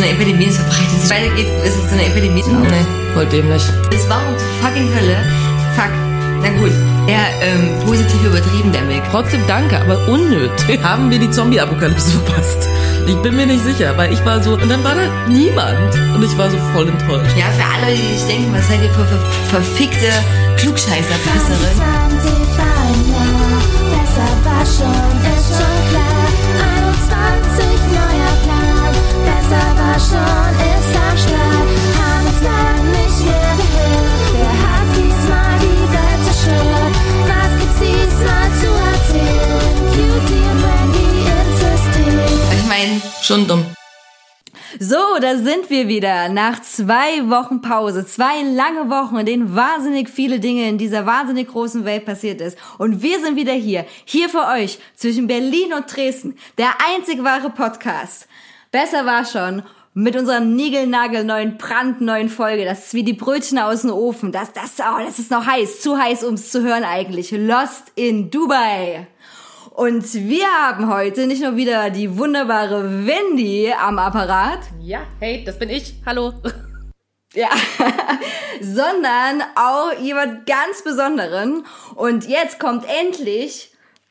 so eine Epidemie, es verbreitet sich weitergeht, ist es so eine Epidemie. Nee, voll dämlich. Das war um fucking Hölle. Fuck. Na gut, eher ähm, positiv übertrieben, der Mick. Trotzdem danke, aber unnötig. Haben wir die Zombie-Apokalypse verpasst? Ich bin mir nicht sicher, weil ich war so, und dann war da niemand. Und ich war so voll enttäuscht. Ja, für alle, die sich denken, was seid ihr für, für verfickte Klugscheißer-Pisserin? 20 war ein Jahr, besser war schon, ist schon klar. Schon, ist am Start. Haben uns lang nicht mehr gehört, wer hat diesmal die Welt zerstört? Was gibt's diesmal zu erzählen? Cutie und Randy ins System. Ich meine, Schon dumm. So, da sind wir wieder. Nach zwei Wochen Pause. Zwei lange Wochen, in denen wahnsinnig viele Dinge in dieser wahnsinnig großen Welt passiert ist. Und wir sind wieder hier. Hier für euch. Zwischen Berlin und Dresden. Der einzig wahre Podcast. Besser war schon. Mit unserer niegelnagelneuen, brandneuen Folge. Das ist wie die Brötchen aus dem Ofen. Das, das, oh, das ist noch heiß. Zu heiß, um es zu hören eigentlich. Lost in Dubai. Und wir haben heute nicht nur wieder die wunderbare Wendy am Apparat, Ja, hey, das bin ich. Hallo. ja, sondern auch jemand ganz Besonderen. Und jetzt kommt endlich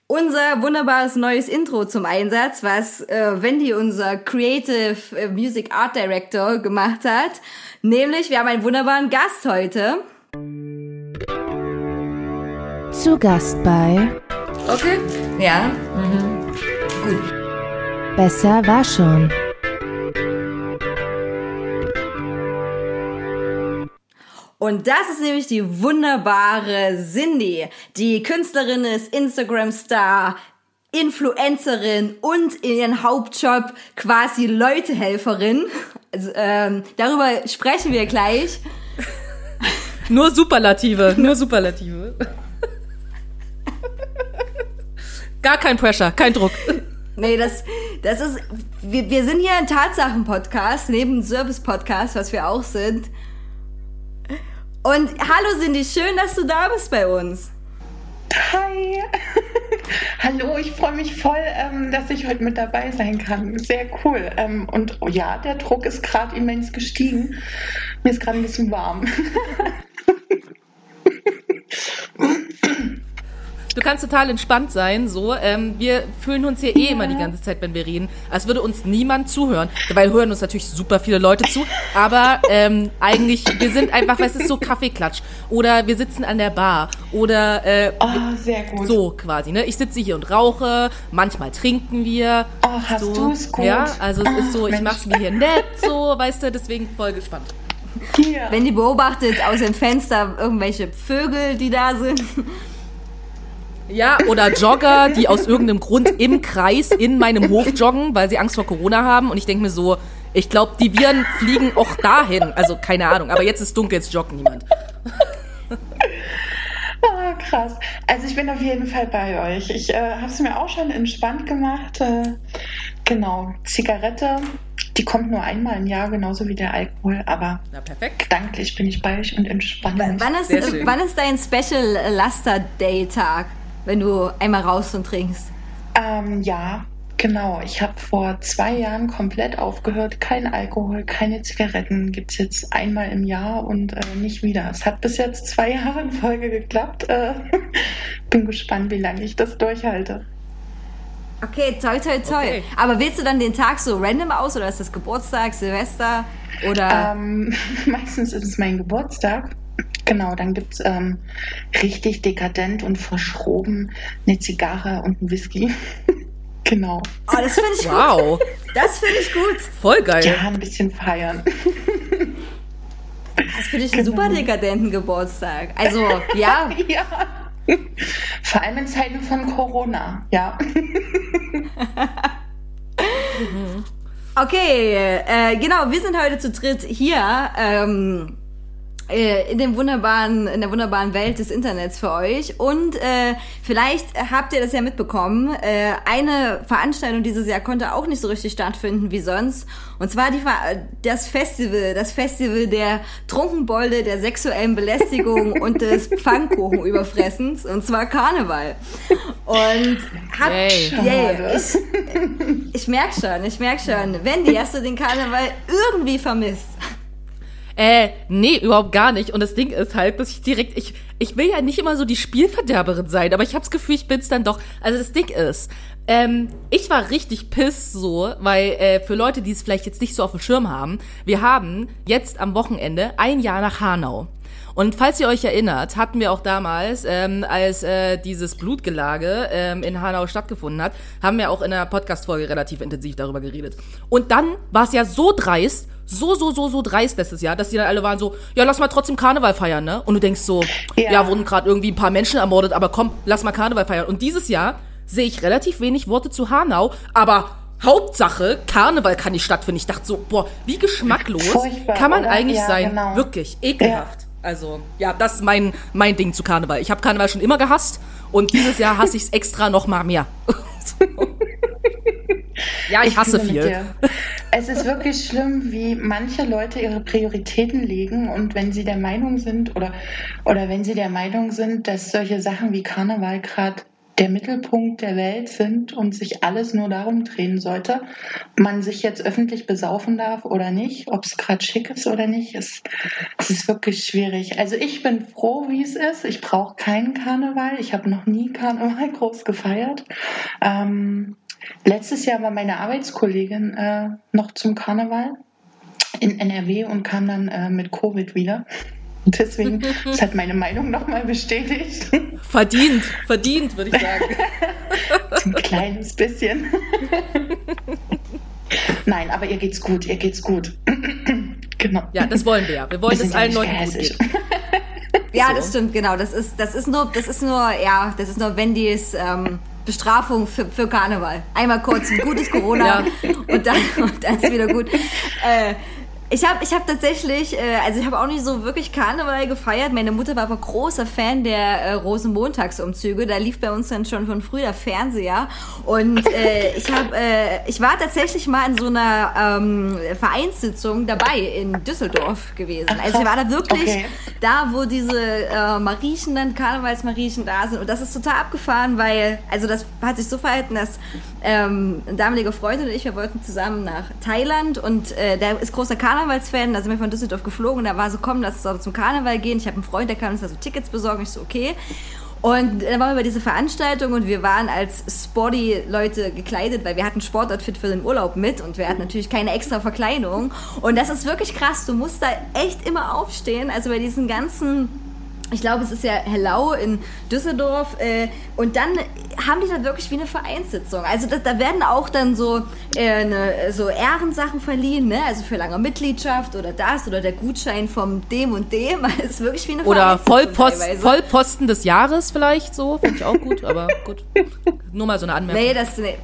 unser wunderbares neues Intro zum Einsatz, was äh, Wendy, unser Creative äh, Music Art Director, gemacht hat. Nämlich, wir haben einen wunderbaren Gast heute. Zu Gast bei Okay. ja, Besser war schon. Und das ist nämlich die wunderbare Cindy. Die Künstlerin ist Instagram-Star, Influencerin und in ihren Hauptjob quasi Leutehelferin. Also, ähm, darüber sprechen wir gleich. Nur Superlative. Nur Superlative. Gar kein Pressure, kein Druck. Nee, das, das ist, wir, wir sind hier ein Tatsachen-Podcast, neben Service-Podcast, was wir auch sind. Und hallo Cindy, schön, dass du da bist bei uns. Hi! Hallo, ich freue mich voll, ähm, dass ich heute mit dabei sein kann. Sehr cool. Ähm, und oh ja, der Druck ist gerade immens gestiegen. Mir ist gerade ein bisschen warm. Du kannst total entspannt sein, so. Ähm, wir fühlen uns hier eh immer die ganze Zeit, wenn wir reden, als würde uns niemand zuhören. Dabei hören uns natürlich super viele Leute zu, aber ähm, eigentlich, wir sind einfach, weißt du, so Kaffeeklatsch. Oder wir sitzen an der Bar. Oder äh, Oh, sehr gut. so quasi, ne? Ich sitze hier und rauche, manchmal trinken wir. Oh, hast so. du's gut? Ja, also es ist so, ich Mensch. mach's mir hier nett, so, weißt du, deswegen voll gespannt. Hier. Wendy beobachtet aus dem Fenster irgendwelche Vögel, die da sind. Ja, oder Jogger, die aus irgendeinem Grund im Kreis in meinem Hof joggen, weil sie Angst vor Corona haben. Und ich denke mir so, ich glaube, die Viren fliegen auch dahin. Also keine Ahnung. Aber jetzt ist dunkel, jetzt joggt niemand. Ah, krass. Also ich bin auf jeden Fall bei euch. Ich äh, habe es mir auch schon entspannt gemacht. Äh, genau, Zigarette, die kommt nur einmal im Jahr, genauso wie der Alkohol. Aber Na perfekt. gedanklich bin ich bei euch und entspannt. Wann ist, wann ist dein Special Laster Day Tag, wenn du einmal raus und trinkst? Ähm, ja, genau. Ich habe vor zwei Jahren komplett aufgehört. Kein Alkohol, keine Zigaretten gibt es jetzt einmal im Jahr und äh, nicht wieder. Es hat bis jetzt zwei Jahre in Folge geklappt. Äh, bin gespannt, wie lange ich das durchhalte. Okay, toi, toi, toi. Okay. Aber wählst du dann den Tag so random aus oder ist das Geburtstag, Silvester oder? Ähm, meistens ist es mein Geburtstag. Genau, dann gibt es ähm, richtig dekadent und verschroben eine Zigarre und ein Whisky. genau. oh, das finde ich gut. Wow. Das finde ich gut. Voll geil. Ja, ein bisschen feiern. Das finde ich einen super dekadenten Geburtstag. Also, ja, ja. Vor allem in Zeiten von Corona, ja. Okay, äh, genau, wir sind heute zu dritt hier. Ähm, äh, in dem wunderbaren, in der wunderbaren Welt des Internets für euch. Und äh, vielleicht habt ihr das ja mitbekommen. Äh, eine Veranstaltung dieses Jahr konnte auch nicht so richtig stattfinden wie sonst. Und zwar die, das Festival, das Festival der Trunkenbolde, der sexuellen Belästigung und des Pfannkuchenüberfressens. Und zwar Karneval. Und hab, Yay. yay, ich, ich merk schon, ich merk schon. Wendy, hast du den Karneval irgendwie vermisst? Äh, nee, überhaupt gar nicht. Und das Ding ist halt, dass ich direkt, ich, ich will ja nicht immer so die Spielverderberin sein, aber ich habe das Gefühl, ich bin's dann doch. Also das Ding ist, ähm, ich war richtig piss so, weil äh, für Leute, die es vielleicht jetzt nicht so auf dem Schirm haben, wir haben jetzt am Wochenende ein Jahr nach Hanau. Und falls ihr euch erinnert, hatten wir auch damals, ähm, als äh, dieses Blutgelage ähm, in Hanau stattgefunden hat, haben wir auch in einer Podcast-Folge relativ intensiv darüber geredet. Und dann war es ja so dreist, so, so, so, so dreist letztes Jahr, dass die dann alle waren so, ja, lass mal trotzdem Karneval feiern, ne? Und du denkst so, ja, Ja. wurden gerade irgendwie ein paar Menschen ermordet, aber komm, lass mal Karneval feiern. Und dieses Jahr sehe ich relativ wenig Worte zu Hanau, aber Hauptsache, Karneval kann nicht stattfinden. Ich dachte so, boah, wie geschmacklos Furchtbar, kann man oder? eigentlich Ja, sein? genau. Wirklich, ekelhaft. Also, ja, das ist mein, mein Ding zu Karneval. Ich habe Karneval schon immer gehasst und dieses Jahr hasse ich es extra noch mal mehr. ja, ich hasse fühle mit viel. Es ist wirklich schlimm, wie manche Leute ihre Prioritäten legen und wenn sie der Meinung sind oder, oder wenn sie der Meinung sind, dass solche Sachen wie Karneval gerade der Mittelpunkt der Welt sind und sich alles nur darum drehen sollte, man sich jetzt öffentlich besaufen darf oder nicht, ob es gerade schick ist oder nicht, ist, es ist wirklich schwierig. Also ich bin froh, wie es ist. Ich brauche keinen Karneval. Ich habe noch nie Karneval groß gefeiert. Ähm, letztes Jahr war meine Arbeitskollegin äh, noch zum Karneval in NRW und kam dann äh, mit Covid wieder. Und Deswegen, das hat meine Meinung nochmal bestätigt. Verdient, verdient, würde ich sagen. Ein kleines bisschen. Nein, aber ihr geht's gut, ihr geht's gut. genau. Ja, das wollen wir ja. Wir wollen, Wir dass ja allen Leuten gut geht. Ja, So. das stimmt, genau. Das ist, das ist nur, das ist nur, ja, das ist nur Wendys ähm, Bestrafung für, für Karneval. Einmal kurz ein gutes Corona und, dann, und dann ist wieder gut. Äh, ich habe ich hab tatsächlich, äh, also ich habe auch nicht so wirklich Karneval gefeiert. Meine Mutter war aber großer Fan der äh, Rosenmontagsumzüge. Da lief bei uns dann schon von früh der Fernseher. Und äh, ich habe, äh, ich war tatsächlich mal in so einer ähm, Vereinssitzung dabei in Düsseldorf gewesen. Also ich war da wirklich Okay. da, wo diese äh, Mariechen dann, Karnevalsmariechen da sind. Und das ist total abgefahren, weil, also das hat sich so verhalten, dass ähm, ein damaliger Freund und ich, wir wollten zusammen nach Thailand und äh, der ist großer Karnevalsfan, da sind wir von Düsseldorf geflogen und da war so, komm, lass uns zum Karneval gehen. Ich habe einen Freund, der kann uns da so Tickets besorgen. Ich so, okay. Und dann waren wir bei dieser Veranstaltung und wir waren als Sporty-Leute gekleidet, weil wir hatten Sportoutfit für den Urlaub mit und wir hatten natürlich keine extra Verkleidung. Und das ist wirklich krass. Du musst da echt immer aufstehen. Also bei diesen ganzen ich glaube, es ist ja Hellau in Düsseldorf. Äh, und dann haben die da wirklich wie eine Vereinssitzung. Also das, da werden auch dann so, äh, ne, so Ehrensachen verliehen, ne? Also für lange Mitgliedschaft oder das oder der Gutschein vom dem und dem. Es ist wirklich wie eine Oder Vereinssitzung Vollpost, teilweise. Vollposten des Jahres vielleicht so. Finde ich auch gut, aber gut. Nur mal so eine Anmerkung. Nee, das nee.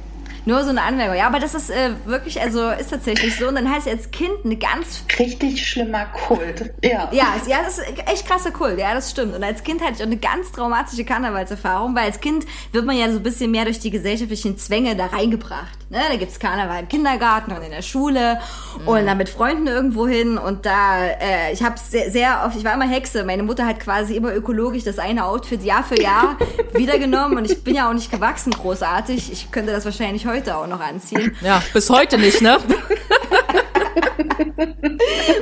Nur so eine Anmerkung. Ja, aber das ist äh, wirklich, also ist tatsächlich so. Und dann heißt als Kind eine ganz Richtig schlimmer Kult. Ja. Ja, es- ja, das ist echt krasser Kult, ja, das stimmt. Und als Kind hatte ich auch eine ganz traumatische Karnevalserfahrung, weil als Kind wird man ja so ein bisschen mehr durch die gesellschaftlichen Zwänge da reingebracht. Ne? Da gibt's Karneval im Kindergarten und in der Schule und dann mit Freunden irgendwo hin. Und da, äh, ich habe sehr, sehr oft, ich war immer Hexe. Meine Mutter hat quasi immer ökologisch das eine Outfit Jahr für Jahr wiedergenommen. Und ich bin ja auch nicht gewachsen großartig. Ich könnte das wahrscheinlich heute auch noch anziehen. Ja, bis heute nicht, ne?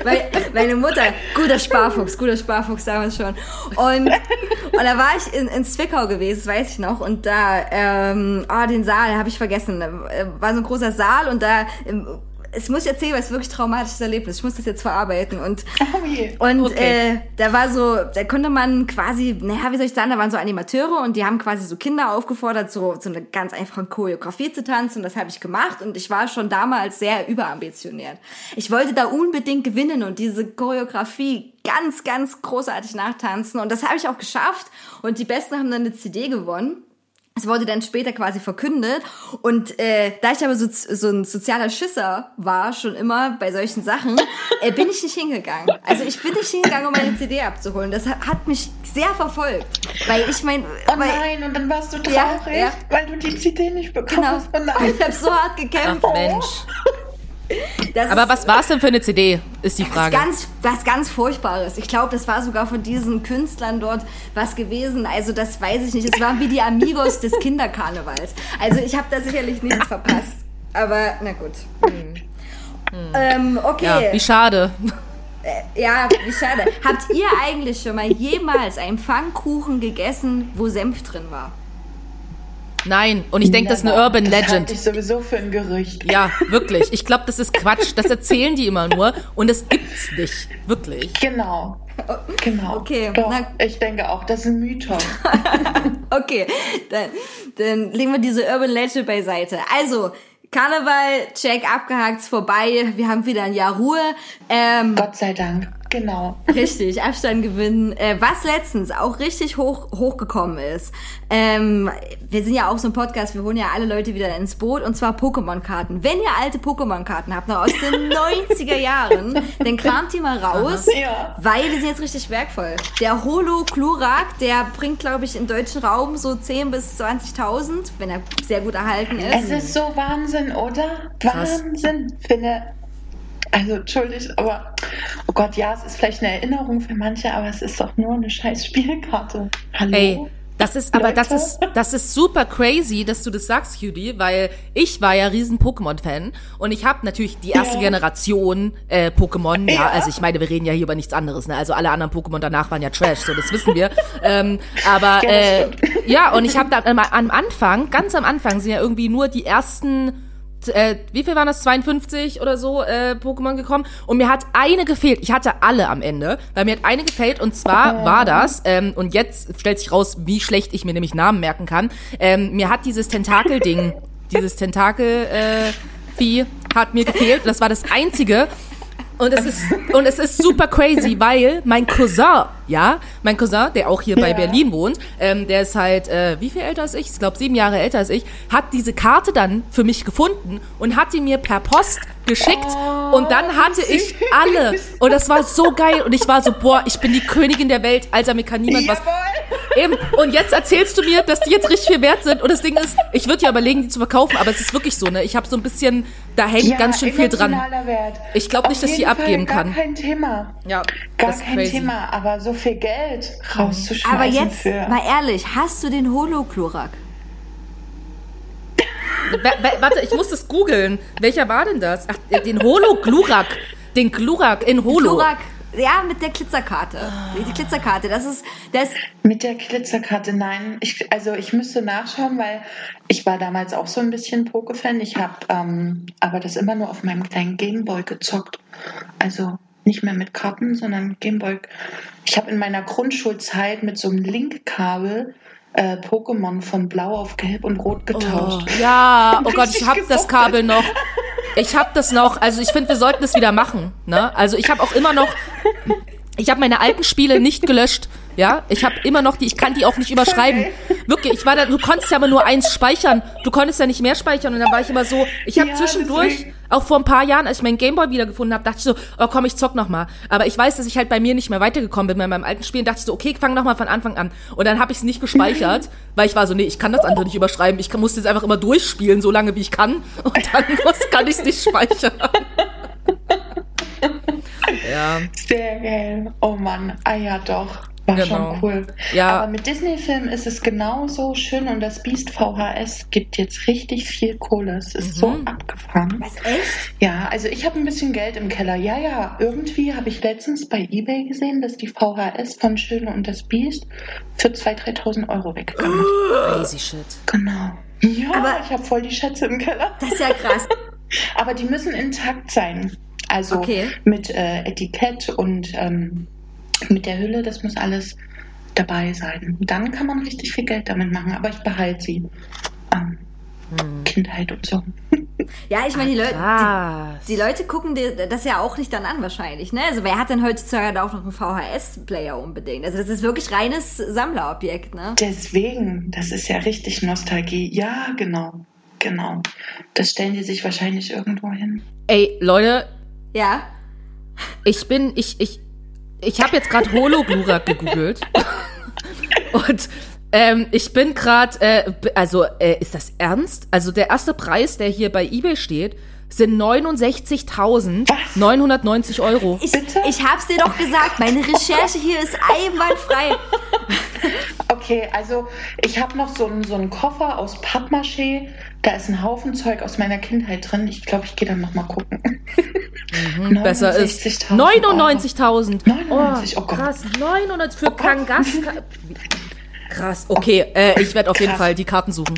Weil meine Mutter, guter Sparfuchs, guter Sparfuchs damals schon. Und, und da war ich in, in Zwickau gewesen, das weiß ich noch. Und da, ähm, oh, den Saal habe ich vergessen. War so ein großer Saal und da, ähm, es muss ich erzählen, weil es wirklich ein traumatisches Erlebnis. Ich muss das jetzt verarbeiten. Und Oh je. und Okay. äh, da war so, da konnte man quasi, naja, wie soll ich sagen, da waren so Animateure und die haben quasi so Kinder aufgefordert, so, so eine ganz einfache Choreografie zu tanzen. Und das habe ich gemacht und ich war schon damals sehr überambitioniert. Ich wollte da unbedingt gewinnen und diese Choreografie ganz, ganz großartig nachtanzen. Und das habe ich auch geschafft. Und die Besten haben dann eine CD gewonnen. Es wurde dann später quasi verkündet. Und äh, da ich aber so, so ein sozialer Schisser war, schon immer bei solchen Sachen, äh, bin ich nicht hingegangen. Also ich bin nicht hingegangen, um meine CD abzuholen. Das hat, mich sehr verfolgt. Weil ich mein... Oh weil, nein, und dann warst du traurig, Ja, ja. weil du die CD nicht bekommen Genau. hast. Oh nein. Ich habe so hart gekämpft. Ach Mensch. Das Aber was war es denn für eine CD, ist die Frage. ganz, was ganz Furchtbares. Ich glaube, das war sogar von diesen Künstlern dort was gewesen. Also das weiß ich nicht. Es waren wie die Amigos des Kinderkarnevals. Also ich habe da sicherlich nichts verpasst. Aber na gut. Ähm, okay. Ja, wie schade. Ja, wie schade. Habt ihr eigentlich schon mal jemals einen Pfannkuchen gegessen, wo Senf drin war? Nein, und ich denke, das ist eine Urban Das halte Legend. ich sowieso für ein Gerücht. Ja, wirklich. Ich glaube, das ist Quatsch. Das erzählen die immer nur und das gibt's nicht. Wirklich. Genau. Genau. Okay, Doch, na- ich denke auch, das ist ein Mythos. Okay, dann, dann legen wir diese Urban Legend beiseite. Also, Karneval, check, abgehakt, vorbei. Wir haben wieder ein Jahr Ruhe. Ähm, Gott sei Dank. Genau. Richtig, Abstand gewinnen. Äh, was letztens auch richtig hoch hochgekommen ist. Ähm, wir sind ja auch so ein Podcast, wir holen ja alle Leute wieder ins Boot und zwar Pokémon-Karten. Wenn ihr alte Pokémon-Karten habt, noch aus den 90er Jahren, dann kramt die mal raus, Ja. weil die sind jetzt richtig wertvoll. Der Holo Klurak, der bringt, glaube ich, im deutschen Raum so 10.000 bis 20.000, wenn er sehr gut erhalten Es ist. ist so Wahnsinn, oder? Krass. Wahnsinn. Finde. Also, entschuldigt, aber. Oh Gott, ja, es ist vielleicht eine Erinnerung für manche, aber es ist doch nur eine scheiß Spielkarte. Hallo? Ey, das ist, aber das ist, das ist super crazy, dass du das sagst, Judy, weil ich war ja riesen Pokémon-Fan und ich habe natürlich die erste Ja. Generation äh, Pokémon, ja. Ja. also ich meine, wir reden ja hier über nichts anderes, ne? Also alle anderen Pokémon danach waren ja Trash, so das wissen wir. ähm, aber Ja, äh, ja, und ich habe dann am- am Anfang, ganz am Anfang sind ja irgendwie nur die ersten äh, wie viel waren das? 52 oder so äh, Pokémon gekommen. Und mir hat eine gefehlt. Ich hatte alle am Ende, weil mir hat eine gefehlt. Und zwar war das, ähm, und jetzt stellt sich raus, wie schlecht ich mir nämlich Namen merken kann. Ähm, mir hat dieses Tentakel-Ding, dieses Tentakel-Vieh hat mir gefehlt. Das war das einzige. Und es ist, und es ist super crazy, weil mein Cousin, ja, mein Cousin, der auch hier bei Ja. Berlin wohnt, ähm, der ist halt, äh, wie viel älter als ich? Ich glaube, sieben Jahre älter als ich, hat diese Karte dann für mich gefunden und hat die mir per Post geschickt und dann hatte ich alle und das war so geil und ich war so, boah, ich bin die Königin der Welt, Alter, mir kann niemand was. Jawohl! Eben, und jetzt erzählst du mir, dass die jetzt richtig viel wert sind und das Ding ist, ich würde ja überlegen, die zu verkaufen, aber es ist wirklich so, ne, ich habe so ein bisschen, da hängt Ja, ganz schön viel dran. Wert. Ich glaub nicht, dass die jeden Fall abgeben gar kann. kein Thema. Ja, Gar das ist kein crazy. Thema, aber so viel Geld rauszuschmeißen Aber jetzt, für... mal ehrlich, hast du den Holo Klurak? Wa- wa- Warte, ich muss das googeln. Welcher war denn das? Ach, äh, den Holo Glurak. Den Glurak in Holo. Klurak, ja, mit der Glitzerkarte. Die Glitzerkarte, das ist, das, Mit der Glitzerkarte, nein. Ich, also ich müsste nachschauen, weil ich war damals auch so ein bisschen Poke-Fan. Ich habe ähm, aber das immer nur auf meinem kleinen Gameboy gezockt. Also nicht mehr mit Karten, sondern Gameboy. Ich habe in meiner Grundschulzeit mit so einem Linkkabel äh, Pokémon von Blau auf Gelb und Rot Oh, getauscht. ja, oh Gott, ich Richtig hab das. Kabel noch. Ich hab das noch. Also ich finde, wir sollten das wieder machen. Ne? Also ich habe auch immer noch. Ich habe meine alten Spiele nicht gelöscht. Ja, ich habe immer noch die, ich kann die auch nicht überschreiben. Wirklich, ich war da, du konntest ja aber nur eins speichern. Du konntest ja nicht mehr speichern und dann war ich immer so, ich habe Ja, zwischendurch, deswegen. auch vor ein paar Jahren, als ich meinen Gameboy wiedergefunden habe, dachte ich so, oh komm, ich zock noch mal. Aber ich weiß, dass ich halt bei mir nicht mehr weitergekommen bin bei meinem alten Spiel und dachte so, okay, fang noch mal von Anfang an. Und dann habe ich es nicht gespeichert, weil ich war so, nee, ich kann das andere nicht überschreiben. Ich kann- muss jetzt einfach immer durchspielen, so lange wie ich kann. Und dann muss, kann ich es nicht speichern. ja. Sehr geil. Oh Mann. Ah ja, doch. War Genau. schon cool. Ja. Aber mit Disney-Filmen ist es genauso schön und das Beast VHS gibt jetzt richtig viel Kohle. Es ist so Mhm. abgefahren. was echt? Ja, also ich habe ein bisschen Geld im Keller. Ja, ja, irgendwie habe ich letztens bei Ebay gesehen, dass die VHS von Schöne und das Biest für 2.000, 3.000 Euro weggegangen ist. Crazy shit. Genau. Ja, Aber- ich habe voll die Schätze im Keller. Das ist ja krass. Aber die müssen intakt sein. Also Okay. mit äh, Etikett und ähm, mit der Hülle, das muss alles dabei sein. Dann kann man richtig viel Geld damit machen, aber ich behalte sie. Ähm, Hm. Kindheit und so. Ja, ich meine, die, Leute, Krass. die, die Leute gucken dir das ja auch nicht dann an wahrscheinlich, ne? Also wer hat denn heutzutage da auch noch einen VHS-Player unbedingt? Also das ist wirklich reines Sammlerobjekt, ne? Deswegen, das ist ja richtig Nostalgie. Ja, genau. Genau. Das stellen die sich wahrscheinlich irgendwo hin. Ey, Leute, Ja. ich bin, ich, ich, ich habe jetzt gerade Hologlurak gegoogelt. Und ähm, ich bin gerade, äh, also äh, ist das ernst? Also der erste Preis, der hier bei eBay steht, sind 69.990 Euro. Ich, Bitte? ich hab's dir doch gesagt, meine Recherche hier ist einwandfrei. Okay, also ich habe noch so einen, so einen Koffer aus Pappmaché. Da ist ein Haufen Zeug aus meiner Kindheit drin. Ich glaube, ich gehe dann noch mal gucken. Mhm, Besser ist 69.000 99.000. 99, oh Gott. krass, 900 für Kangaska. Krass, okay, äh, ich werde auf jeden Krass. Fall die Karten suchen.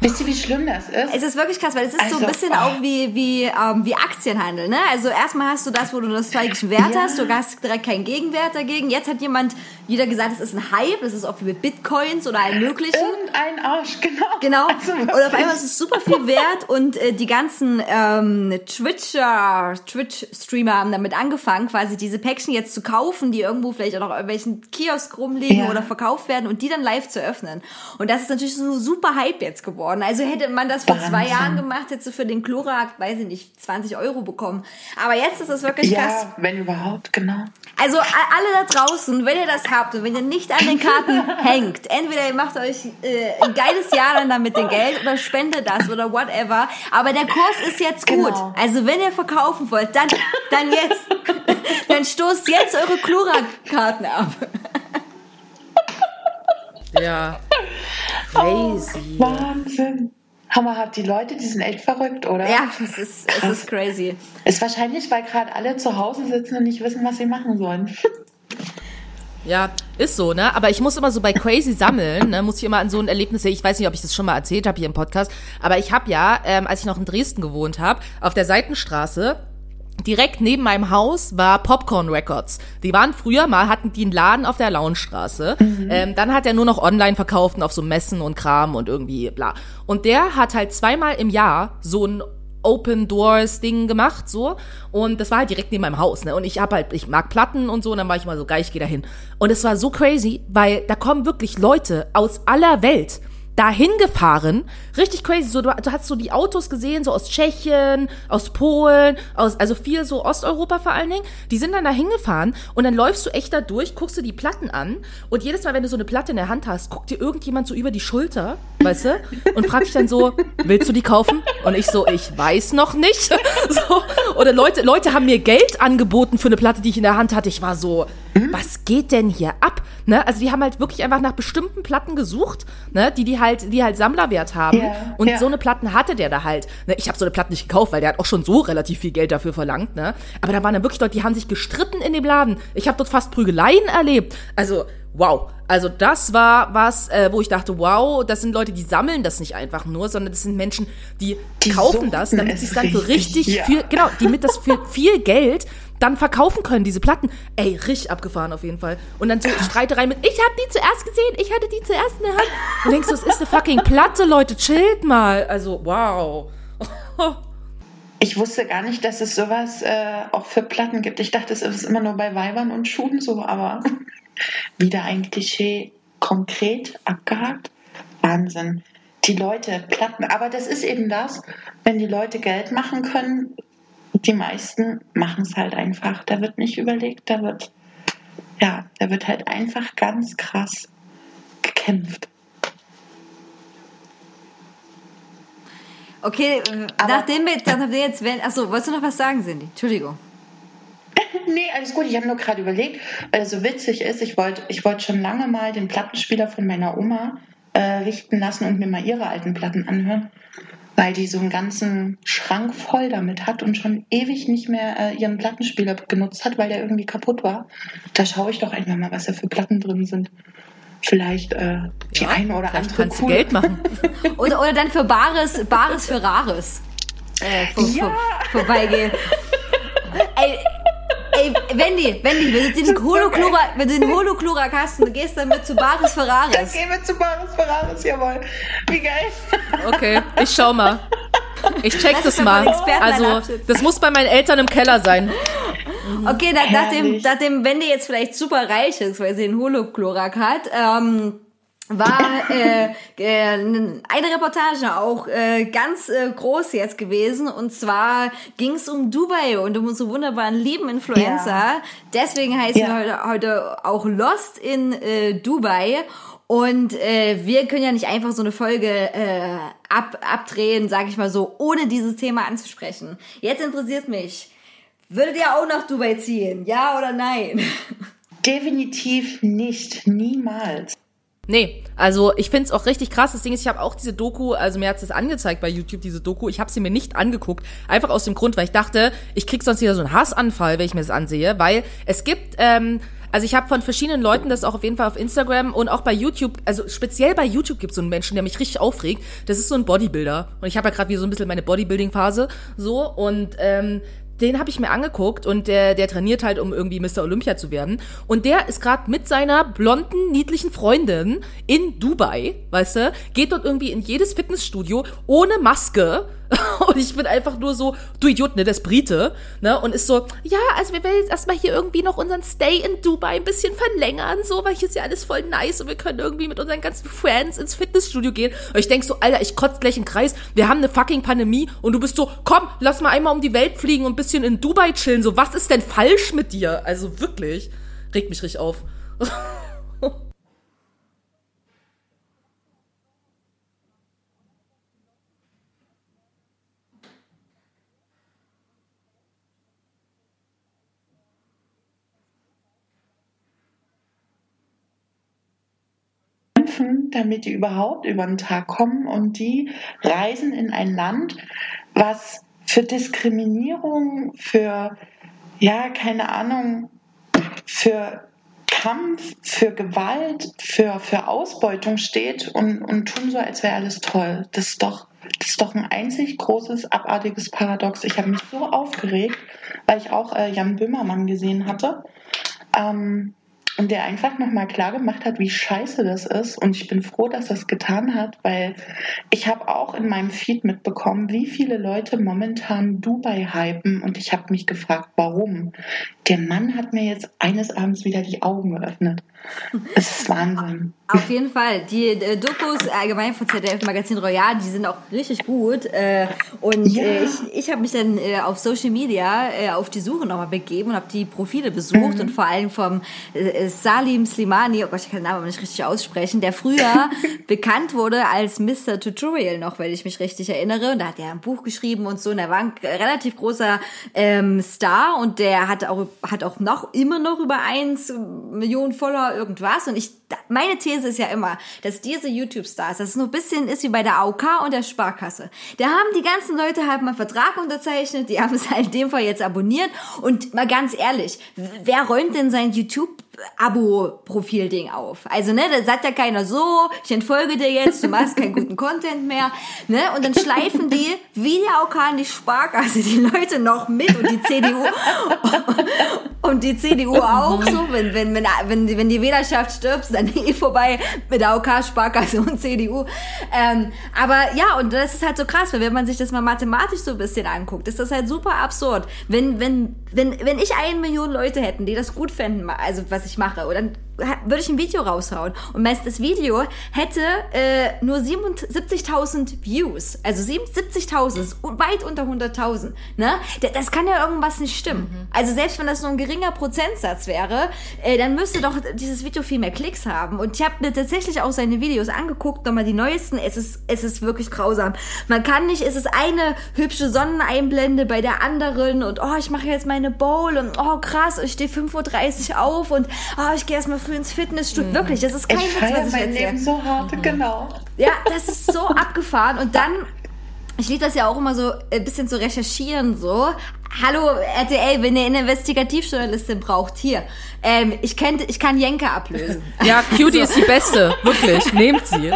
Wisst ihr, wie schlimm das ist? Es ist wirklich krass, weil es ist so ein Also, bisschen oh. auch wie, wie, ähm, wie Aktienhandel, ne? Also erstmal hast du das, wo du das nostalgischen Wert Ja. hast, du hast direkt keinen Gegenwert dagegen. Jetzt hat jemand wieder gesagt, es ist ein Hype, es ist auch wie mit Bitcoins oder allem möglichen. Irgendein Arsch, genau. Genau. Also und auf einmal ist es super viel wert und äh, die ganzen ähm, Twitcher, Twitch-Streamer haben damit angefangen, quasi diese Päckchen jetzt zu kaufen, die irgendwo vielleicht auch noch irgendwelchen Kiosk rumliegen Ja. oder verkauft werden und die dann live zu öffnen. Und das ist natürlich so ein super Hype jetzt geworden. Also hätte man das vor zwei Wahnsinn. Jahren gemacht, hättest du für den Chlorak, weiß ich nicht, 20 Euro bekommen. Aber jetzt ist es wirklich krass. Ja, wenn überhaupt, genau. Also alle da draußen, wenn ihr das habt und wenn ihr nicht an den Karten hängt, entweder ihr macht euch äh, ein geiles Jahr dann damit den Geld oder spendet das oder whatever. Aber der Kurs ist jetzt gut. Genau. Also wenn ihr verkaufen wollt, dann, dann jetzt. Dann stoßt jetzt eure Klura-Karten ab. Ja. Crazy. Wahnsinn. Hammer hat die Leute, die sind echt verrückt, oder? Ja, es ist, es ist crazy. Ist wahrscheinlich, weil gerade alle zu Hause sitzen und nicht wissen, was sie machen sollen. Ja, ist so, ne? Aber ich muss immer so bei Crazy sammeln, ne? Muss ich immer an so ein Erlebnis. Ich weiß nicht, ob ich das schon mal erzählt habe hier im Podcast, aber ich habe ja, ähm, als ich noch in Dresden gewohnt habe, auf der Seitenstraße direkt neben meinem Haus war Popcorn Records. Die waren früher mal, hatten die einen Laden auf der Launstraße. Ähm, dann hat er nur noch online verkauft und auf so Messen und Kram und irgendwie bla. Und der hat halt zweimal im Jahr so ein Open Doors Ding gemacht so und das war halt direkt neben meinem Haus ne und ich hab halt ich mag Platten und so und dann war ich mal so geil ich gehe da hin und es war so crazy weil da kommen wirklich Leute aus aller Welt dahin gefahren, richtig crazy. So, du, du hast so die Autos gesehen, so aus Tschechien, aus Polen, aus, also viel so Osteuropa vor allen Dingen. Die sind dann da hingefahren und dann läufst du echt da durch, guckst du die Platten an und jedes Mal, wenn du so eine Platte in der Hand hast, guckt dir irgendjemand so über die Schulter, weißt du, und fragt dich dann so, willst du die kaufen? Und ich so, ich weiß noch nicht. So, oder Leute, Leute haben mir Geld angeboten für eine Platte, die ich in der Hand hatte. Ich war so, was geht denn hier ab? Ne? Also die haben halt wirklich einfach nach bestimmten Platten gesucht, ne? die die halt, die halt Sammlerwert haben. Ja, und ja. so eine Platten hatte der da halt. Ne? Ich habe so eine Platte nicht gekauft, weil der hat auch schon so relativ viel Geld dafür verlangt. Ne? Aber da waren dann wirklich Leute, die haben sich gestritten in dem Laden. Ich habe dort fast Prügeleien erlebt. Also wow. Also das war was, äh, wo ich dachte, wow, das sind Leute, die sammeln das nicht einfach nur, sondern das sind Menschen, die, Die kaufen das, damit sie es dann für richtig, ja. viel, genau, die mit das für viel Geld dann verkaufen können, diese Platten. Ey, richtig abgefahren auf jeden Fall. Und dann so Streiterei mit, ich hab die zuerst gesehen, ich hatte die zuerst in der Hand. Und denkst du, es ist eine fucking Platte, Leute, chillt mal. Also, wow. Ich wusste gar nicht, dass es sowas äh, auch für Platten gibt. Ich dachte, es ist immer nur bei Weibern und Schuhen so, aber wieder ein Klischee konkret abgehakt. Wahnsinn. Die Leute, Platten. Aber das ist eben das, wenn die Leute Geld machen können, die meisten machen es halt einfach. Da wird nicht überlegt, da wird, ja, da wird halt einfach ganz krass gekämpft. Okay, äh, Aber- nachdem wir, nachdem wir jetzt, wenn, achso, wolltest du noch was sagen, Cindy? Entschuldigung. Nee, alles gut. Ich habe nur gerade überlegt, weil es so witzig ist. Ich wollte ich wollt schon lange mal den Plattenspieler von meiner Oma äh, richten lassen und mir mal ihre alten Platten anhören, weil die so einen ganzen Schrank voll damit hat und schon ewig nicht mehr äh, ihren Plattenspieler genutzt hat, weil der irgendwie kaputt war. Da schaue ich doch einfach mal, was da für Platten drin sind. Vielleicht äh, die eine oder andere kannst du coole- Geld machen. Oder, oder dann für Bares, Bares für Rares. Äh, vor, Ja. vor, vorbeigehen. ey, ey, Wendy, Wendy, wenn du den Holoklura, wenn du den Holoklurak hast und du gehst damit zu Bares für Dann gehen wir zu Baris Ferraris, jawohl. Wie geil. Okay, ich schau mal. Ich check das uns mal Also, das muss bei meinen Eltern im Keller sein. Okay, na, nachdem, nachdem Wendy jetzt vielleicht super reich ist, weil sie einen Holochlorak hat, ähm, war äh, äh, eine Reportage auch äh, ganz äh, groß jetzt gewesen und zwar ging es um Dubai und um unsere wunderbaren lieben Influencer. Ja. Deswegen heißen Ja. wir heute, heute auch Lost in äh, Dubai und äh, wir können ja nicht einfach so eine Folge äh, ab, abdrehen, sag ich mal so, ohne dieses Thema anzusprechen. Jetzt interessiert mich, würdet ihr auch nach Dubai ziehen? Ja oder nein? Definitiv nicht, niemals. Nee, also ich find's auch richtig krass. Das Ding ist, ich habe auch diese Doku, also mir hat's das angezeigt bei YouTube, diese Doku. Ich habe sie mir nicht angeguckt. Einfach aus dem Grund, weil ich dachte, ich krieg sonst wieder so einen Hassanfall, wenn ich mir das ansehe. Weil es gibt, ähm, also ich habe von verschiedenen Leuten das auch auf jeden Fall auf Instagram und auch bei YouTube, also speziell bei YouTube gibt es so einen Menschen, der mich richtig aufregt. Das ist so ein Bodybuilder. Und ich habe ja gerade wieder so ein bisschen meine Bodybuilding-Phase so. Und ähm, den habe ich mir angeguckt und der, der trainiert halt, um irgendwie Mr. Olympia zu werden. Und der ist gerade mit seiner blonden, niedlichen Freundin in Dubai, weißt du, geht dort irgendwie in jedes Fitnessstudio ohne Maske. Und ich bin einfach nur so, du Idiot, ne, ist Brite, ne, und ist so, ja, also wir werden jetzt erstmal hier irgendwie noch unseren Stay in Dubai ein bisschen verlängern, so, weil hier ist ja alles voll nice und wir können irgendwie mit unseren ganzen Friends ins Fitnessstudio gehen. Und ich denk so, Alter, ich kotze gleich im Kreis, wir haben eine fucking Pandemie und du bist so, komm, lass mal einmal um die Welt fliegen und ein bisschen in Dubai chillen, so, was ist denn falsch mit dir? Also wirklich, regt mich richtig auf. kämpfen, damit die überhaupt über den Tag kommen und die reisen in ein Land, was für Diskriminierung, für, ja, keine Ahnung, für Kampf, für Gewalt, für, für Ausbeutung steht und, und tun so, als wäre alles toll. Das ist doch, das ist doch ein einzig großes, abartiges Paradox. Ich habe mich so aufgeregt, weil ich auch äh, Jan Böhmermann gesehen hatte. Ähm, und der einfach nochmal klar gemacht hat, wie scheiße das ist. Und ich bin froh, dass es getan hat, weil ich habe auch in meinem Feed mitbekommen, wie viele Leute momentan Dubai hypen. Und ich habe mich gefragt, warum. Der Mann hat mir jetzt eines Abends wieder die Augen geöffnet. Es ist Wahnsinn. Auf jeden Fall. Die äh, Dokus allgemein von ZDF Magazin Royal, die sind auch richtig gut. Äh, und Ja. äh, ich, ich habe mich dann äh, auf Social Media äh, auf die Suche nochmal begeben und habe die Profile besucht und vor allem vom äh, Salim Slimani, oh Gott, ich kann den Namen nicht richtig aussprechen, der früher bekannt wurde als Mr. Tutorial noch, wenn ich mich richtig erinnere. Und da hat er ein Buch geschrieben und so. Und er war ein relativ großer ähm, Star und der hat auch, hat auch noch immer noch über eins Millionen Follower irgendwas. Und ich, meine These ist ja immer, dass diese YouTube-Stars, das nur ein bisschen ist wie bei der AOK und der Sparkasse. Da haben die ganzen Leute halt mal einen Vertrag unterzeichnet, die haben es halt in dem Fall jetzt abonniert. Und mal ganz ehrlich, wer räumt denn sein YouTube Abo-Profil-Ding auf. Also, ne, da sagt ja keiner so, ich entfolge dir jetzt, du machst keinen guten Content mehr, ne, und dann schleifen die wie der Orkan die Sparkasse die Leute noch mit und die CDU und die CDU auch so, wenn, wenn, wenn, wenn, die- wenn die Wählerschaft stirbt, dann eh vorbei mit der OK, Sparkasse und CDU. Ähm, aber ja, und das ist halt so krass, weil wenn man sich das mal mathematisch so ein bisschen anguckt, ist das halt super absurd. Wenn, wenn, wenn, wenn ich eine Million Leute hätten, die das gut fänden, also was ich mache, ha- würde ich ein Video raushauen und meist das Video hätte äh, nur 77.000 Views, also 77.000, ist weit unter 100.000, ne? Da- Das kann ja irgendwas nicht stimmen. Also selbst wenn das nur ein geringer Prozentsatz wäre, äh, dann müsste doch dieses Video viel mehr Klicks haben. Und ich habe mir tatsächlich auch seine Videos angeguckt, nochmal die neuesten. Es ist, es ist wirklich grausam. Man kann nicht, es ist eine hübsche Sonneneinblende bei der anderen und oh, ich mache jetzt meine Bowl und oh krass, ich stehe 5.30 Uhr auf und oh, ich gehe erstmal früh ins Fitnessstudio. Wirklich, das ist kein Ich Witz, was ich mein erzähle. Leben so hart, genau. Ja, das ist so abgefahren. Und dann, ich liebe das ja auch immer so ein bisschen zu recherchieren, so. Hallo RTL, wenn ihr eine Investigativjournalistin braucht, hier. Ähm, ich, kenn, ich kann Jenke ablösen. Ja, Cutie ist die Beste, wirklich, nehmt sie.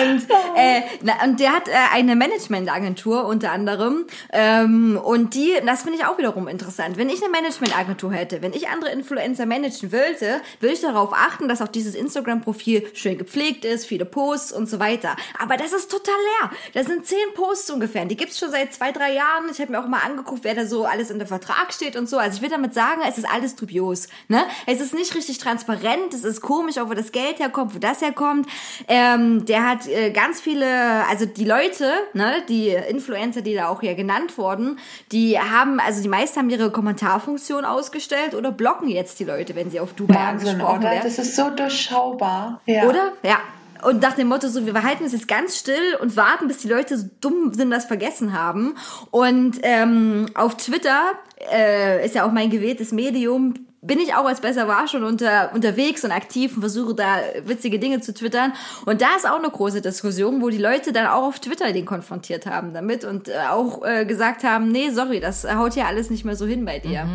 Und, äh, na, und der hat äh, eine Managementagentur unter anderem. Ähm, und die, das finde ich auch wiederum interessant. Wenn ich eine Managementagentur hätte, wenn ich andere Influencer managen wollte, würde ich darauf achten, dass auch dieses Instagram-Profil schön gepflegt ist, viele Posts und so weiter. Aber das ist total leer. Das sind zehn Posts ungefähr. Die gibt's schon seit zwei, drei Jahren. Ich habe mir auch mal angeguckt, wer da so alles in der Vertrag steht und so. Also ich will damit sagen, es ist alles dubios. Ne? Es ist nicht richtig transparent. Es ist komisch, auch wo das Geld herkommt, wo das herkommt. Ähm, der hat äh, ganz viele, also die Leute, ne, die Influencer, die da auch hier genannt wurden, die haben, also die meisten haben ihre Kommentarfunktion ausgestellt oder blocken jetzt die Leute, wenn sie auf Dubai Wahnsinn, angesprochen oder? werden. Das ist so durchschaubar. Ja. Oder? Ja. Und nach dem Motto, so, wir halten es jetzt ganz still und warten, bis die Leute so dumm sind, das vergessen haben. Und ähm, auf Twitter äh, ist ja auch mein gewähltes Medium. Bin ich auch als Besser war schon unter, unterwegs und aktiv und versuche da witzige Dinge zu twittern. Und da ist auch eine große Diskussion, wo die Leute dann auch auf Twitter den konfrontiert haben damit und äh, auch äh, gesagt haben, nee, sorry, das haut ja alles nicht mehr so hin bei dir.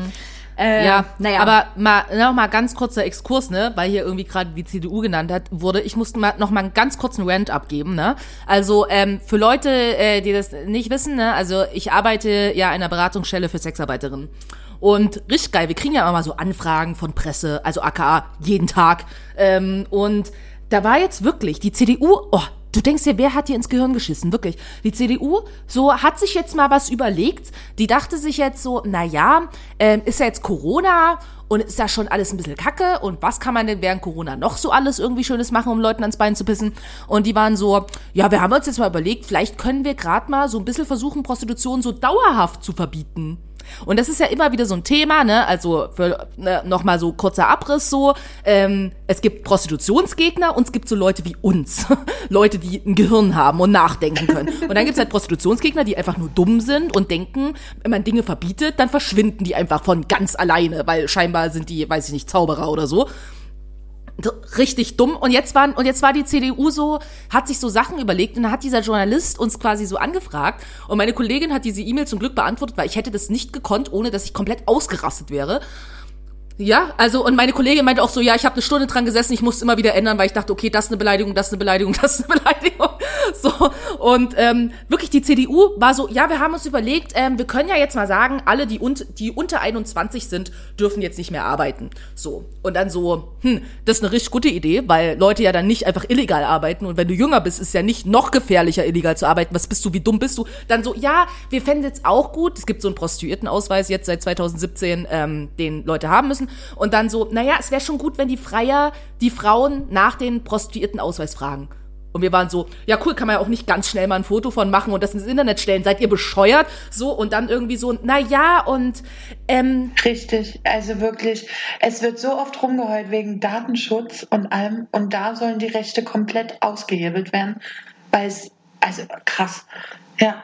Äh, Ja, naja. aber mal, noch mal ganz kurzer Exkurs, ne, weil hier irgendwie gerade die CDU genannt hat, wurde, ich musste mal noch mal einen ganz kurzen Rant abgeben, ne. Also ähm, für Leute, äh, die das nicht wissen, ne, also ich arbeite ja in einer Beratungsstelle für Sexarbeiterinnen. Und richtig geil, wir kriegen ja immer mal so Anfragen von Presse, also aka jeden Tag. Ähm, und da war jetzt wirklich die CDU, oh, du denkst dir, wer hat dir ins Gehirn geschissen? Wirklich. Die CDU, so hat sich jetzt mal was überlegt. Die dachte sich jetzt so, na ja, ähm, ist ja jetzt Corona und ist ja schon alles ein bisschen kacke und was kann man denn während Corona noch so alles irgendwie Schönes machen, um Leuten ans Bein zu pissen? Und die waren so, ja, wir haben uns jetzt mal überlegt, vielleicht können wir gerade mal so ein bisschen versuchen, Prostitution so dauerhaft zu verbieten. Und das ist ja immer wieder so ein Thema, ne? Also für ne, nochmal so kurzer Abriss so. Ähm, es gibt Prostitutionsgegner und es gibt so Leute wie uns. Leute, die ein Gehirn haben und nachdenken können. Und dann gibt's halt Prostitutionsgegner, die einfach nur dumm sind und denken, wenn man Dinge verbietet, dann verschwinden die einfach von ganz alleine, weil scheinbar sind die, weiß ich nicht, Zauberer oder so richtig dumm. Und jetzt waren, und jetzt war die CDU so, hat sich so Sachen überlegt und dann hat dieser Journalist uns quasi so angefragt und meine Kollegin hat diese E-Mail zum Glück beantwortet, weil ich hätte das nicht gekonnt, ohne dass ich komplett ausgerastet wäre. Ja, also und meine Kollegin meinte auch so, ja, ich habe eine Stunde dran gesessen, ich musste immer wieder ändern, weil ich dachte, okay, das ist eine Beleidigung, das ist eine Beleidigung, das ist eine Beleidigung. So und ähm, wirklich die CDU war so, ja, wir haben uns überlegt, ähm, wir können ja jetzt mal sagen, alle die un die unter 21 sind, dürfen jetzt nicht mehr arbeiten. So und dann so, hm, das ist eine richtig gute Idee, weil Leute ja dann nicht einfach illegal arbeiten und wenn du jünger bist, ist ja nicht noch gefährlicher illegal zu arbeiten. Was bist du, wie dumm bist du? Dann so, ja, wir fänden jetzt auch gut. Es gibt so einen Prostituiertenausweis jetzt seit 2017, ähm, den Leute haben müssen. Und dann so, naja, es wäre schon gut, wenn die Freier die Frauen nach den Prostituiertenausweis fragen. Und wir waren so, ja cool, kann man ja auch nicht ganz schnell mal ein Foto von machen und das ins Internet stellen. Seid ihr bescheuert? So, und dann irgendwie so, na ja, und ähm, Richtig, also wirklich, es wird so oft rumgeheult wegen Datenschutz und allem und da sollen die Rechte komplett ausgehebelt werden, weil es, also krass, ja.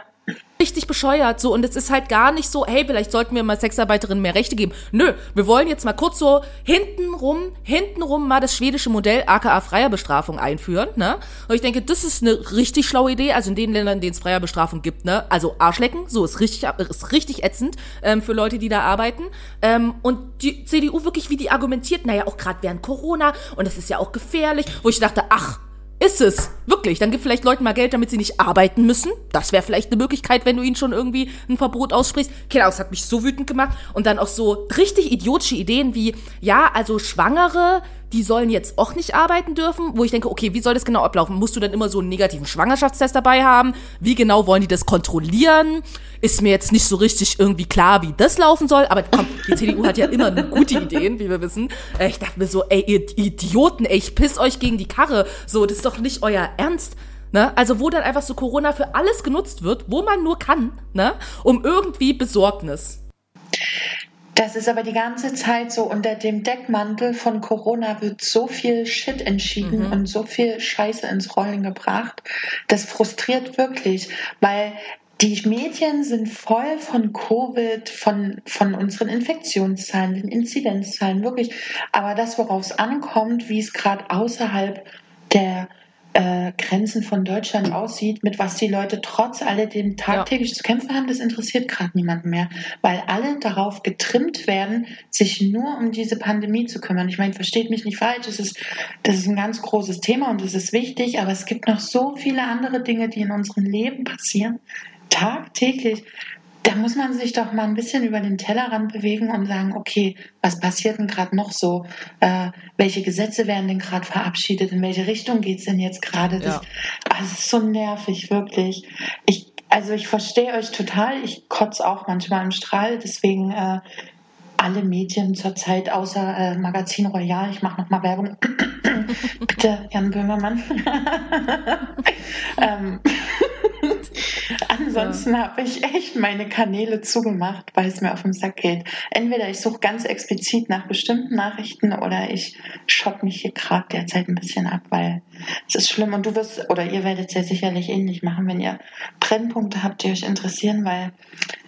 Richtig bescheuert so und es ist halt gar nicht so, hey, vielleicht sollten wir mal Sexarbeiterinnen mehr Rechte geben. Nö, wir wollen jetzt mal kurz so hintenrum, hintenrum mal das schwedische Modell aka freier Bestrafung einführen, ne? Und ich denke, das ist eine richtig schlaue Idee, also in den Ländern, in denen es freier Bestrafung gibt, ne? Also Arschlecken, so ist richtig ist richtig ätzend ähm, für Leute, die da arbeiten. Ähm, und die CDU wirklich, wie die argumentiert, naja, auch gerade während Corona und das ist ja auch gefährlich, wo ich dachte, ach, ist es. Wirklich. Dann gib vielleicht Leuten mal Geld, damit sie nicht arbeiten müssen. Das wäre vielleicht eine Möglichkeit, wenn du ihnen schon irgendwie ein Verbot aussprichst. Genau, das hat mich so wütend gemacht. Und dann auch so richtig idiotische Ideen wie, ja, also Schwangere, die sollen jetzt auch nicht arbeiten dürfen, wo ich denke, okay, wie soll das genau ablaufen? Musst du dann immer so einen negativen Schwangerschaftstest dabei haben? Wie genau wollen die das kontrollieren? Ist mir jetzt nicht so richtig irgendwie klar, wie das laufen soll, aber komm, die CDU hat ja immer gute Ideen, wie wir wissen. Äh, Ich dachte mir so, ey, ihr Idioten, ey, ich piss euch gegen die Karre. So, das ist doch nicht euer Ernst. Ne? Also wo dann einfach so Corona für alles genutzt wird, wo man nur kann, ne? um irgendwie Besorgnis. Das ist aber die ganze Zeit so unter dem Deckmantel von Corona wird so viel Shit entschieden Mhm. und so viel Scheiße ins Rollen gebracht. Das frustriert wirklich, weil die Medien sind voll von Covid, von, von unseren Infektionszahlen, den Inzidenzzahlen, wirklich. Aber das, worauf es ankommt, wie es gerade außerhalb der äh, Grenzen von Deutschland aussieht, mit was die Leute trotz alledem tagtäglich zu kämpfen haben, das interessiert gerade niemanden mehr, weil alle darauf getrimmt werden, sich nur um diese Pandemie zu kümmern. Ich meine, versteht mich nicht falsch, das ist, das ist ein ganz großes Thema und es ist wichtig, aber es gibt noch so viele andere Dinge, die in unserem Leben passieren, tagtäglich, da muss man sich doch mal ein bisschen über den Tellerrand bewegen und sagen, okay, was passiert denn gerade noch so? Äh, welche Gesetze werden denn gerade verabschiedet? In welche Richtung geht es denn jetzt gerade? Das, Ja. das ist so nervig, wirklich. Ich, also ich verstehe euch total. Ich kotze auch manchmal im Strahl. Deswegen äh, alle Medien zurzeit außer äh, Magazin Royal. Ich mache nochmal Werbung. Bitte, Jan Böhmermann. ähm, Ansonsten habe ich echt meine Kanäle zugemacht, weil es mir auf den Sack geht. Entweder ich suche ganz explizit nach bestimmten Nachrichten oder ich schotte mich hier gerade derzeit ein bisschen ab, weil es ist schlimm und du wirst oder ihr werdet es ja sicherlich ähnlich machen, wenn ihr Brennpunkte habt, die euch interessieren, weil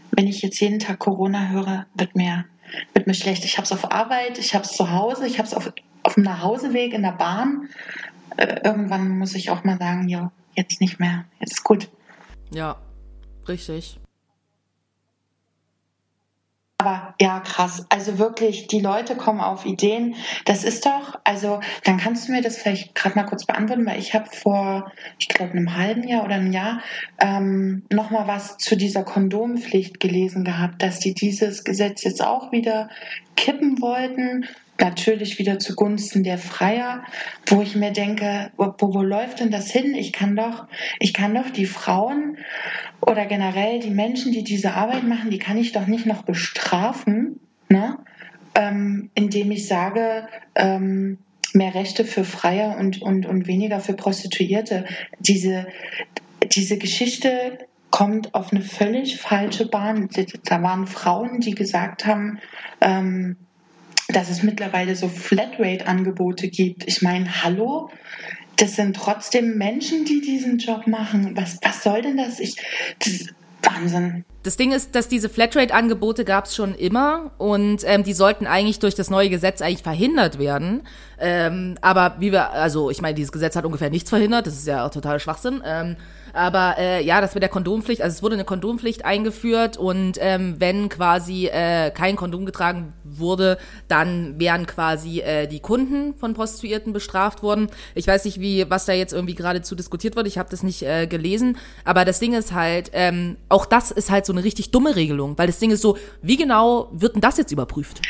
wenn ich jetzt jeden Tag Corona höre, wird mir, wird mir schlecht. Ich habe es auf Arbeit, ich habe es zu Hause, ich habe es auf, auf dem Nachhauseweg in der Bahn. Äh, irgendwann muss ich auch mal sagen, ja, jetzt nicht mehr, jetzt ist gut. Ja, richtig. Aber ja, krass. Also wirklich, die Leute kommen auf Ideen. Das ist doch, also dann kannst du mir das vielleicht gerade mal kurz beantworten, weil ich habe vor, ich glaube, einem halben Jahr oder einem Jahr ähm, nochmal was zu dieser Kondompflicht gelesen gehabt, dass die dieses Gesetz jetzt auch wieder kippen wollten. Natürlich wieder zugunsten der Freier, wo ich mir denke, wo, wo läuft denn das hin? Ich kann doch, ich kann doch die Frauen oder generell die Menschen, die diese Arbeit machen, die kann ich doch nicht noch bestrafen, ne? ähm, indem ich sage, ähm, mehr Rechte für Freier und, und, und weniger für Prostituierte. Diese, diese Geschichte kommt auf eine völlig falsche Bahn. Da waren Frauen, die gesagt haben, ähm, dass es mittlerweile so Flatrate-Angebote gibt. Ich meine, hallo? Das sind trotzdem Menschen, die diesen Job machen. Was, was soll denn das? Ich, das ist Wahnsinn. Das Ding ist, dass diese Flatrate-Angebote gab es schon immer und ähm, die sollten eigentlich durch das neue Gesetz eigentlich verhindert werden. Ähm, aber wie wir, also ich meine, dieses Gesetz hat ungefähr nichts verhindert, das ist ja auch total Schwachsinn. Ähm, aber äh, ja, das mit der Kondompflicht, also es wurde eine Kondompflicht eingeführt und ähm, wenn quasi äh, kein Kondom getragen wurde, dann wären quasi äh, die Kunden von Prostituierten bestraft worden. Ich weiß nicht, wie was da jetzt irgendwie geradezu diskutiert wird. Ich habe das nicht äh, gelesen, aber das Ding ist halt, ähm, auch das ist halt so eine richtig dumme Regelung, weil das Ding ist so, wie genau wird denn das jetzt überprüft?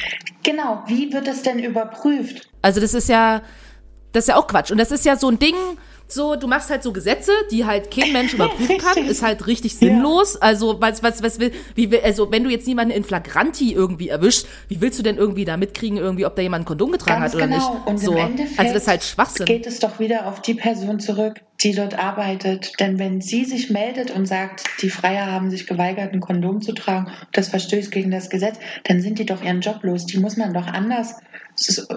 Genau, wie wird es denn überprüft? Also das ist ja, das ist ja auch Quatsch. Und das ist ja so ein Ding, so, du machst halt so Gesetze, die halt kein Mensch überprüfen kann, ist halt richtig sinnlos. Also, was, was, was will, wie will, also, wenn du jetzt jemanden in Flagranti irgendwie erwischst, wie willst du denn irgendwie da mitkriegen, irgendwie, ob da jemand ein Kondom getragen Ganz hat oder genau. nicht? Und so. im Endeffekt also, das ist halt Schwachsinn. geht es doch wieder auf die Person zurück, die dort arbeitet. Denn wenn sie sich meldet und sagt, die Freier haben sich geweigert, ein Kondom zu tragen, das verstößt gegen das Gesetz, dann sind die doch ihren Job los. Die muss man doch anders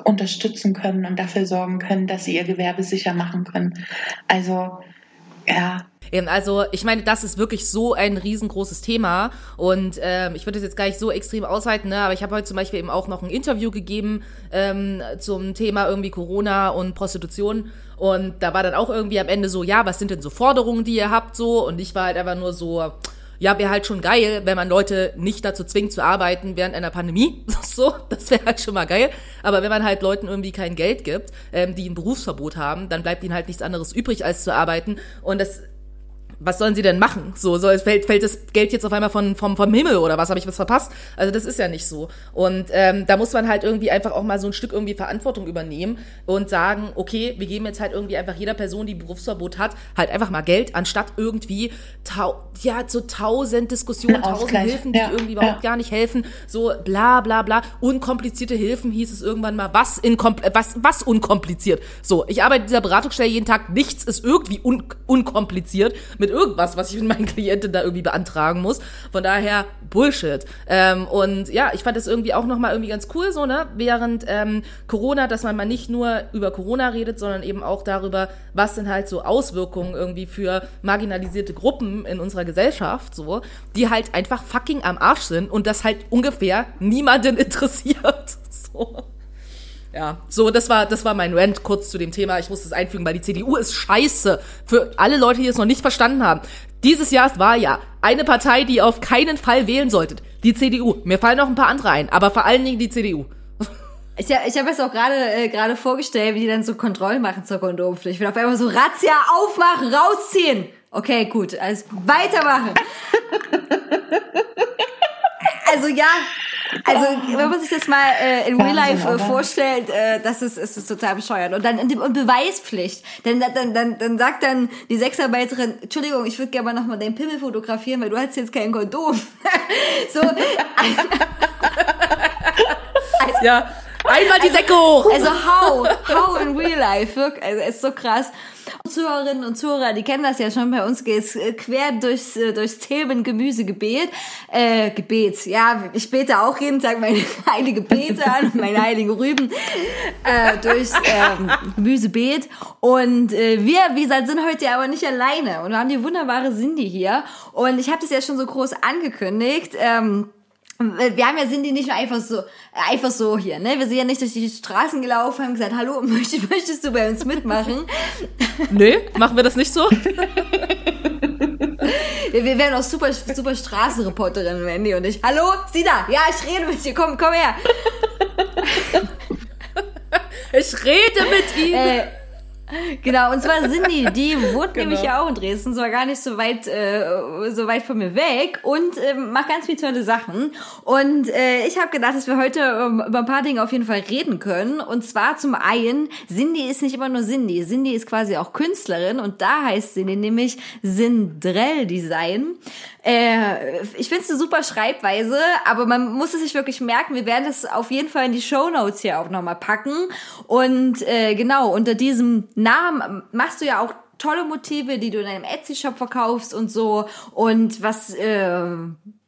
unterstützen können und dafür sorgen können, dass sie ihr Gewerbe sicher machen können. Also, ja, Also ich meine, das ist wirklich so ein riesengroßes Thema und ähm, ich würde es jetzt gar nicht so extrem ausweiten, ne? aber ich habe heute zum Beispiel eben auch noch ein Interview gegeben ähm, zum Thema irgendwie Corona und Prostitution und da war dann auch irgendwie am Ende so, ja, was sind denn so Forderungen, die ihr habt so und ich war halt einfach nur so, ja, wäre halt schon geil, wenn man Leute nicht dazu zwingt zu arbeiten während einer Pandemie. So, das wäre halt schon mal geil. Aber wenn man halt Leuten irgendwie kein Geld gibt, ähm, die ein Berufsverbot haben, dann bleibt ihnen halt nichts anderes übrig, als zu arbeiten. Und das was sollen sie denn machen? So, so fällt, fällt das Geld jetzt auf einmal von, vom, vom Himmel oder was habe ich was verpasst? Also das ist ja nicht so. Und ähm, da muss man halt irgendwie einfach auch mal so ein Stück irgendwie Verantwortung übernehmen und sagen, okay, wir geben jetzt halt irgendwie einfach jeder Person, die Berufsverbot hat, halt einfach mal Geld, anstatt irgendwie tau ja so tausend Diskussionen, tausend. Hilfen, die Ja, irgendwie überhaupt ja. gar nicht helfen. So bla bla bla. Unkomplizierte Hilfen hieß es irgendwann mal. Was, was, was unkompliziert? So, ich arbeite in dieser Beratungsstelle jeden Tag. Nichts ist irgendwie un unkompliziert mit irgendwas, was ich mit meinen Klienten da irgendwie beantragen muss. Von daher Bullshit. Ähm, und ja, ich fand das irgendwie auch nochmal irgendwie ganz cool, so, ne? Während ähm, Corona, dass man mal nicht nur über Corona redet, sondern eben auch darüber, was sind halt so Auswirkungen irgendwie für marginalisierte Gruppen in unserer Gesellschaft, so, die halt einfach fucking am Arsch sind und das halt ungefähr niemanden interessiert. So. Ja, so, das war, das war mein Rant kurz zu dem Thema. Ich musste es einfügen, weil die CDU ist scheiße. Für alle Leute, die es noch nicht verstanden haben. Dieses Jahr war ja eine Partei, die ihr auf keinen Fall wählen solltet. Die CDU. Mir fallen noch ein paar andere ein, aber vor allen Dingen die CDU. Ich, ich habe es auch gerade äh, gerade vorgestellt, wie die dann so Kontrollen machen zur Kondompflicht. Ich will auf einmal so Razzia aufmachen, rausziehen. Okay, gut, alles weitermachen. also ja, also wenn man sich das mal äh, in Real Life äh, oder? vorstellt, äh, das ist, ist, ist total bescheuert. Und dann und Beweispflicht. Dann, dann, dann, dann sagt dann die Sexarbeiterin, Entschuldigung, ich würde gerne mal nochmal deinen Pimmel fotografieren, weil du hast jetzt kein Kondom. so, Ja, einmal die Decke hoch. Also how, how in real life, wirklich, also es ist so krass. Zuhörerinnen und Zuhörer, die kennen das ja schon, bei uns geht's äh, quer durchs, äh, durchs Themen Gemüsegebet, äh, Gebet, ja, ich bete auch jeden Tag meine heilige Bete an, meine heiligen Rüben, äh, durchs ähm, Gemüsebeet und äh, wir, wie gesagt, sind heute aber nicht alleine und wir haben die wunderbare Cindy hier und ich habe das ja schon so groß angekündigt, ähm, wir haben ja Cindy nicht nur einfach so, einfach so hier, ne? Wir sind ja nicht durch die Straßen gelaufen, haben gesagt, hallo, möchtest, möchtest du bei uns mitmachen? Nö, machen wir das nicht so? Wir, wir wären auch super, super Straßenreporterin, Wendy und ich. Hallo, Sida, ja, ich rede mit dir, komm, komm her. Ich rede mit ihm. Äh, genau, und zwar Cindy, die wohnt Genau. nämlich ja auch in Dresden, zwar gar nicht so weit, äh, so weit von mir weg und ähm, macht ganz viele tolle Sachen. Und äh, ich habe gedacht, dass wir heute ähm, über ein paar Dinge auf jeden Fall reden können. Und zwar zum einen, Cindy ist nicht immer nur Cindy. Cindy ist quasi auch Künstlerin und da heißt Cindy nämlich Sindrell Design. Äh, ich finde es eine super Schreibweise, aber man muss es sich wirklich merken. Wir werden das auf jeden Fall in die Show Notes hier auch nochmal packen. Und äh, genau, unter diesem Namen machst du ja auch tolle Motive, die du in deinem Etsy-Shop verkaufst und so. Und was äh,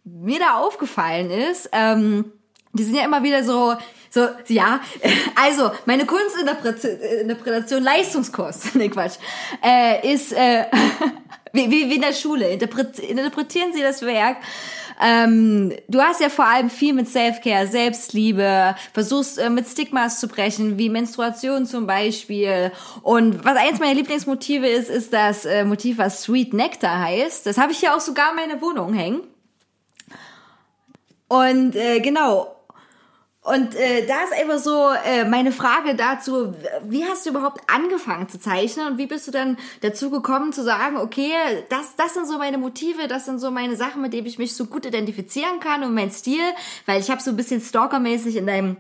mir da aufgefallen ist, ähm, die sind ja immer wieder so, so, ja, also, meine Kunstinterpretation, Leistungskurs, nee, Quatsch, äh, ist, äh, wie, wie, wie in der Schule, Interpret, interpretieren Sie das Werk, ähm, du hast ja vor allem viel mit Self-Care, Selbstliebe, versuchst äh, mit Stigmas zu brechen, wie Menstruation zum Beispiel. Und was eins meiner Lieblingsmotive ist, ist das äh, Motiv, was Sweet Nectar heißt. Das habe ich hier auch sogar in meiner Wohnung hängen. Und äh, genau. Und äh, da ist einfach so äh, meine Frage dazu, wie hast du überhaupt angefangen zu zeichnen? Und wie bist du dann dazu gekommen zu sagen, okay, das, das sind so meine Motive, das sind so meine Sachen, mit denen ich mich so gut identifizieren kann und mein Stil, weil ich habe so ein bisschen stalkermäßig in deinem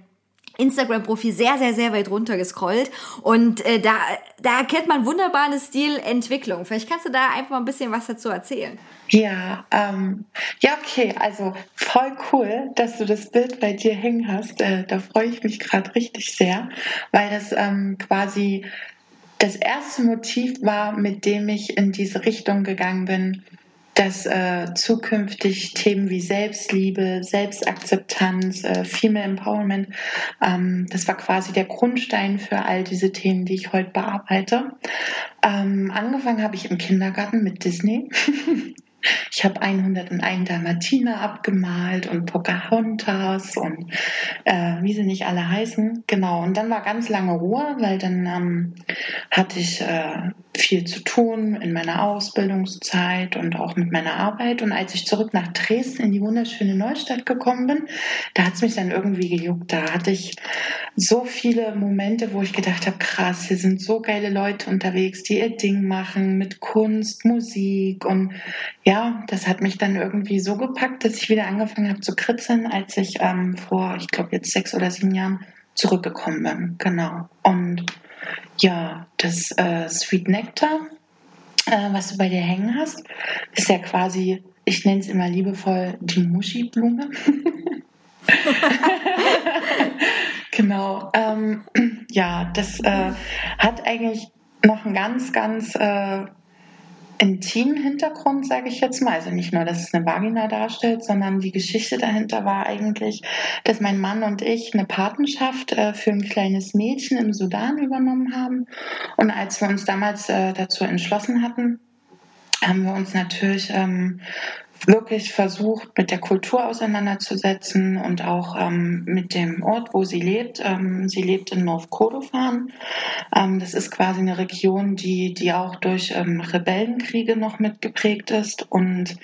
Instagram-Profil sehr, sehr, sehr weit runter gescrollt und äh, da, da erkennt man wunderbar eine Stilentwicklung. Vielleicht kannst du da einfach mal ein bisschen was dazu erzählen. Ja, ähm, ja, okay, also voll cool, dass du das Bild bei dir hängen hast. Äh, da freue ich mich gerade richtig sehr, weil das ähm, quasi das erste Motiv war, mit dem ich in diese Richtung gegangen bin, dass äh, zukünftig Themen wie Selbstliebe, Selbstakzeptanz, äh, Female Empowerment, ähm, das war quasi der Grundstein für all diese Themen, die ich heute bearbeite. Ähm, angefangen habe ich im Kindergarten mit Disney. Ich habe 101 Dalmatiner abgemalt und Pocahontas und äh, wie sie nicht alle heißen. Genau, und dann war ganz lange Ruhe, weil dann ähm, hatte ich äh, viel zu tun in meiner Ausbildungszeit und auch mit meiner Arbeit. Und als ich zurück nach Dresden in die wunderschöne Neustadt gekommen bin, da hat es mich dann irgendwie gejuckt. Da hatte ich so viele Momente, wo ich gedacht habe, krass, hier sind so geile Leute unterwegs, die ihr Ding machen mit Kunst, Musik und ja, das hat mich dann irgendwie so gepackt, dass ich wieder angefangen habe zu kritzeln, als ich ähm, vor, ich glaube jetzt sechs oder sieben Jahren zurückgekommen bin. Genau. Und ja, das äh, Sweet Nectar, äh, was du bei dir hängen hast, ist ja quasi, ich nenne es immer liebevoll die Muschi-Blume. genau. Ähm, ja, das äh, hat eigentlich noch einen ganz, ganz äh, intimen Hintergrund, sage ich jetzt mal. Also nicht nur, dass es eine Vagina darstellt, sondern die Geschichte dahinter war eigentlich, dass mein Mann und ich eine Patenschaft äh, für ein kleines Mädchen im Sudan übernommen haben. Und als wir uns damals äh, dazu entschlossen hatten, haben wir uns natürlich ähm, wirklich versucht, mit der Kultur auseinanderzusetzen und auch ähm, mit dem Ort, wo sie lebt. Ähm, sie lebt in North Kordofan. Ähm, das ist quasi eine Region, die, die auch durch ähm, Rebellenkriege noch mitgeprägt ist. Und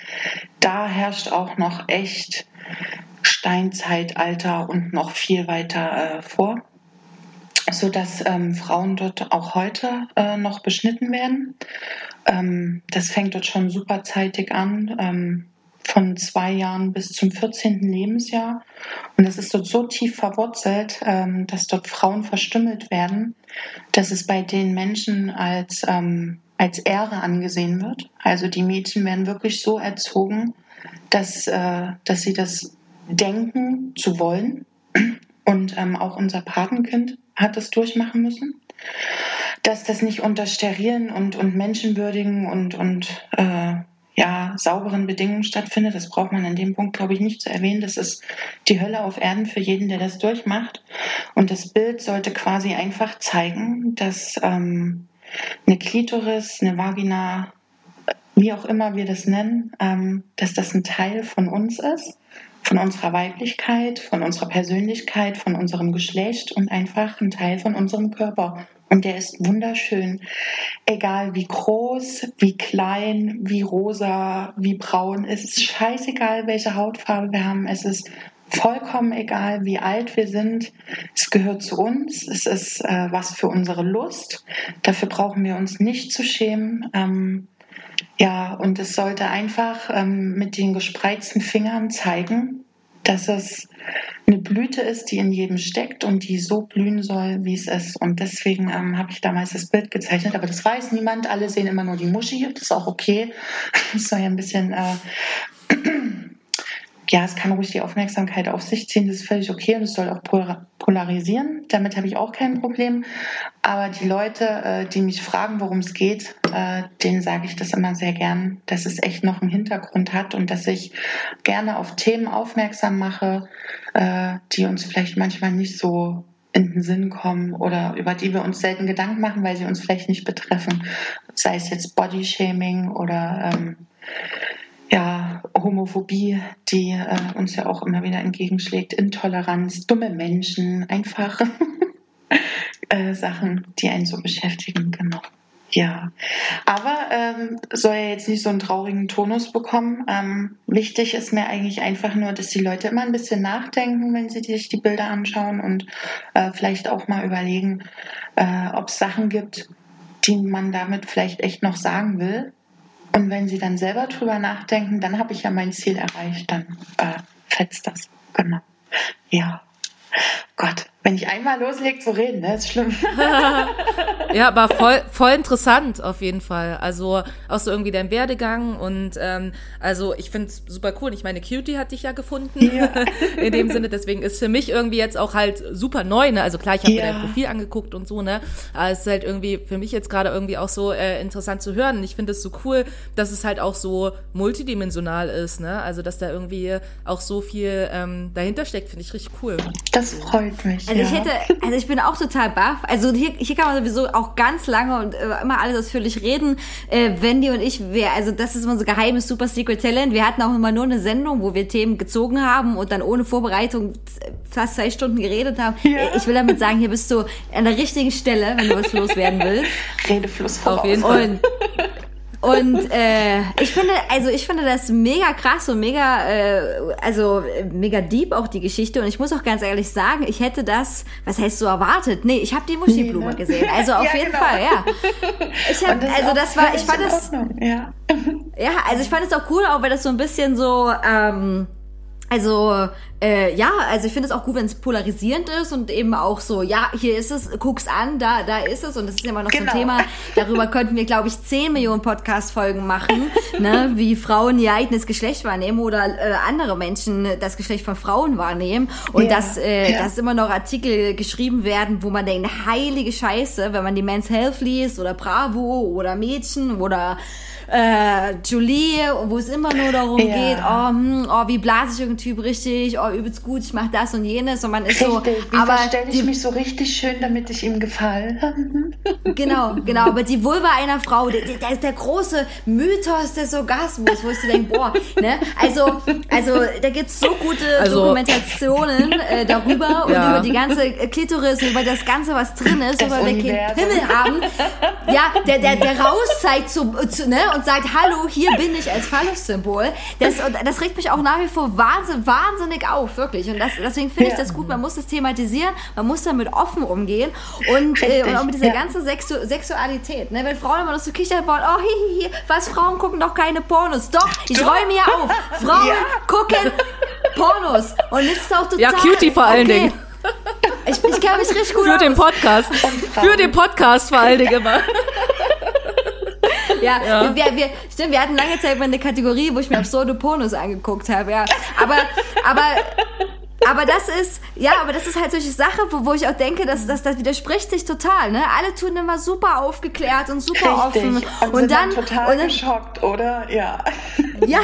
da herrscht auch noch echt Steinzeitalter und noch viel weiter äh, vor so dass ähm, Frauen dort auch heute äh, noch beschnitten werden. Ähm, das fängt dort schon super zeitig an, ähm, von zwei Jahren bis zum 14. Lebensjahr. Und es ist dort so tief verwurzelt, ähm, dass dort Frauen verstümmelt werden, dass es bei den Menschen als, ähm, als Ehre angesehen wird. Also die Mädchen werden wirklich so erzogen, dass, äh, dass sie das denken zu wollen. Und ähm, auch unser Patenkind hat das durchmachen müssen. Dass das nicht unter sterilen und, und menschenwürdigen und, und äh, ja, sauberen Bedingungen stattfindet, das braucht man an dem Punkt, glaube ich, nicht zu erwähnen. Das ist die Hölle auf Erden für jeden, der das durchmacht. Und das Bild sollte quasi einfach zeigen, dass ähm, eine Klitoris, eine Vagina, wie auch immer wir das nennen, ähm, dass das ein Teil von uns ist von unserer Weiblichkeit, von unserer Persönlichkeit, von unserem Geschlecht und einfach ein Teil von unserem Körper. Und der ist wunderschön. Egal wie groß, wie klein, wie rosa, wie braun. Es ist scheißegal, welche Hautfarbe wir haben. Es ist vollkommen egal, wie alt wir sind. Es gehört zu uns. Es ist äh, was für unsere Lust. Dafür brauchen wir uns nicht zu schämen. Ähm, ja, und es sollte einfach ähm, mit den gespreizten Fingern zeigen, dass es eine Blüte ist, die in jedem steckt und die so blühen soll, wie es ist. Und deswegen ähm, habe ich damals das Bild gezeichnet, aber das weiß niemand. Alle sehen immer nur die Muschi. Das ist auch okay. Das soll ja ein bisschen äh, ja, es kann ruhig die Aufmerksamkeit auf sich ziehen, das ist völlig okay und es soll auch polarisieren. Damit habe ich auch kein Problem. Aber die Leute, äh, die mich fragen, worum es geht, äh, denen sage ich das immer sehr gern, dass es echt noch einen Hintergrund hat und dass ich gerne auf Themen aufmerksam mache, äh, die uns vielleicht manchmal nicht so in den Sinn kommen oder über die wir uns selten Gedanken machen, weil sie uns vielleicht nicht betreffen. Sei es jetzt Bodyshaming oder ähm, ja, Homophobie, die äh, uns ja auch immer wieder entgegenschlägt, Intoleranz, dumme Menschen, einfach äh, Sachen, die einen so beschäftigen, genau. Ja, aber ähm, soll ja jetzt nicht so einen traurigen Tonus bekommen. Ähm, wichtig ist mir eigentlich einfach nur, dass die Leute immer ein bisschen nachdenken, wenn sie sich die Bilder anschauen und äh, vielleicht auch mal überlegen, äh, ob es Sachen gibt, die man damit vielleicht echt noch sagen will und wenn sie dann selber drüber nachdenken, dann habe ich ja mein Ziel erreicht, dann äh, fetzt das. Genau. Ja. Gott, wenn ich einmal loslege zu reden, ne, ist schlimm. ja, aber voll, voll interessant auf jeden Fall. Also auch so irgendwie dein Werdegang und ähm, also ich finde es super cool. Ich meine, Cutie hat dich ja gefunden ja. in dem Sinne. Deswegen ist für mich irgendwie jetzt auch halt super neu. Ne? Also klar, ich habe ja. mir dein Profil angeguckt und so. Ne, aber es ist halt irgendwie für mich jetzt gerade irgendwie auch so äh, interessant zu hören. Und ich finde es so cool, dass es halt auch so multidimensional ist. Ne, also dass da irgendwie auch so viel ähm, dahinter steckt, finde ich richtig cool. Das freut mich. Also ich hätte, also ich bin auch total baff. Also hier, hier kann man sowieso auch ganz lange und äh, immer alles ausführlich reden. Äh, Wendy und ich, wir, also das ist unser geheimes Super Secret Talent. Wir hatten auch immer nur eine Sendung, wo wir Themen gezogen haben und dann ohne Vorbereitung fast zwei Stunden geredet haben. Ja. Äh, ich will damit sagen, hier bist du an der richtigen Stelle, wenn du was loswerden willst. Redefluss voraus. Auf jeden Fall. Und und äh, ich finde, also ich finde das mega krass und mega, äh, also mega deep auch die Geschichte. Und ich muss auch ganz ehrlich sagen, ich hätte das, was heißt so erwartet? Nee, ich habe die Muschiblume nee, ne? gesehen. Also auf ja, jeden genau. Fall, ja. Ich hab, also das war, ich fand das, ja. ja, also ich fand es auch cool, auch weil das so ein bisschen so, ähm, also äh, ja, also ich finde es auch gut, wenn es polarisierend ist und eben auch so, ja, hier ist es, guck's an, da, da ist es und das ist immer noch genau. so ein genau. Thema. Darüber könnten wir, glaube ich, 10 Millionen Podcast-Folgen machen, ne, wie Frauen ihr eigenes Geschlecht wahrnehmen oder äh, andere Menschen das Geschlecht von Frauen wahrnehmen und ja. dass, äh, ja. dass immer noch Artikel geschrieben werden, wo man denkt, heilige Scheiße, wenn man die Men's Health liest oder Bravo oder Mädchen oder äh, Julie, wo es immer nur darum Ja. geht, oh, hm, oh, wie blase ich irgendeinen Typ richtig, oh, übelst gut, ich mach das und jenes und man ist so, Richtig, wie aber verstelle ich die, mich so richtig schön, damit ich ihm gefalle? genau, genau, aber die Vulva einer Frau, der, der, der große Mythos des Orgasmus, wo ich so denke, boah, ne, also, also, da gibt's so gute Also- Dokumentationen äh, darüber und Ja. über die ganze Klitoris, über das Ganze, was drin ist, Das über Universum. Pimmel haben, ja, der, der, der raus zeigt zu, zu, ne, und sagt, hallo, hier bin ich als Phallus-Symbol. Das, und das regt mich auch nach wie vor wahnsinn, wahnsinnig auf, wirklich. Und das, deswegen finde ich Ja. das gut. Man muss das thematisieren, man muss damit offen umgehen und, äh, und auch mit dieser ja. ganzen Sexu Sexualität. Ne? Wenn Frauen immer noch so kichern wollen, oh, hi, hi, hi, was, Frauen gucken doch keine Pornos. Doch, ich räume hier auf. Frauen Ja. gucken Pornos. Und das ist auch total... Ja, Cutie vor allen okay. Dingen. Ich, ich kann mich richtig gut Für den aus. Podcast. Frauen. Für den Podcast vor allen Dingen immer. Ja, Ja. Wir, wir, stimmt, wir hatten lange Zeit mal eine Kategorie, wo ich mir absurde Pornos angeguckt habe, ja. Aber, aber, aber das ist, ja, aber das ist halt solche Sache, wo, wo ich auch denke, dass, dass das widerspricht sich total, ne? Alle tun immer super aufgeklärt und super offen. Richtig. Und, Und sind dann, total und dann geschockt, oder? Ja. ja,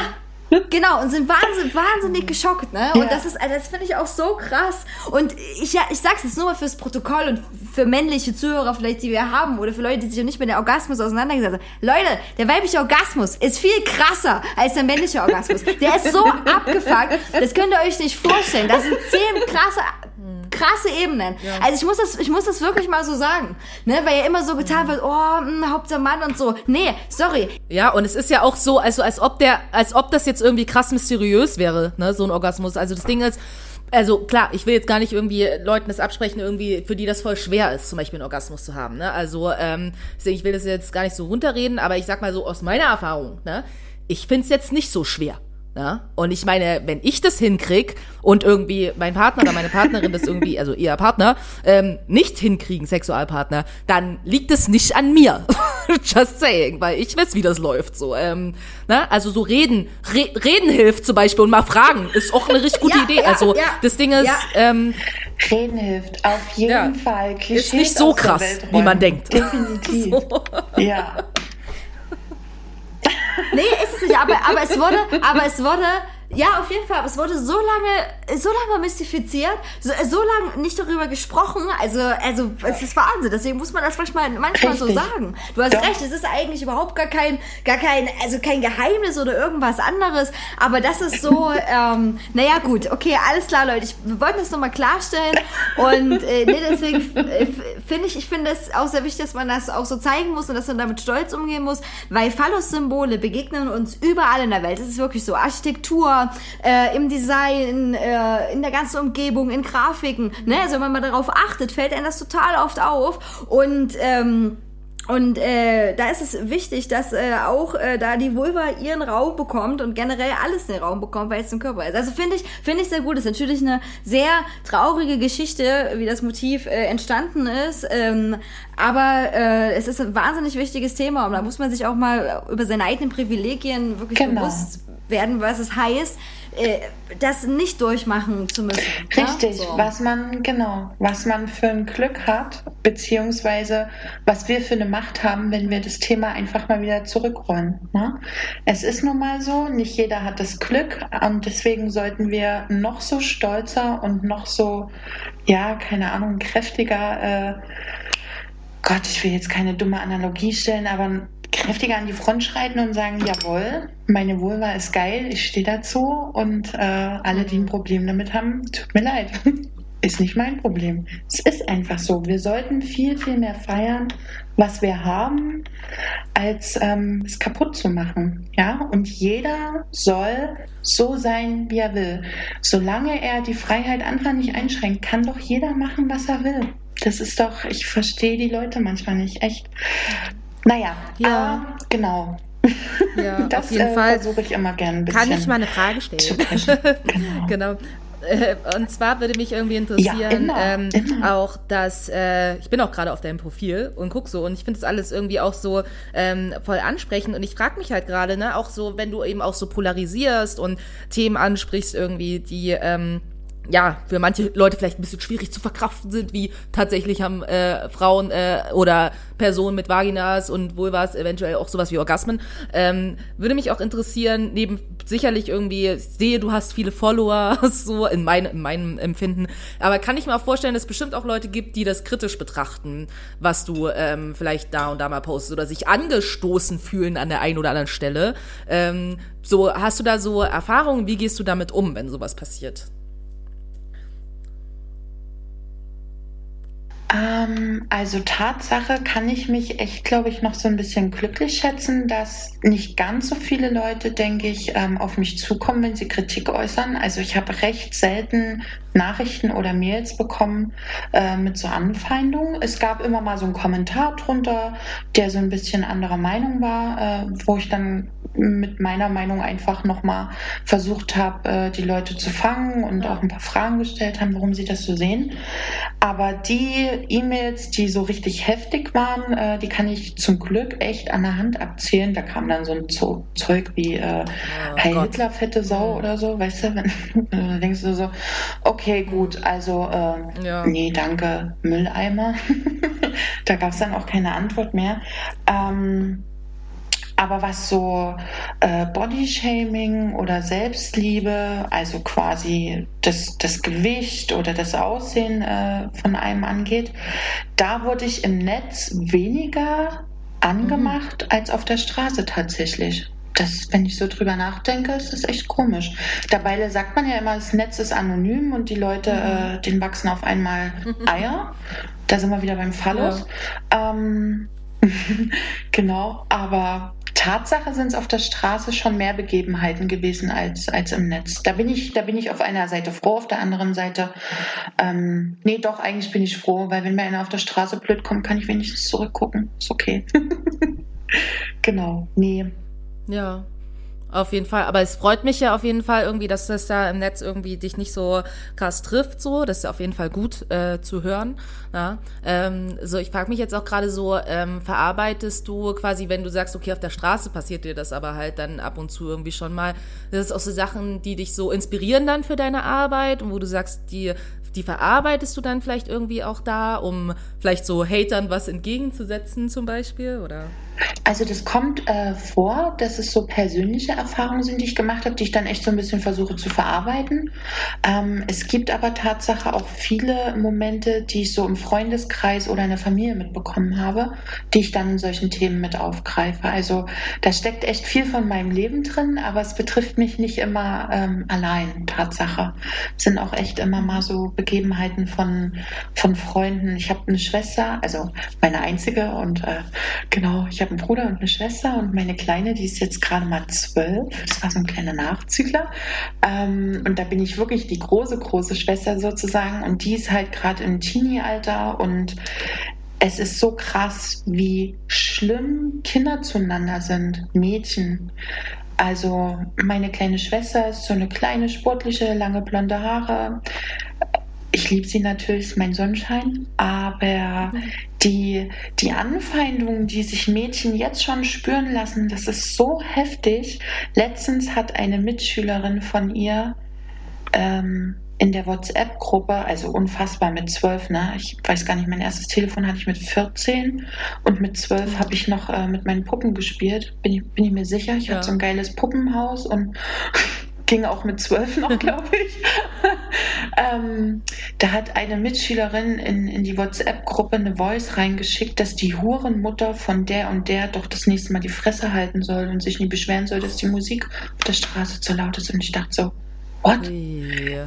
genau, und sind wahnsinnig, wahnsinnig geschockt, ne? Und Ja. das ist, also das finde ich auch so krass. Und ich, ja, ich sag's jetzt nur mal fürs Protokoll und für männliche Zuhörer vielleicht, die wir haben, oder für Leute, die sich noch nicht mit dem Orgasmus auseinandergesetzt haben. Leute, der weibliche Orgasmus ist viel krasser als der männliche Orgasmus. Der ist so abgefuckt, das könnt ihr euch nicht vorstellen. Das sind zehn krasse krasse Ebenen. Also ich muss das, ich muss das wirklich mal so sagen, ne, weil ja immer so getan wird, oh, mh, Hauptsache Mann und so. Nee, sorry, Ja, und es ist ja auch so, also als ob der, als ob das jetzt irgendwie krass mysteriös wäre, ne, so ein Orgasmus. Also das Ding ist, also klar, ich will jetzt gar nicht irgendwie Leuten das absprechen, irgendwie, für die das voll schwer ist, zum Beispiel einen Orgasmus zu haben, ne. Also, ähm, deswegen, ich will das jetzt gar nicht so runterreden, aber ich sag mal so aus meiner Erfahrung, ne, ich find's jetzt nicht so schwer. Ja? Und ich meine, wenn ich das hinkrieg und irgendwie mein Partner oder meine Partnerin das irgendwie, also ihr Partner, ähm, nicht hinkriegen, Sexualpartner, dann liegt es nicht an mir. Just saying, weil ich weiß, wie das läuft. So, ähm, ne? Also so reden, re reden hilft zum Beispiel und mal fragen ist auch eine richtig gute Ja, Idee. ja, also ja. das Ding ist, Ja. ähm, Reden hilft, auf jeden Ja. Fall. Klischees Ist nicht so krass, wie man denkt. Definitiv. Ja. Nee, ist es nicht, aber, aber es wurde, aber es wurde, ja, auf jeden Fall, aber es wurde so lange, so lange mystifiziert, so, so lange nicht darüber gesprochen, also, also, es ist Wahnsinn, deswegen muss man das manchmal, manchmal so sagen. Du hast Doch. recht, es ist eigentlich überhaupt gar kein, gar kein, also kein Geheimnis oder irgendwas anderes, aber das ist so, ähm, naja, gut, okay, alles klar, Leute, ich, wir wollten das nochmal klarstellen und, äh, nee, deswegen äh, finde ich, ich finde es auch sehr wichtig, dass man das auch so zeigen muss und dass man damit stolz umgehen muss, weil Phallus-Symbole begegnen uns überall in der Welt. Es ist wirklich so. Architektur, äh, im Design, äh, in der ganzen Umgebung, in Grafiken. Ne? Also wenn man darauf achtet, fällt einem das total oft auf. Und ähm, und äh, da ist es wichtig, dass äh, auch äh, da die Vulva ihren Raum bekommt und generell alles den Raum bekommt, weil es im Körper ist. Also finde ich, finde ich sehr gut. Das ist natürlich eine sehr traurige Geschichte, wie das Motiv äh, entstanden ist. Ähm, aber äh, es ist ein wahnsinnig wichtiges Thema und da muss man sich auch mal über seine eigenen Privilegien wirklich Genau. bewusst werden, was es heißt, äh, das nicht durchmachen zu müssen. ja? Richtig, So. was man, genau, was man für ein Glück hat, beziehungsweise was wir für eine Macht haben, wenn wir das Thema einfach mal wieder zurückrollen. Ne? Es ist nun mal so, nicht jeder hat das Glück und deswegen sollten wir noch so stolzer und noch so, ja, keine Ahnung, kräftiger, äh, Gott, ich will jetzt keine dumme Analogie stellen, aber kräftiger an die Front schreiten und sagen, jawohl, meine Vulva ist geil, ich stehe dazu und äh, alle, die ein Problem damit haben, tut mir leid. Ist nicht mein Problem. Es ist einfach so. Wir sollten viel, viel mehr feiern, was wir haben, als ähm, es kaputt zu machen. Ja, und jeder soll so sein, wie er will. Solange er die Freiheit anderer nicht einschränkt, kann doch jeder machen, was er will. Das ist doch, ich verstehe die Leute manchmal nicht, echt. Naja, Ja. aber genau. ja, Das auf jeden äh, Fall. versuche ich immer gerne ein bisschen Kann ich mal eine Frage stellen? Genau. genau. Äh, Und zwar würde mich irgendwie interessieren, Ja, immer, ähm, immer. auch dass, äh, ich bin auch gerade auf deinem Profil und guck so und ich finde das alles irgendwie auch so ähm, voll ansprechend und ich frage mich halt gerade, ne, auch so, wenn du eben auch so polarisierst und Themen ansprichst irgendwie, die ähm, ja, für manche Leute vielleicht ein bisschen schwierig zu verkraften sind, wie tatsächlich haben äh, Frauen äh, oder Personen mit Vaginas und Vulvas eventuell auch sowas wie Orgasmen. Ähm, würde mich auch interessieren, neben sicherlich irgendwie, ich sehe, du hast viele Follower, so in, mein, in meinem Empfinden, aber kann ich mir auch vorstellen, dass es bestimmt auch Leute gibt, die das kritisch betrachten, was du ähm, vielleicht da und da mal postest oder sich angestoßen fühlen an der einen oder anderen Stelle. Ähm, so, hast du da so Erfahrungen? Wie gehst du damit um, wenn sowas passiert? Ähm, also Tatsache kann ich mich echt, glaube ich, noch so ein bisschen glücklich schätzen, dass nicht ganz so viele Leute, denke ich, ähm, auf mich zukommen, wenn sie Kritik äußern. Also ich habe recht selten Nachrichten oder Mails bekommen äh, mit so Anfeindungen. Es gab immer mal so einen Kommentar drunter, der so ein bisschen anderer Meinung war, äh, wo ich dann mit meiner Meinung einfach nochmal versucht habe, äh, die Leute zu fangen und auch ein paar Fragen gestellt haben, warum sie das so sehen. Aber die E-Mails, die so richtig heftig waren, äh, die kann ich zum Glück echt an der Hand abzählen. Da kam dann so ein Zeug wie äh, Oh Heil. Hitler, fette Sau oder so, weißt du? Wenn, denkst du so, okay, gut, also äh, Ja. nee, danke, Mülleimer. da gab es dann auch keine Antwort mehr. Ähm, aber was so äh, Bodyshaming oder Selbstliebe, also quasi das, das Gewicht oder das Aussehen äh, von einem angeht, da wurde ich im Netz weniger angemacht als auf der Straße tatsächlich. Das, wenn ich so drüber nachdenke, ist das echt komisch. Dabei sagt man ja immer, das Netz ist anonym und die Leute, äh, denen wachsen auf einmal Eier. Da sind wir wieder beim Phallus. Ähm, genau, aber Tatsache sind es auf der Straße schon mehr Begebenheiten gewesen als, als im Netz. Da bin ich, da bin ich auf einer Seite froh, auf der anderen Seite, ähm, nee, doch, eigentlich bin ich froh, weil wenn mir einer auf der Straße blöd kommt, kann ich wenigstens zurückgucken. Ist okay. genau, nee. Ja, auf jeden Fall. Aber es freut mich ja auf jeden Fall irgendwie, dass das da im Netz irgendwie dich nicht so krass trifft. So, das ist auf jeden Fall gut äh, zu hören. Ja? Ähm, so, ich frage mich jetzt auch gerade so: ähm, Verarbeitest du quasi, wenn du sagst, okay, auf der Straße passiert dir das aber halt dann ab und zu irgendwie schon mal? Das ist auch so Sachen, die dich so inspirieren dann für deine Arbeit und wo du sagst, die die verarbeitest du dann vielleicht irgendwie auch da, um vielleicht so Hatern was entgegenzusetzen zum Beispiel, oder? Also das kommt äh, vor, dass es so persönliche Erfahrungen sind, die ich gemacht habe, die ich dann echt so ein bisschen versuche zu verarbeiten. Ähm, es gibt aber Tatsache auch viele Momente, die ich so im Freundeskreis oder in der Familie mitbekommen habe, die ich dann in solchen Themen mit aufgreife. Also da steckt echt viel von meinem Leben drin, aber es betrifft mich nicht immer ähm, allein, Tatsache. Es sind auch echt immer mal so Begebenheiten von, von Freunden. Ich habe eine Schwester, also meine einzige und äh, genau, ich habe einen Bruder und eine Schwester und meine Kleine, die ist jetzt gerade mal zwölf. Das war so ein kleiner Nachzügler. Ähm, und da bin ich wirklich die große, große Schwester sozusagen und die ist halt gerade im Teenie-Alter und es ist so krass, wie schlimm Kinder zueinander sind, Mädchen. Also meine kleine Schwester ist so eine kleine, sportliche, lange blonde Haare. Ich liebe sie natürlich, ist mein Sonnenschein, aber die, die Anfeindungen, die sich Mädchen jetzt schon spüren lassen, das ist so heftig. Letztens hat eine Mitschülerin von ihr ähm, in der WhatsApp-Gruppe, also unfassbar mit zwölf, ne? Ich weiß gar nicht, mein erstes Telefon hatte ich mit 14 und mit zwölf habe ich noch äh, mit meinen Puppen gespielt. Bin ich, bin ich mir sicher. Ich Ja. hatte so ein geiles Puppenhaus und ging auch mit zwölf noch, glaube ich. ähm, da hat eine Mitschülerin in, in die WhatsApp-Gruppe eine Voice reingeschickt, dass die Hurenmutter von der und der doch das nächste Mal die Fresse halten soll und sich nie beschweren soll, dass die Musik auf der Straße zu laut ist. Und ich dachte so, what?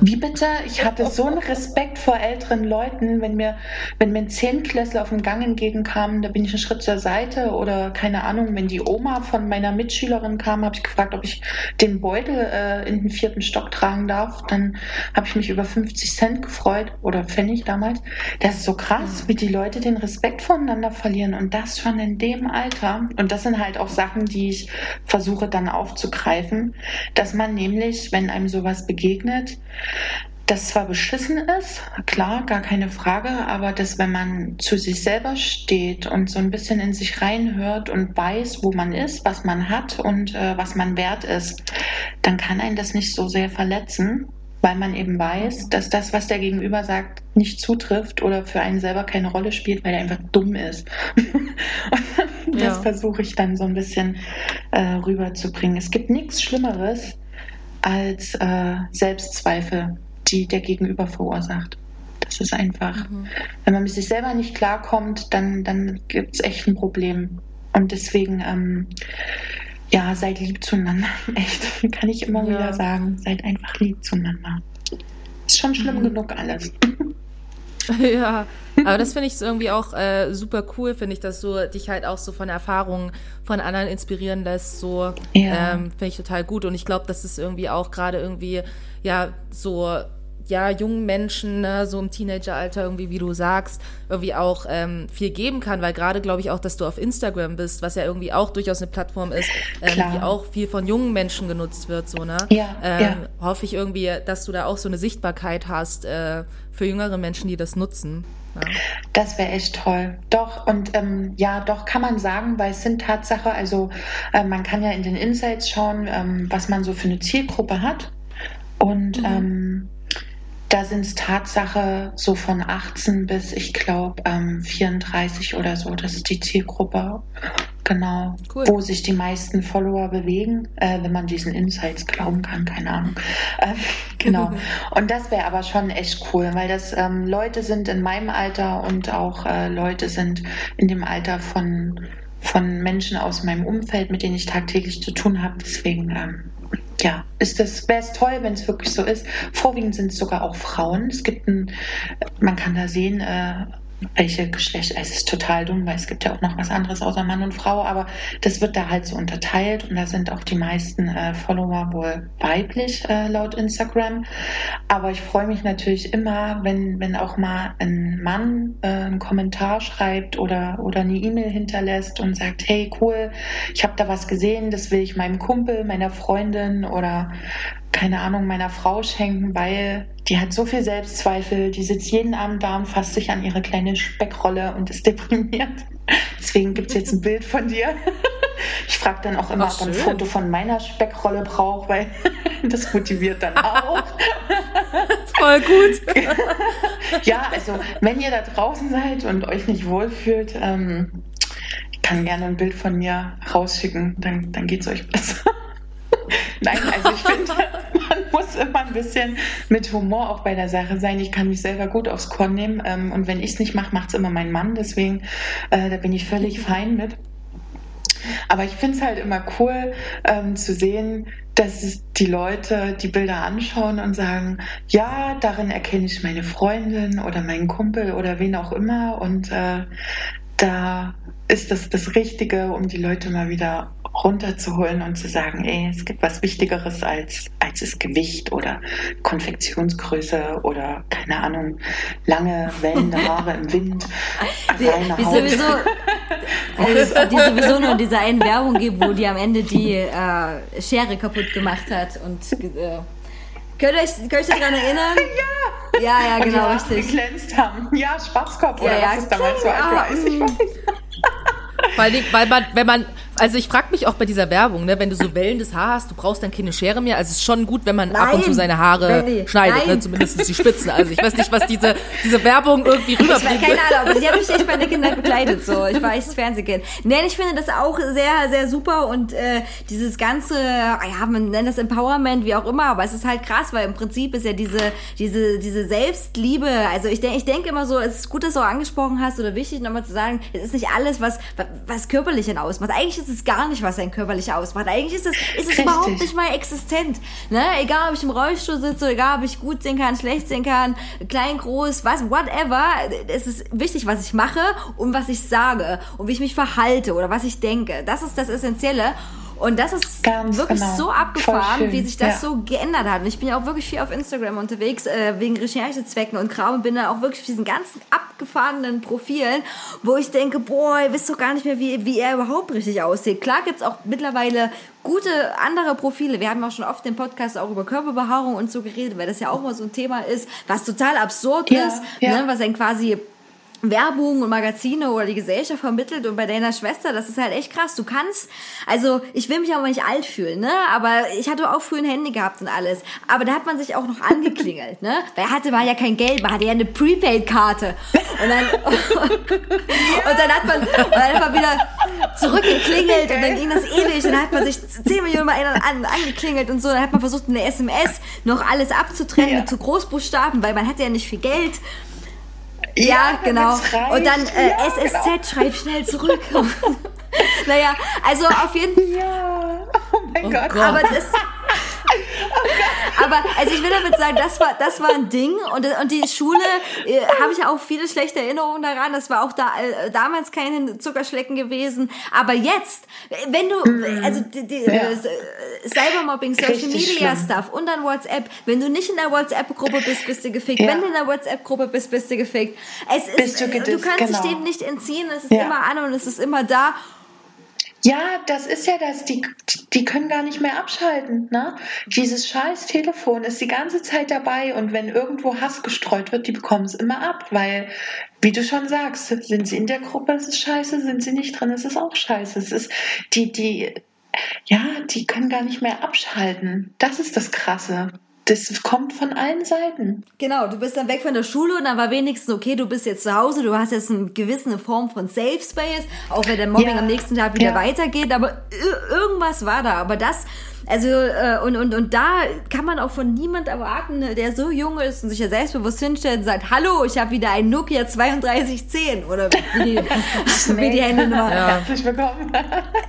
Wie bitte? Ich hatte so einen Respekt vor älteren Leuten, wenn mir, wenn mir ein Zehnklässler auf dem Gang entgegenkam, da bin ich einen Schritt zur Seite oder keine Ahnung, wenn die Oma von meiner Mitschülerin kam, habe ich gefragt, ob ich den Beutel äh, in den vierten Stock tragen darf. Dann habe ich mich über 50 Cent gefreut oder Pfennig damals. Das ist so krass, wie die Leute den Respekt voneinander verlieren und das schon in dem Alter. Und das sind halt auch Sachen, die ich versuche dann aufzugreifen, dass man nämlich, wenn einem sowas begegnet, das zwar beschissen ist, klar, gar keine Frage, aber dass wenn man zu sich selber steht und so ein bisschen in sich reinhört und weiß, wo man ist, was man hat und äh, was man wert ist, dann kann einen das nicht so sehr verletzen. weil man eben weiß, dass das, was der Gegenüber sagt, nicht zutrifft oder für einen selber keine Rolle spielt, weil er einfach dumm ist. Das Ja. versuche ich dann so ein bisschen äh, rüberzubringen. Es gibt nichts Schlimmeres als äh, Selbstzweifel, die der Gegenüber verursacht. Das ist einfach, wenn man mit sich selber nicht klarkommt, dann, dann gibt es echt ein Problem. Und deswegen, ähm, ja, seid lieb zueinander. Echt, kann ich immer Ja. wieder sagen. Seid einfach lieb zueinander. Ist schon schlimm Mhm. genug alles. Ja, aber das finde ich irgendwie auch äh, super cool, finde ich, dass du dich halt auch so von Erfahrungen von anderen inspirieren lässt. So Ja. ähm, finde ich total gut. Und ich glaube, das ist irgendwie auch gerade irgendwie, ja, so ja, jungen Menschen, ne, so im Teenageralter irgendwie, wie du sagst, irgendwie auch ähm, viel geben kann, weil gerade glaube ich auch, dass du auf Instagram bist, was ja irgendwie auch durchaus eine Plattform ist, ähm, die auch viel von jungen Menschen genutzt wird, so, ne? Ja, ähm, ja. Hoffe ich irgendwie, dass du da auch so eine Sichtbarkeit hast äh, für jüngere Menschen, die das nutzen. Ja. Das wäre echt toll. Doch, und ähm, ja, doch kann man sagen, weil es sind Tatsache, also äh, man kann ja in den Insights schauen, ähm, was man so für eine Zielgruppe hat. Und Mhm. ähm, da sind es Tatsache so von 18 bis, ich glaube, ähm, 34 oder so. Das ist die Zielgruppe. Genau. Cool. Wo sich die meisten Follower bewegen, äh, wenn man diesen Insights glauben kann, keine Ahnung. Äh, genau. Und das wäre aber schon echt cool, weil das ähm, Leute sind in meinem Alter und auch äh, Leute sind in dem Alter von, von Menschen aus meinem Umfeld, mit denen ich tagtäglich zu tun habe. Deswegen, ähm, ja, ist das, wäre es toll, wenn es wirklich so ist. Vorwiegend sind es sogar auch Frauen. Es gibt ein, man kann da sehen, äh, welche Geschlecht, es ist total dumm, weil es gibt ja auch noch was anderes außer Mann und Frau, aber das wird da halt so unterteilt und da sind auch die meisten äh, Follower wohl weiblich äh, laut Instagram. Aber ich freue mich natürlich immer, wenn, wenn auch mal ein Mann äh, einen Kommentar schreibt oder, oder eine E-Mail hinterlässt und sagt, hey cool, ich habe da was gesehen, das will ich meinem Kumpel, meiner Freundin oder keine Ahnung, meiner Frau schenken, weil die hat so viel Selbstzweifel, die sitzt jeden Abend da und fasst sich an ihre kleine Speckrolle und ist deprimiert. Deswegen gibt es jetzt ein Bild von dir. Ich frage dann auch immer, Ach, ob man ein. Foto von meiner Speckrolle braucht, weil das motiviert dann auch. Voll gut. Ja, also wenn ihr da draußen seid und euch nicht wohlfühlt, ähm, ich kann gerne ein Bild von mir rausschicken, dann, dann geht es euch besser. Nein, also ich finde, man muss immer ein bisschen mit Humor auch bei der Sache sein. Ich kann mich selber gut aufs Korn nehmen ähm, und wenn ich es nicht mache, macht es immer mein Mann. Deswegen, äh, da bin ich völlig fein mit. Aber ich finde es halt immer cool ähm, zu sehen, dass die Leute die Bilder anschauen und sagen, ja, darin erkenne ich meine Freundin oder meinen Kumpel oder wen auch immer. Und äh, da ist das das Richtige, um die Leute mal wieder runterzuholen und zu sagen, ey, es gibt was Wichtigeres als, das Gewicht oder Konfektionsgröße oder keine Ahnung, lange wellende Haare im Wind, Die, reine die Haut. sowieso, äh, die sowieso nur in dieser einen Werbung gibt, wo die am Ende die äh, Schere kaputt gemacht hat. Und äh, könnt ihr euch, könnt ihr euch daran erinnern? Ja. Ja, ja, Und die genau, richtig. geglänzt haben. Ja, Schwarzkopf oder Ja, ja. was es damals war. Ich Ja, weiß, ich mm. weiß. Weil, die, weil man, wenn man, also ich frage mich auch bei dieser Werbung, ne, wenn du so wellendes Haar hast, du brauchst dann keine Schere mehr. Also es ist schon gut, wenn man ab und Nein, zu seine Haare Benny, schneidet, ne, nein. zumindest die Spitzen. Also ich weiß nicht, was diese, diese Werbung irgendwie rüberbringt. keine Ahnung, aber die habe ich echt bei der Kindheit begleitet. So. Ich war echt Fernsehkind. Nee, ich finde das auch sehr, sehr super und äh, dieses ganze, ja, man nennt das Empowerment, wie auch immer, aber es ist halt krass, weil im Prinzip ist ja diese, diese, diese Selbstliebe, also ich denke ich denk immer so, es ist gut, dass du auch angesprochen hast oder wichtig nochmal zu sagen, es ist nicht alles, was, was Körperlichen ausmacht. Eigentlich ist es gar nicht, was ein körperlich ausmacht. Eigentlich ist es, ist es überhaupt nicht mal existent. Ne? Egal, ob ich im Rollstuhl sitze, egal, ob ich gut sehen kann, schlecht sehen kann, klein, groß, was, whatever. Es ist wichtig, was ich mache und was ich sage und wie ich mich verhalte oder was ich denke. Das ist das Essentielle. Und das ist Ganz wirklich genau. so abgefahren, wie sich das Ja. so geändert hat. Und ich bin ja auch wirklich viel auf Instagram unterwegs, äh, wegen Recherchezwecken und Kram und bin da auch wirklich diesen ganzen abgefahrenen Profilen, wo ich denke, boah, ihr wisst doch gar nicht mehr, wie, wie er überhaupt richtig aussieht. Klar gibt's auch mittlerweile gute andere Profile. Wir haben auch schon oft im Podcast auch über Körperbehaarung und so geredet, weil das ja auch mal so ein Thema ist, was total absurd Ja, ist, ja. Ne, was dann quasi Werbung und Magazine oder die Gesellschaft vermittelt und bei deiner Schwester, das ist halt echt krass. Du kannst, also ich will mich aber nicht alt fühlen, ne? Aber ich hatte auch früher ein Handy gehabt und alles. Aber da hat man sich auch noch angeklingelt, ne? Weil er hatte man ja kein Geld, man hatte ja eine Prepaid-Karte. Und dann, und dann hat man, und dann hat man wieder zurückgeklingelt und dann ging das ewig und dann hat man sich 10 Millionen Mal an, angeklingelt und so. Dann hat man versucht, eine SMS noch alles abzutrennen Ja. mit so Großbuchstaben, weil man hatte ja nicht viel Geld. Ja, Ja, genau. Und dann äh, Ja, SSZ, genau. schreib schnell zurück. naja, also auf jeden Fall. Ja, oh mein Gott. Gott. Aber das. Aber also ich will damit sagen, das war das war ein Ding und, und die Schule äh, habe ich auch viele schlechte Erinnerungen daran. Das war auch da äh, damals kein Zuckerschlecken gewesen. Aber jetzt, wenn du also die, die, Ja. äh, Cybermobbing, Social Richtig Media schlimm. Stuff und dann WhatsApp, wenn du nicht in der WhatsApp-Gruppe bist, bist du gefickt. Ja. Wenn du in der WhatsApp-Gruppe bist, bist du gefickt. Es ist, du äh, du kannst dich genau. dem nicht entziehen. Es ist Ja. immer an und es ist immer da. Ja, das ist ja das. Die, die können gar nicht mehr abschalten. Ne? Dieses scheiß Telefon ist die ganze Zeit dabei und wenn irgendwo Hass gestreut wird, die bekommen es immer ab, weil, wie du schon sagst, sind sie in der Gruppe, ist es scheiße, sind sie nicht drin, ist es auch scheiße. Es ist die, die, ja, die können gar nicht mehr abschalten. Das ist das Krasse. Das kommt von allen Seiten. Genau, du bist dann weg von der Schule und dann war wenigstens, okay, du bist jetzt zu Hause, du hast jetzt eine gewisse Form von Safe Space, auch wenn der Mobbing Ja, am nächsten Tag wieder ja. weitergeht, aber ir- irgendwas war da. Aber das, also, äh, und, und, und da kann man auch von niemand erwarten, der so jung ist und sich ja selbstbewusst hinstellt und sagt, hallo, ich habe wieder ein Nokia 3210 oder wie die, wie die Handynummer. Ja. Herzlich willkommen.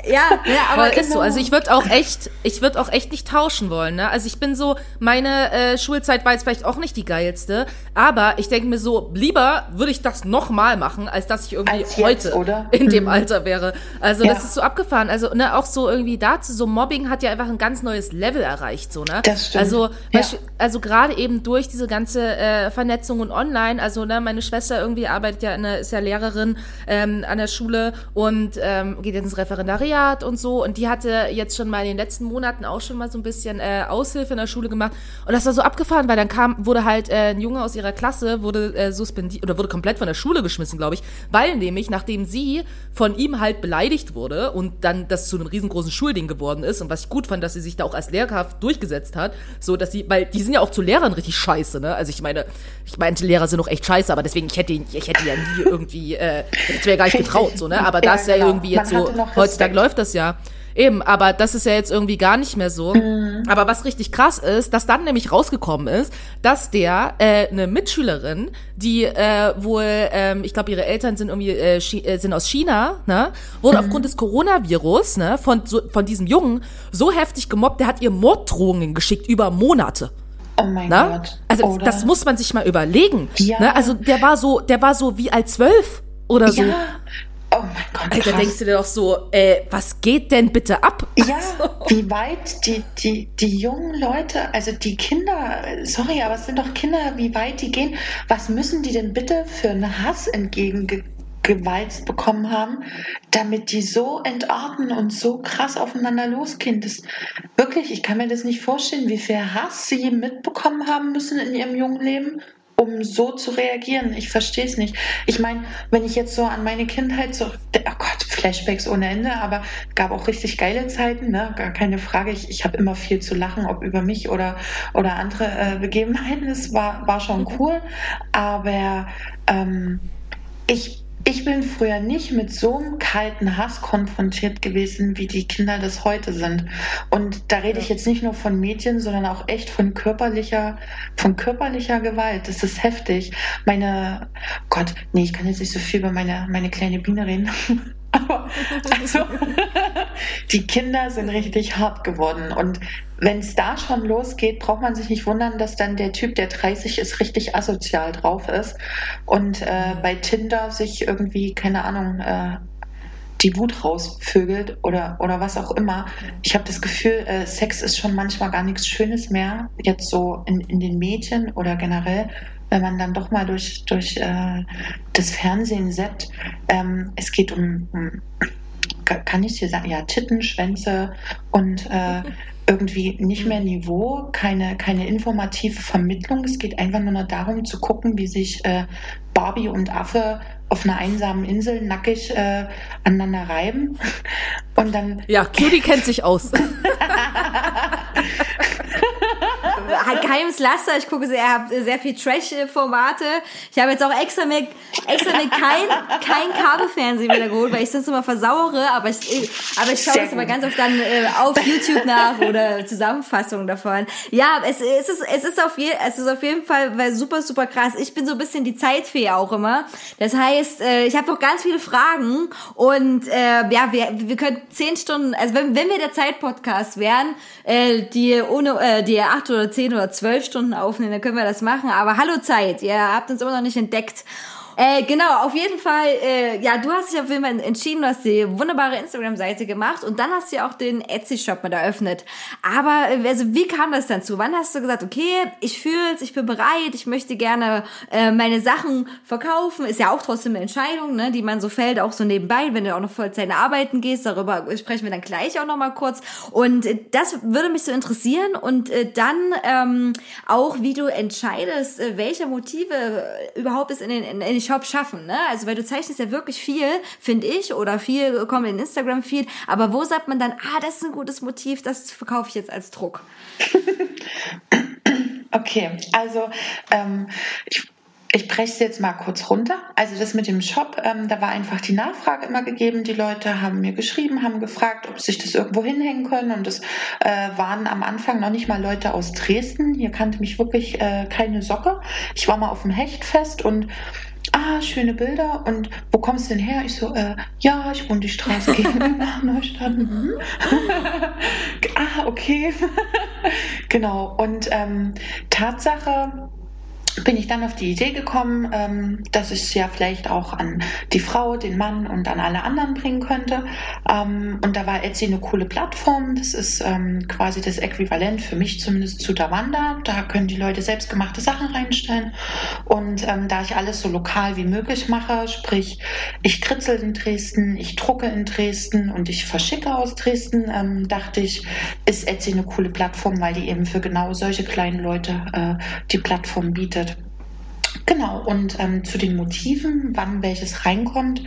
Ja, ja, aber Aber ist so. genau. Also ich würde auch echt, ich würde auch echt nicht tauschen wollen. Ne? Also ich bin so, meine äh, Schulzeit war jetzt vielleicht auch nicht die geilste, aber ich denke mir so, lieber würde ich das nochmal machen, als dass ich irgendwie Als jetzt, heute oder? in dem Mhm. Alter wäre. Also Ja. das ist so abgefahren. Also ne, auch so irgendwie dazu, so Mobbing hat ja einfach ein ganz neues Level erreicht. So ne. Das stimmt. Also Ja. Also gerade eben durch diese ganze äh, Vernetzung und online, also ne, meine Schwester irgendwie arbeitet ja, in der, ist ja Lehrerin ähm, an der Schule und ähm, geht jetzt ins Referendariat und so und die hatte jetzt schon mal in den letzten Monaten auch schon mal so ein bisschen äh, Aushilfe in der Schule gemacht und das war so abgefahren, weil dann kam, wurde halt äh, ein Junge aus ihrer Klasse, wurde äh, suspendiert oder wurde komplett von der Schule geschmissen, glaube ich, weil nämlich, nachdem sie von ihm halt beleidigt wurde und dann das zu einem riesengroßen Schulding geworden ist und was ich gut fand, dass sie sich da auch als Lehrkraft durchgesetzt hat, so dass sie, weil die sind ja auch zu Lehrern richtig scheiße, ne? Also ich meine, ich meinte, Lehrer sind auch echt scheiße, aber deswegen, ich hätte, ich hätte ja nie irgendwie, äh, ich hätte mir gar nicht getraut, so, ne? Aber Ja, das ist ja genau. irgendwie jetzt Man so, noch heutzutage läuft das ja. Eben, aber das ist ja jetzt irgendwie gar nicht mehr so. Mhm. Aber was richtig krass ist, dass dann nämlich rausgekommen ist, dass der äh, eine Mitschülerin, die äh, wohl, ähm, ich glaube, ihre Eltern sind irgendwie äh, äh, sind aus China, ne, wurde Mhm. aufgrund des Coronavirus, ne, von so, von diesem Jungen so heftig gemobbt, der hat ihr Morddrohungen geschickt über Monate. Oh mein Ne? Gott. Also Oder? das muss man sich mal überlegen. Ja. Ne? Also der war so, der war so wie alt zwölf oder so. Ja. Oh mein Gott. Alter, krass. denkst du dir doch so, äh, was geht denn bitte ab? Ja, wie weit die, die, die jungen Leute, also die Kinder, sorry, aber es sind doch Kinder, wie weit die gehen. Was müssen die denn bitte für einen Hass entgegengewalzt bekommen haben, damit die so entarten und so krass aufeinander losgehen? Das, wirklich, ich kann mir das nicht vorstellen, wie viel Hass sie mitbekommen haben müssen in ihrem jungen Leben. Um so zu reagieren. Ich verstehe es nicht. Ich meine, wenn ich jetzt so an meine Kindheit so, oh Gott, Flashbacks ohne Ende, aber gab auch richtig geile Zeiten, ne? Gar keine Frage. Ich, ich habe immer viel zu lachen, ob über mich oder, oder andere äh, Begebenheiten. Es war, war schon cool. Aber ähm, ich, ich bin früher nicht mit so einem kalten Hass konfrontiert gewesen, wie die Kinder das heute sind. Und da rede ich jetzt nicht nur von Mädchen, sondern auch echt von körperlicher, von körperlicher Gewalt. Das ist heftig. Meine, Gott, nee, ich kann jetzt nicht so viel über meine, meine kleine Biene reden. Aber also, die Kinder sind richtig hart geworden. Und wenn es da schon losgeht, braucht man sich nicht wundern, dass dann der Typ, der 30 ist, richtig asozial drauf ist und äh, bei Tinder sich irgendwie, keine Ahnung, äh, die Wut rausvögelt oder, oder was auch immer. Ich habe das Gefühl, äh, Sex ist schon manchmal gar nichts Schönes mehr, jetzt so in, in den Medien oder generell, wenn man dann doch mal durch, durch äh, das Fernsehen seppt. Ähm, es geht um, um ka- kann ich hier sagen, ja, Titten, Schwänze und äh, irgendwie nicht mehr Niveau, keine, keine informative Vermittlung. Es geht einfach nur noch darum zu gucken, wie sich äh, Barbie und Affe auf einer einsamen Insel nackig äh, aneinander reiben. Und dann Ja, Cutie kennt sich aus. Geheimes Laster, ich gucke sehr, hab sehr viel Trash-Formate. Ich habe jetzt auch extra mir, extra mir kein, kein Kabelfernsehen wieder geholt, weil ich sonst immer versauere, aber ich, aber ich schaue das immer ganz oft dann äh, auf YouTube nach oder Zusammenfassungen davon. Ja, es, es ist, es ist auf je, es ist auf jeden Fall super, super krass. Ich bin so ein bisschen die Zeitfee auch immer. Das heißt, äh, ich habe noch ganz viele Fragen und äh, ja, wir, wir können zehn Stunden, also wenn, wenn wir der Zeit-Podcast wären, äh, die ohne, äh, die acht oder zehn oder zwölf Stunden aufnehmen, dann können wir das machen. Aber hallo Zeit, ihr habt uns immer noch nicht entdeckt. Äh, genau, auf jeden Fall, äh, ja, du hast dich auf jeden Fall entschieden, du hast die wunderbare Instagram-Seite gemacht und dann hast du ja auch den Etsy-Shop mit eröffnet. Aber, äh, also, wie kam das dann zu? Wann hast du gesagt, okay, ich fühl's, ich bin bereit, ich möchte gerne äh, meine Sachen verkaufen? Ist ja auch trotzdem eine Entscheidung, ne, die man so fällt, auch so nebenbei, wenn du auch noch Vollzeit arbeiten gehst, darüber sprechen wir dann gleich auch nochmal kurz. Und äh, das würde mich so interessieren und äh, dann ähm, auch, wie du entscheidest, äh, welche Motive überhaupt es in den, in den Shop schaffen. Ne? Also weil du zeichnest ja wirklich viel, finde ich, oder viel kommt in den Instagram-Feed, aber wo sagt man dann, ah, das ist ein gutes Motiv, das verkaufe ich jetzt als Druck. Okay, also ähm, ich, ich breche es jetzt mal kurz runter. Also das mit dem Shop, ähm, da war einfach die Nachfrage immer gegeben. Die Leute haben mir geschrieben, haben gefragt, ob sich das irgendwo hinhängen können. Und es äh, waren am Anfang noch nicht mal Leute aus Dresden. Hier kannte mich wirklich äh, keine Socke. Ich war mal auf dem Hechtfest und Ah, schöne Bilder. Und wo kommst du denn her? Ich so, äh, ja, ich wohne die Straße gegenüber nach Neustadt. Mhm. ah, okay. genau. Und ähm, Tatsache bin ich dann auf die Idee gekommen, ähm, dass ich es ja vielleicht auch an die Frau, den Mann und an alle anderen bringen könnte. Ähm, und da war Etsy eine coole Plattform. Das ist ähm, quasi das Äquivalent für mich zumindest zu Davanda. Da können die Leute selbstgemachte Sachen reinstellen. Und da ich alles so lokal wie möglich mache, sprich, ich kritzel in Dresden, ich drucke in Dresden und ich verschicke aus Dresden, dachte ich, ist Etsy eine coole Plattform, weil die eben für genau solche kleinen Leute äh, die Plattform bietet. Genau, und ähm, zu den Motiven, wann welches reinkommt,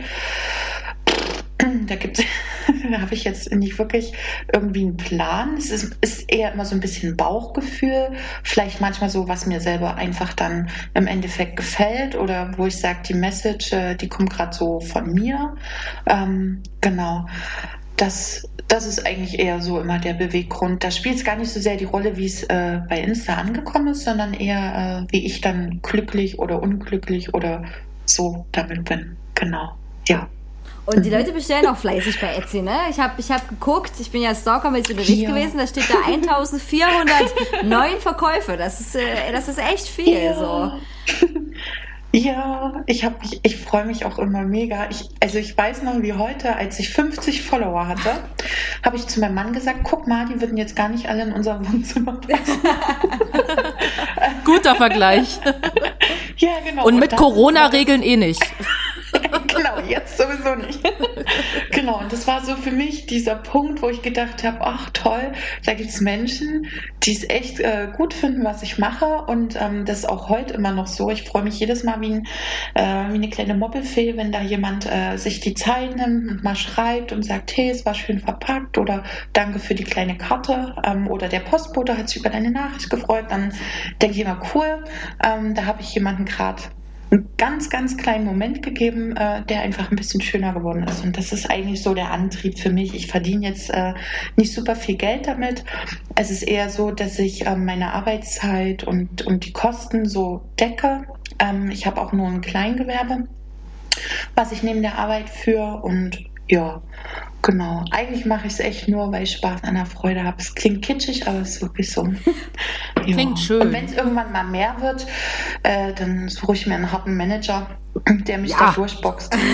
da gibt da habe ich jetzt nicht wirklich irgendwie einen Plan. Es ist, ist eher immer so ein bisschen Bauchgefühl, vielleicht manchmal so, was mir selber einfach dann im Endeffekt gefällt oder wo ich sage, die Message, äh, die kommt gerade so von mir. Ähm, genau. Das, das ist eigentlich eher so immer der Beweggrund. Da spielt es gar nicht so sehr die Rolle, wie es äh, bei Insta angekommen ist, sondern eher, äh, wie ich dann glücklich oder unglücklich oder so damit bin. Genau. Ja. Und die Leute bestellen auch fleißig bei Etsy, ne? Ich habe ich hab geguckt, ich bin ja Stalker-mäßig unterwegs Ja. gewesen, da steht da 1409 Verkäufe. Das ist, äh, das ist echt viel, so. Ja, ich habe mich, ich freue mich auch immer mega. Ich, also ich weiß noch wie heute, als ich 50 Follower hatte, habe ich zu meinem Mann gesagt, guck mal, die würden jetzt gar nicht alle in unser Wohnzimmer passen. Guter Vergleich. ja, genau. Und mit Corona-Regeln eh nicht. Genau, jetzt sowieso nicht. genau, und das war so für mich dieser Punkt, wo ich gedacht habe, ach toll, da gibt es Menschen, die es echt äh, gut finden, was ich mache. Und ähm, das ist auch heute immer noch so. Ich freue mich jedes Mal wie, ein, äh, wie eine kleine Moppelfee, wenn da jemand äh, sich die Zeit nimmt und mal schreibt und sagt, hey, es war schön verpackt oder danke für die kleine Karte ähm, oder der Postbote hat sich über deine Nachricht gefreut. Dann denke ich immer, cool, ähm, da habe ich jemanden gerade einen ganz, ganz kleinen Moment gegeben, äh, der einfach ein bisschen schöner geworden ist. Und das ist eigentlich so der Antrieb für mich. Ich verdiene jetzt äh, nicht super viel Geld damit. Es ist eher so, dass ich äh, meine Arbeitszeit und, und die Kosten so decke. Ähm, ich habe auch nur ein Kleingewerbe, was ich neben der Arbeit führe. Und ja, genau. Eigentlich mache ich es echt nur, weil ich Spaß an der Freude habe. Es klingt kitschig, aber es ist wirklich so. Ja. Klingt schön. Und wenn es irgendwann mal mehr wird, äh, dann suche ich mir einen harten Manager, der mich Ja. da durchboxt.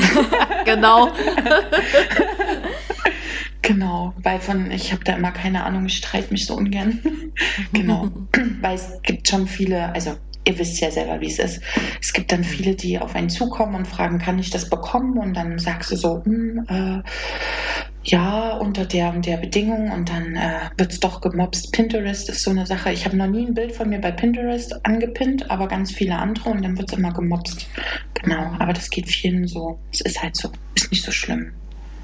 Genau. genau, weil von, ich habe da immer keine Ahnung, ich streite mich so ungern. genau, weil es gibt schon viele, also ihr wisst ja selber, wie es ist. Es gibt dann viele, die auf einen zukommen und fragen, kann ich das bekommen? Und dann sagst du so, hm, äh, ja, unter der und der Bedingung und dann äh, wird es doch gemobst. Pinterest ist so eine Sache. Ich habe noch nie ein Bild von mir bei Pinterest angepinnt, aber ganz viele andere und dann wird es immer gemobst. Genau, aber das geht vielen so. Es ist halt so, ist nicht so schlimm.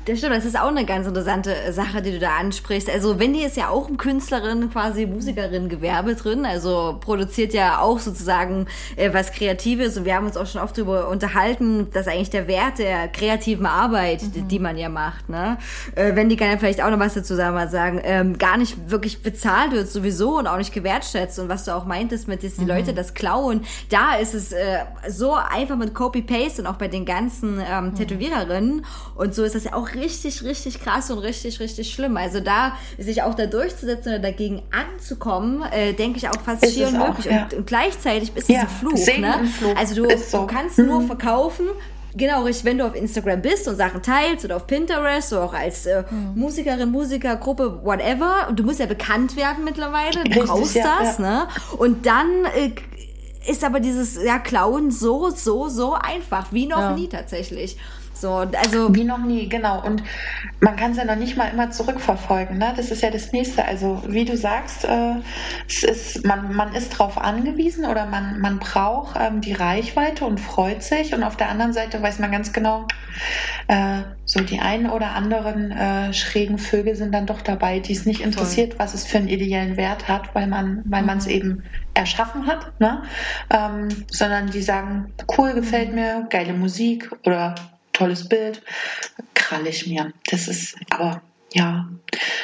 Das stimmt, das ist auch eine ganz interessante Sache, die du da ansprichst. Also Wendy ist ja auch Künstlerin, quasi Musikerin, Gewerbe drin, also produziert ja auch sozusagen äh, was Kreatives. Und wir haben uns auch schon oft darüber unterhalten, dass eigentlich der Wert der kreativen Arbeit, die, die man ja macht, ne? Äh, Wendy kann ja vielleicht auch noch was dazu sagen, ähm, gar nicht wirklich bezahlt wird sowieso und auch nicht gewertschätzt. Und was du auch meintest mit, dass die Leute das klauen, da ist es äh, so einfach mit Copy-Paste und auch bei den ganzen ähm, Tätowiererinnen. Und so ist das ja auch richtig, richtig krass und richtig, richtig schlimm. Also da sich auch da durchzusetzen oder dagegen anzukommen, äh, denke ich auch fast Ist schier es unmöglich. ja. Und, und gleichzeitig ist es Ja, ein Fluch. Segen Ne? Fluch. Also du, so. du kannst Mhm. nur verkaufen. Genau, richtig, wenn du auf Instagram bist und Sachen teilst oder auf Pinterest oder auch als äh, Mhm. Musikerin, Musiker, Gruppe, whatever. Und du musst ja bekannt werden mittlerweile, du Richtig, brauchst ja, das, ja. ne? Und dann äh, ist aber dieses ja, Klauen so, so, so einfach, wie noch Ja. nie tatsächlich. So, also Wie noch nie, genau. Und man kann es ja noch nicht mal immer zurückverfolgen. Ne? Das ist ja das Nächste. Also wie du sagst, äh, es ist, man, man ist darauf angewiesen oder man, man braucht ähm, die Reichweite und freut sich. Und auf der anderen Seite weiß man ganz genau, äh, so die einen oder anderen äh, schrägen Vögel sind dann doch dabei, die es nicht interessiert, was es für einen ideellen Wert hat, weil man weil man es eben erschaffen hat, ne? ähm, sondern die sagen, cool, gefällt mir, geile Musik oder tolles Bild, krall ich mir. Das ist, aber ja,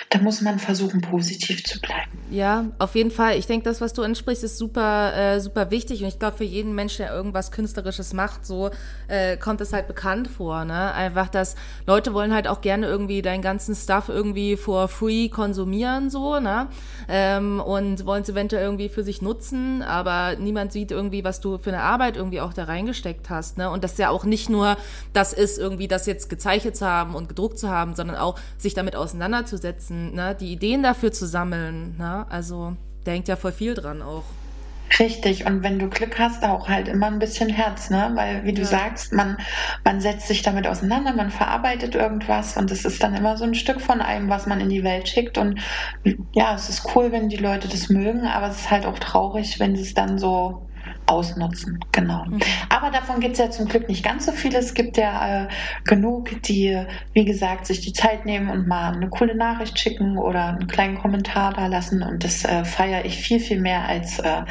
da muss man versuchen, positiv zu bleiben. Ja, auf jeden Fall. Ich denke, das, was du ansprichst, ist super, äh, super wichtig. Und ich glaube, für jeden Mensch, der irgendwas Künstlerisches macht, so äh, kommt es halt bekannt vor. Ne? Einfach, dass Leute wollen halt auch gerne irgendwie deinen ganzen Stuff irgendwie for free konsumieren, so, ne? Ähm, und wollen es eventuell irgendwie für sich nutzen, aber niemand sieht irgendwie, was du für eine Arbeit irgendwie auch da reingesteckt hast. Ne? Und das ja auch nicht nur das ist, irgendwie das jetzt gezeichnet zu haben und gedruckt zu haben, sondern auch sich damit auseinanderzusetzen, ne? die Ideen dafür zu sammeln. Ne? Also da hängt ja voll viel dran auch. Richtig, und wenn du Glück hast, auch halt immer ein bisschen Herz, ne? Weil, wie du Ja. sagst, man, man setzt sich damit auseinander, man verarbeitet irgendwas und es ist dann immer so ein Stück von einem, was man in die Welt schickt. Und ja, es ist cool, wenn die Leute das mögen, aber es ist halt auch traurig, wenn sie es dann so ausnutzen. Genau. Aber davon gibt es ja zum Glück nicht ganz so viele. Es gibt ja äh, genug, die, wie gesagt, sich die Zeit nehmen und mal eine coole Nachricht schicken oder einen kleinen Kommentar da lassen. Und das äh, feiere ich viel, viel mehr als äh,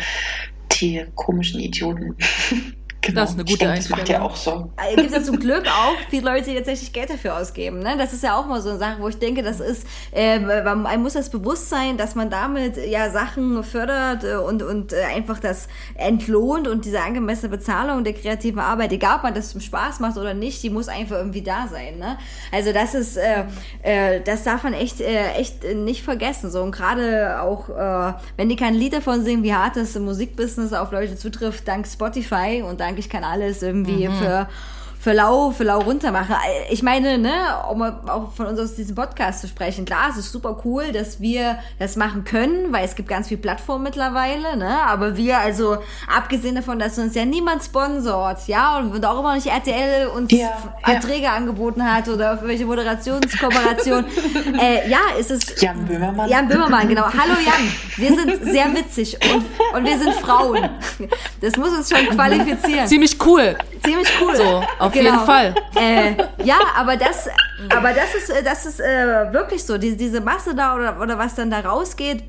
die komischen Idioten. genau. Das ist eine gute denke, das macht Einstellung. auch so. Es gibt ja zum Glück auch viele Leute, die tatsächlich Geld dafür ausgeben. Ne? Das ist ja auch mal so eine Sache, wo ich denke, das ist, äh, man man muss das bewusst sein, dass man damit ja Sachen fördert äh, und, und äh, einfach das entlohnt und diese angemessene Bezahlung der kreativen Arbeit, egal ob man das zum Spaß macht oder nicht, die muss einfach irgendwie da sein. Ne? Also das ist, äh, äh, das darf man echt, äh, echt nicht vergessen. So und gerade auch, äh, wenn die kein Lied davon singen, wie hart das im Musikbusiness auf Leute zutrifft, dank Spotify und dank ich kann alles irgendwie für für lau, für lau runter mache. Ich meine, ne, um auch von uns aus diesem Podcast zu sprechen, klar, es ist super cool, dass wir das machen können, weil es gibt ganz viel Plattform mittlerweile, ne, aber wir, also, abgesehen davon, dass uns ja niemand sponsort, ja, und auch immer nicht RTL uns Ja, ja. Erträge angeboten hat oder für welche Moderationskooperation, äh, ja, ist es, Jan Böhmermann. Jan Böhmermann, genau. Hallo Jan, wir sind sehr witzig und, und wir sind Frauen. Das muss uns schon qualifizieren. Ziemlich cool. Ziemlich cool. So, auf jeden Fall. Äh, ja, aber das, aber das ist, äh, das ist äh, wirklich so. Die, diese Masse da oder, oder was dann da rausgeht.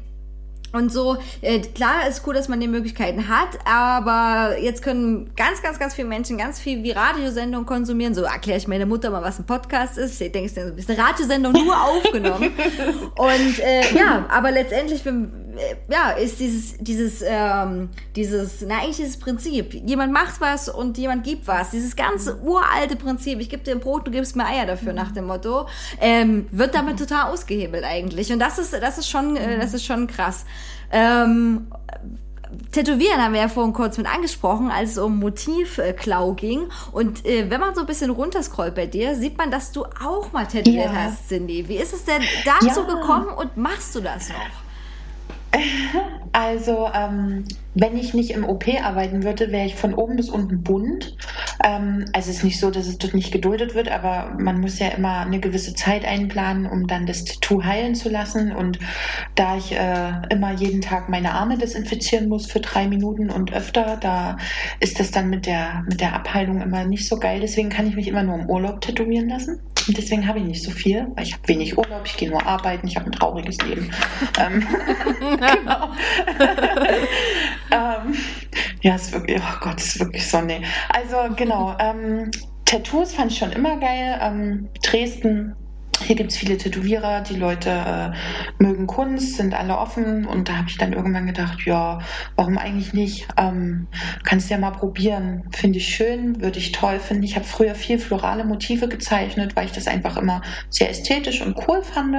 Und so, äh, klar ist cool, dass man die Möglichkeiten hat, aber jetzt können ganz, ganz, ganz viele Menschen ganz viel wie Radiosendungen konsumieren. So erkläre ich meiner Mutter mal, was ein Podcast ist. Ich denke, es ist eine Radiosendung nur aufgenommen. Und äh, ja, aber letztendlich, äh, ja, ist dieses, dieses, ähm, dieses, na eigentlich dieses Prinzip. Jemand macht was und jemand gibt was. Dieses ganze uralte Prinzip, ich gebe dir ein Brot, du gibst mir Eier dafür, nach dem Motto, ähm, wird damit total ausgehebelt eigentlich. Und das ist, das ist schon, äh, das ist schon krass. Ähm, Tätowieren haben wir ja vorhin kurz mit angesprochen, als es um Motivklau ging. Und äh, wenn man so ein bisschen runterscrollt bei dir, sieht man, dass du auch mal tätowiert Ja. hast, Cindy. Wie ist es denn dazu Ja. gekommen und machst du das noch? Also, ähm, wenn ich nicht im OP arbeiten würde, wäre ich von oben bis unten bunt. Ähm, also es ist nicht so, dass es dort nicht geduldet wird, aber man muss ja immer eine gewisse Zeit einplanen, um dann das Tattoo heilen zu lassen. Und da ich äh, immer jeden Tag meine Arme desinfizieren muss für drei Minuten und öfter, da ist das dann mit der, mit der Abheilung immer nicht so geil. Deswegen kann ich mich immer nur im Urlaub tätowieren lassen. Und deswegen habe ich nicht so viel, weil ich habe wenig Urlaub, ich gehe nur arbeiten, ich habe ein trauriges Leben. ähm, genau. ähm, ja, ist wirklich, oh Gott, ist wirklich so, nee. Also genau, ähm, Tattoos fand ich schon immer geil. Ähm, Dresden hier gibt es viele Tätowierer, die Leute äh, mögen Kunst, sind alle offen und da habe ich dann irgendwann gedacht, ja, warum eigentlich nicht? Ähm, kannst ja mal probieren. Finde ich schön, würde ich toll finden. Ich habe früher viel florale Motive gezeichnet, weil ich das einfach immer sehr ästhetisch und cool fand.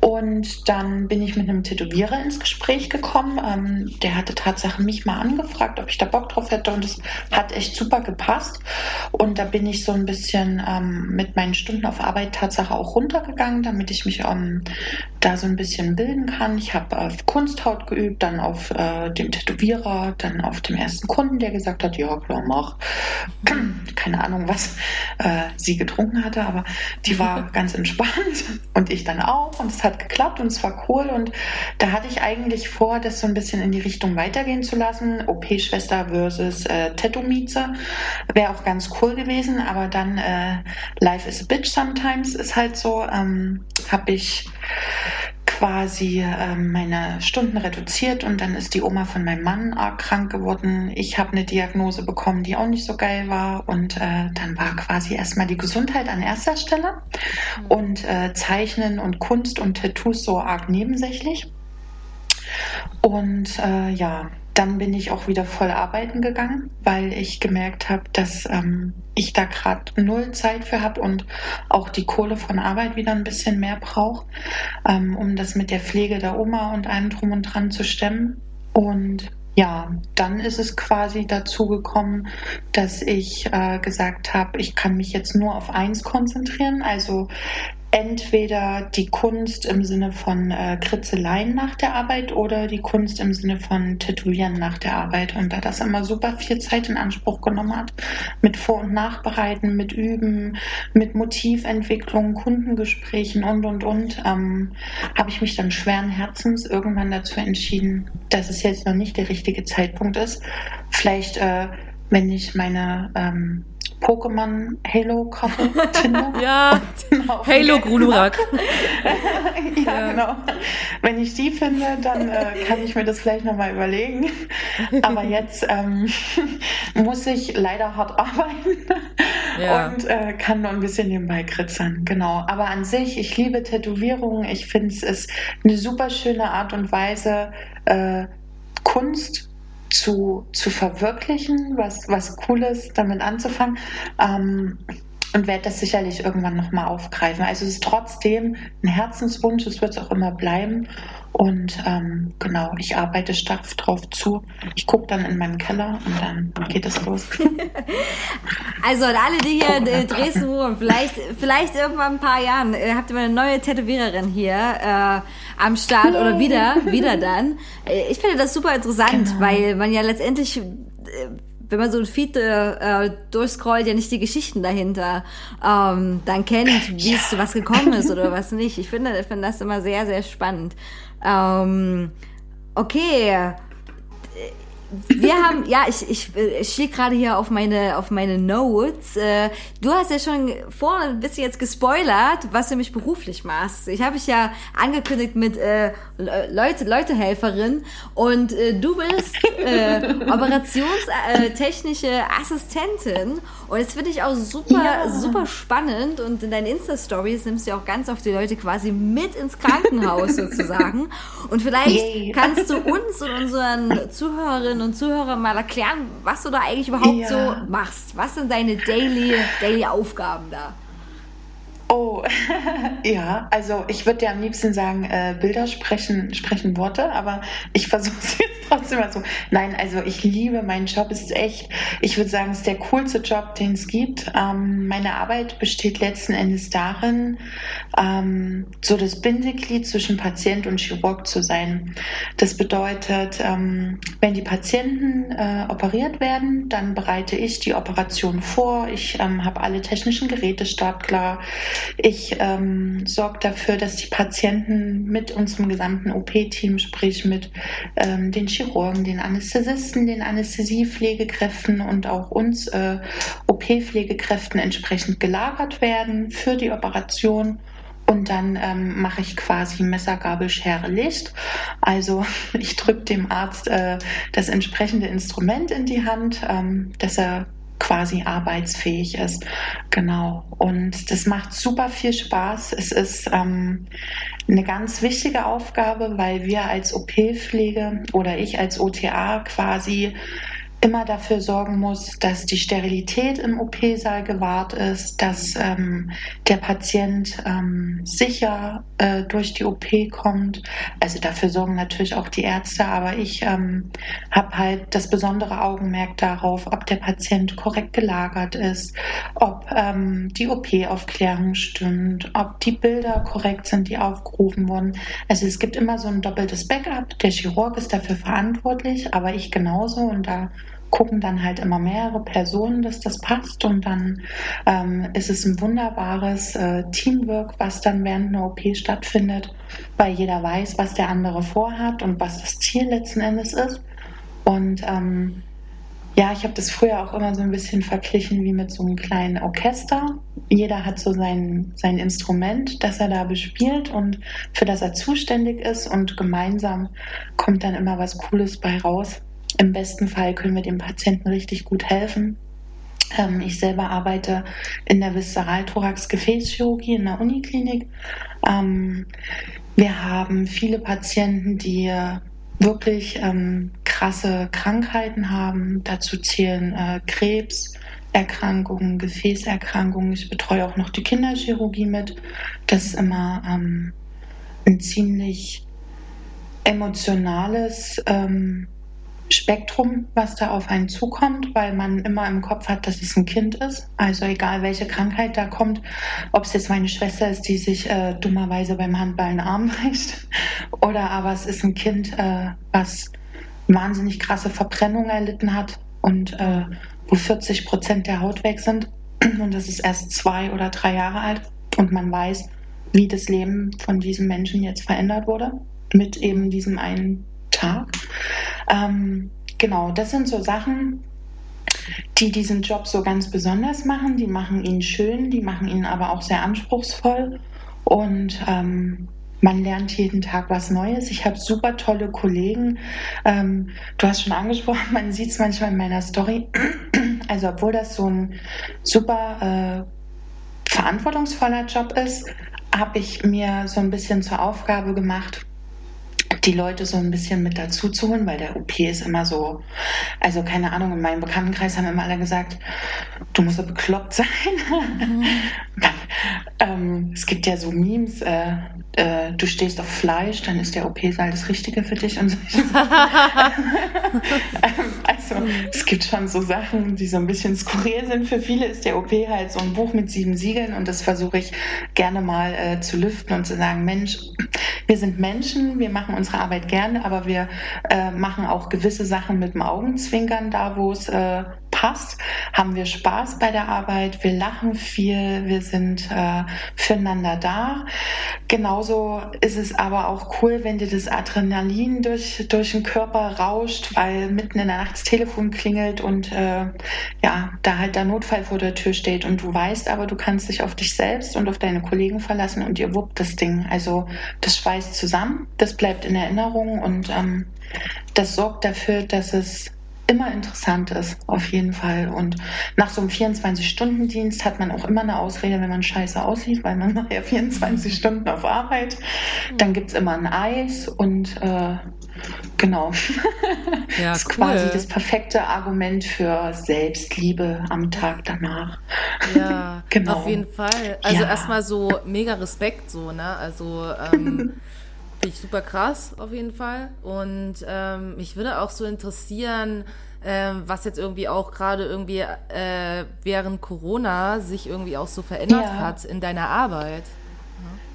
Und dann bin ich mit einem Tätowierer ins Gespräch gekommen. Ähm, der hatte tatsächlich mich mal angefragt, ob ich da Bock drauf hätte. Und es hat echt super gepasst. Und da bin ich so ein bisschen ähm, mit meinen Stunden auf Arbeit Tatsache auch runtergegangen, damit ich mich ähm, da so ein bisschen bilden kann. Ich habe auf Kunsthaut geübt, dann auf äh, dem Tätowierer, dann auf dem ersten Kunden, der gesagt hat, ja klar, mach. Keine Ahnung, was äh, sie getrunken hatte, aber die war ganz entspannt und ich dann auch. Und es hat geklappt und es war cool. Und da hatte ich eigentlich vor, das so ein bisschen in die Richtung weitergehen zu lassen. OP-Schwester versus äh, Tattoo-Mieze wäre auch ganz cool gewesen. Aber dann äh, Life is a Bitch sometimes ist halt so. Ähm, habe ich quasi ähm, meine Stunden reduziert und dann ist die Oma von meinem Mann arg krank geworden. Ich habe eine Diagnose bekommen, die auch nicht so geil war und äh, dann war quasi erstmal die Gesundheit an erster Stelle und äh, Zeichnen und Kunst und Tattoos so arg nebensächlich. Und äh, ja, dann bin ich auch wieder voll arbeiten gegangen, weil ich gemerkt habe, dass ähm, ich da gerade null Zeit für habe und auch die Kohle von Arbeit wieder ein bisschen mehr brauche, ähm, um das mit der Pflege der Oma und allem drum und dran zu stemmen. Und ja, dann ist es quasi dazu gekommen, dass ich äh, gesagt habe, ich kann mich jetzt nur auf eins konzentrieren, also entweder die Kunst im Sinne von äh, Kritzeleien nach der Arbeit oder die Kunst im Sinne von Tätowieren nach der Arbeit. Und da das immer super viel Zeit in Anspruch genommen hat, mit Vor- und Nachbereiten, mit Üben, mit Motiventwicklung, Kundengesprächen und, und, und, ähm, habe ich mich dann schweren Herzens irgendwann dazu entschieden, dass es jetzt noch nicht der richtige Zeitpunkt ist. Vielleicht, äh, wenn ich meine ähm, Pokémon Halo Karte finde. Ja, Halo Grunurak. ja, ja, genau. Wenn ich die finde, dann äh, kann ich mir das vielleicht nochmal überlegen. Aber jetzt ähm, muss ich leider hart arbeiten ja. und äh, kann nur ein bisschen nebenbei kritzern. Genau. Aber an sich, ich liebe Tätowierungen. Ich finde es ist eine super schöne Art und Weise, äh, Kunst zu, zu verwirklichen, was, was Cooles damit anzufangen. Ähm, und werde das sicherlich irgendwann nochmal aufgreifen. Also es ist trotzdem ein Herzenswunsch, es wird es auch immer bleiben. Und ähm, genau, ich arbeite stark drauf zu. Ich gucke dann in meinen Keller und dann geht es los. also und alle, die hier in Dresden wohnen, vielleicht, vielleicht irgendwann ein paar Jahren, äh, habt ihr mal eine neue Tätowiererin hier äh, am Start oder wieder, wieder dann. Äh, ich finde das super interessant, genau. weil man ja letztendlich äh, wenn man so ein Feed äh, durchscrollt, ja nicht die Geschichten dahinter ähm, dann kennt, wie es zu was gekommen ist oder was nicht. Ich finde, ich finde das immer sehr, sehr spannend. Ähm, okay wir haben, ja, ich, ich, ich stehe gerade hier auf meine, auf meine Notes. Äh, du hast ja schon vorne ein bisschen jetzt gespoilert, was du mich beruflich machst. Ich habe mich ja angekündigt mit äh, Leute, Leutehelferin und äh, du bist äh, operationstechnische Assistentin und das finde ich auch super, ja. super spannend und in deinen Insta-Stories nimmst du auch ganz oft die Leute quasi mit ins Krankenhaus sozusagen und vielleicht kannst du uns und unseren Zuhörerinnen Zuhörerinnen und Zuhörer mal erklären, was du da eigentlich überhaupt ja. so machst? Was sind deine Daily, Daily Aufgaben da? Oh, ja, also ich würde ja am liebsten sagen, äh, Bilder sprechen, sprechen Worte, aber ich versuche es jetzt trotzdem mal so. Nein, also ich liebe meinen Job, es ist echt, ich würde sagen, es ist der coolste Job, den es gibt. Ähm, meine Arbeit besteht letzten Endes darin, ähm, so das Bindeglied zwischen Patient und Chirurg zu sein. Das bedeutet, ähm, wenn die Patienten äh, operiert werden, dann bereite ich die Operation vor. Ich ähm, habe alle technischen Geräte startklar. Ich ähm, sorge dafür, dass die Patienten mit unserem gesamten OP-Team, sprich mit ähm, den Chirurgen, den Anästhesisten, den Anästhesiepflegekräften und auch uns äh, OP-Pflegekräften entsprechend gelagert werden für die Operation. Und dann ähm, mache ich quasi Messer, Gabel, Schere, Licht. Also ich drücke dem Arzt äh, das entsprechende Instrument in die Hand, ähm, dass er quasi arbeitsfähig ist. Genau. Und das macht super viel Spaß. Es ist ähm, eine ganz wichtige Aufgabe, weil wir als OP-Pflege oder ich als OTA quasi immer dafür sorgen muss, dass die Sterilität im OP-Saal gewahrt ist, dass ähm, der Patient ähm, sicher äh, durch die OP kommt. Also dafür sorgen natürlich auch die Ärzte, aber ich ähm, habe halt das besondere Augenmerk darauf, ob der Patient korrekt gelagert ist, ob ähm, die OP-Aufklärung stimmt, ob die Bilder korrekt sind, die aufgerufen wurden. Also es gibt immer so ein doppeltes Backup. Der Chirurg ist dafür verantwortlich, aber ich genauso und da gucken dann halt immer mehrere Personen, dass das passt und dann ähm, ist es ein wunderbares äh, Teamwork, was dann während einer OP stattfindet, weil jeder weiß, was der andere vorhat und was das Ziel letzten Endes ist. Und ähm, ja, ich habe das früher auch immer so ein bisschen verglichen wie mit so einem kleinen Orchester. Jeder hat so sein, sein Instrument, das er da bespielt und für das er zuständig ist und gemeinsam kommt dann immer was Cooles bei raus. Im besten Fall können wir dem Patienten richtig gut helfen. Ähm, ich selber arbeite in der Viszeralthorax-Gefäßchirurgie in der Uniklinik. Ähm, wir haben viele Patienten, die wirklich ähm, krasse Krankheiten haben. Dazu zählen äh, Krebserkrankungen, Gefäßerkrankungen. Ich betreue auch noch die Kinderchirurgie mit. Das ist immer ähm, ein ziemlich emotionales ähm, Spektrum, was da auf einen zukommt, weil man immer im Kopf hat, dass es ein Kind ist. Also egal, welche Krankheit da kommt, ob es jetzt meine Schwester ist, die sich äh, dummerweise beim Handball einen Arm bricht, oder aber es ist ein Kind, äh, was wahnsinnig krasse Verbrennung erlitten hat und äh, wo 40 Prozent der Haut weg sind und das ist erst zwei oder drei Jahre alt und man weiß, wie das Leben von diesem Menschen jetzt verändert wurde mit eben diesem einen Tag. Ähm, genau, das sind so Sachen, die diesen Job so ganz besonders machen. Die machen ihn schön, die machen ihn aber auch sehr anspruchsvoll. Und ähm, man lernt jeden Tag was Neues. Ich habe super tolle Kollegen. Ähm, du hast schon angesprochen, man sieht es manchmal in meiner Story. Also obwohl das so ein super äh, verantwortungsvoller Job ist, habe ich mir so ein bisschen zur Aufgabe gemacht, die Leute so ein bisschen mit dazu zu holen, weil der OP ist immer so, also keine Ahnung, in meinem Bekanntenkreis haben immer alle gesagt, du musst so bekloppt sein. Mhm. ähm, es gibt ja so Memes, äh, äh, du stehst auf Fleisch, dann ist der OP-Saal das Richtige für dich und so. also es gibt schon so Sachen, die so ein bisschen skurril sind. Für viele ist der OP halt so ein Buch mit sieben Siegeln und das versuche ich gerne mal äh, zu lüften und zu sagen, Mensch, wir sind Menschen, wir machen unsere Arbeit gerne, aber wir äh, machen auch gewisse Sachen mit dem Augenzwinkern da, wo es äh, passt, haben wir Spaß bei der Arbeit, wir lachen viel, wir sind äh, füreinander da. Genauso ist es aber auch cool, wenn dir das Adrenalin durch, durch den Körper rauscht, weil mitten in der Nacht das Telefon klingelt und äh, ja, da halt der Notfall vor der Tür steht. Und du weißt aber, du kannst dich auf dich selbst und auf deine Kollegen verlassen und ihr wuppt das Ding. Also das schweißt zusammen, das bleibt in Erinnerung und ähm, das sorgt dafür, dass es immer interessant ist, auf jeden Fall. Und nach so einem 24-Stunden-Dienst hat man auch immer eine Ausrede, wenn man scheiße aussieht, weil man nachher 24 Stunden auf Arbeit. Dann gibt's immer ein Eis und äh, genau. Ja, das ist cool. quasi das perfekte Argument für Selbstliebe am Tag danach. Ja, Genau. auf jeden Fall. Also Ja. erstmal so mega Respekt, so, ne? Also ähm, finde ich super krass auf jeden Fall. Und ähm, mich würde auch so interessieren, ähm, was jetzt irgendwie auch gerade irgendwie äh, während Corona sich irgendwie auch so verändert Ja. hat in deiner Arbeit.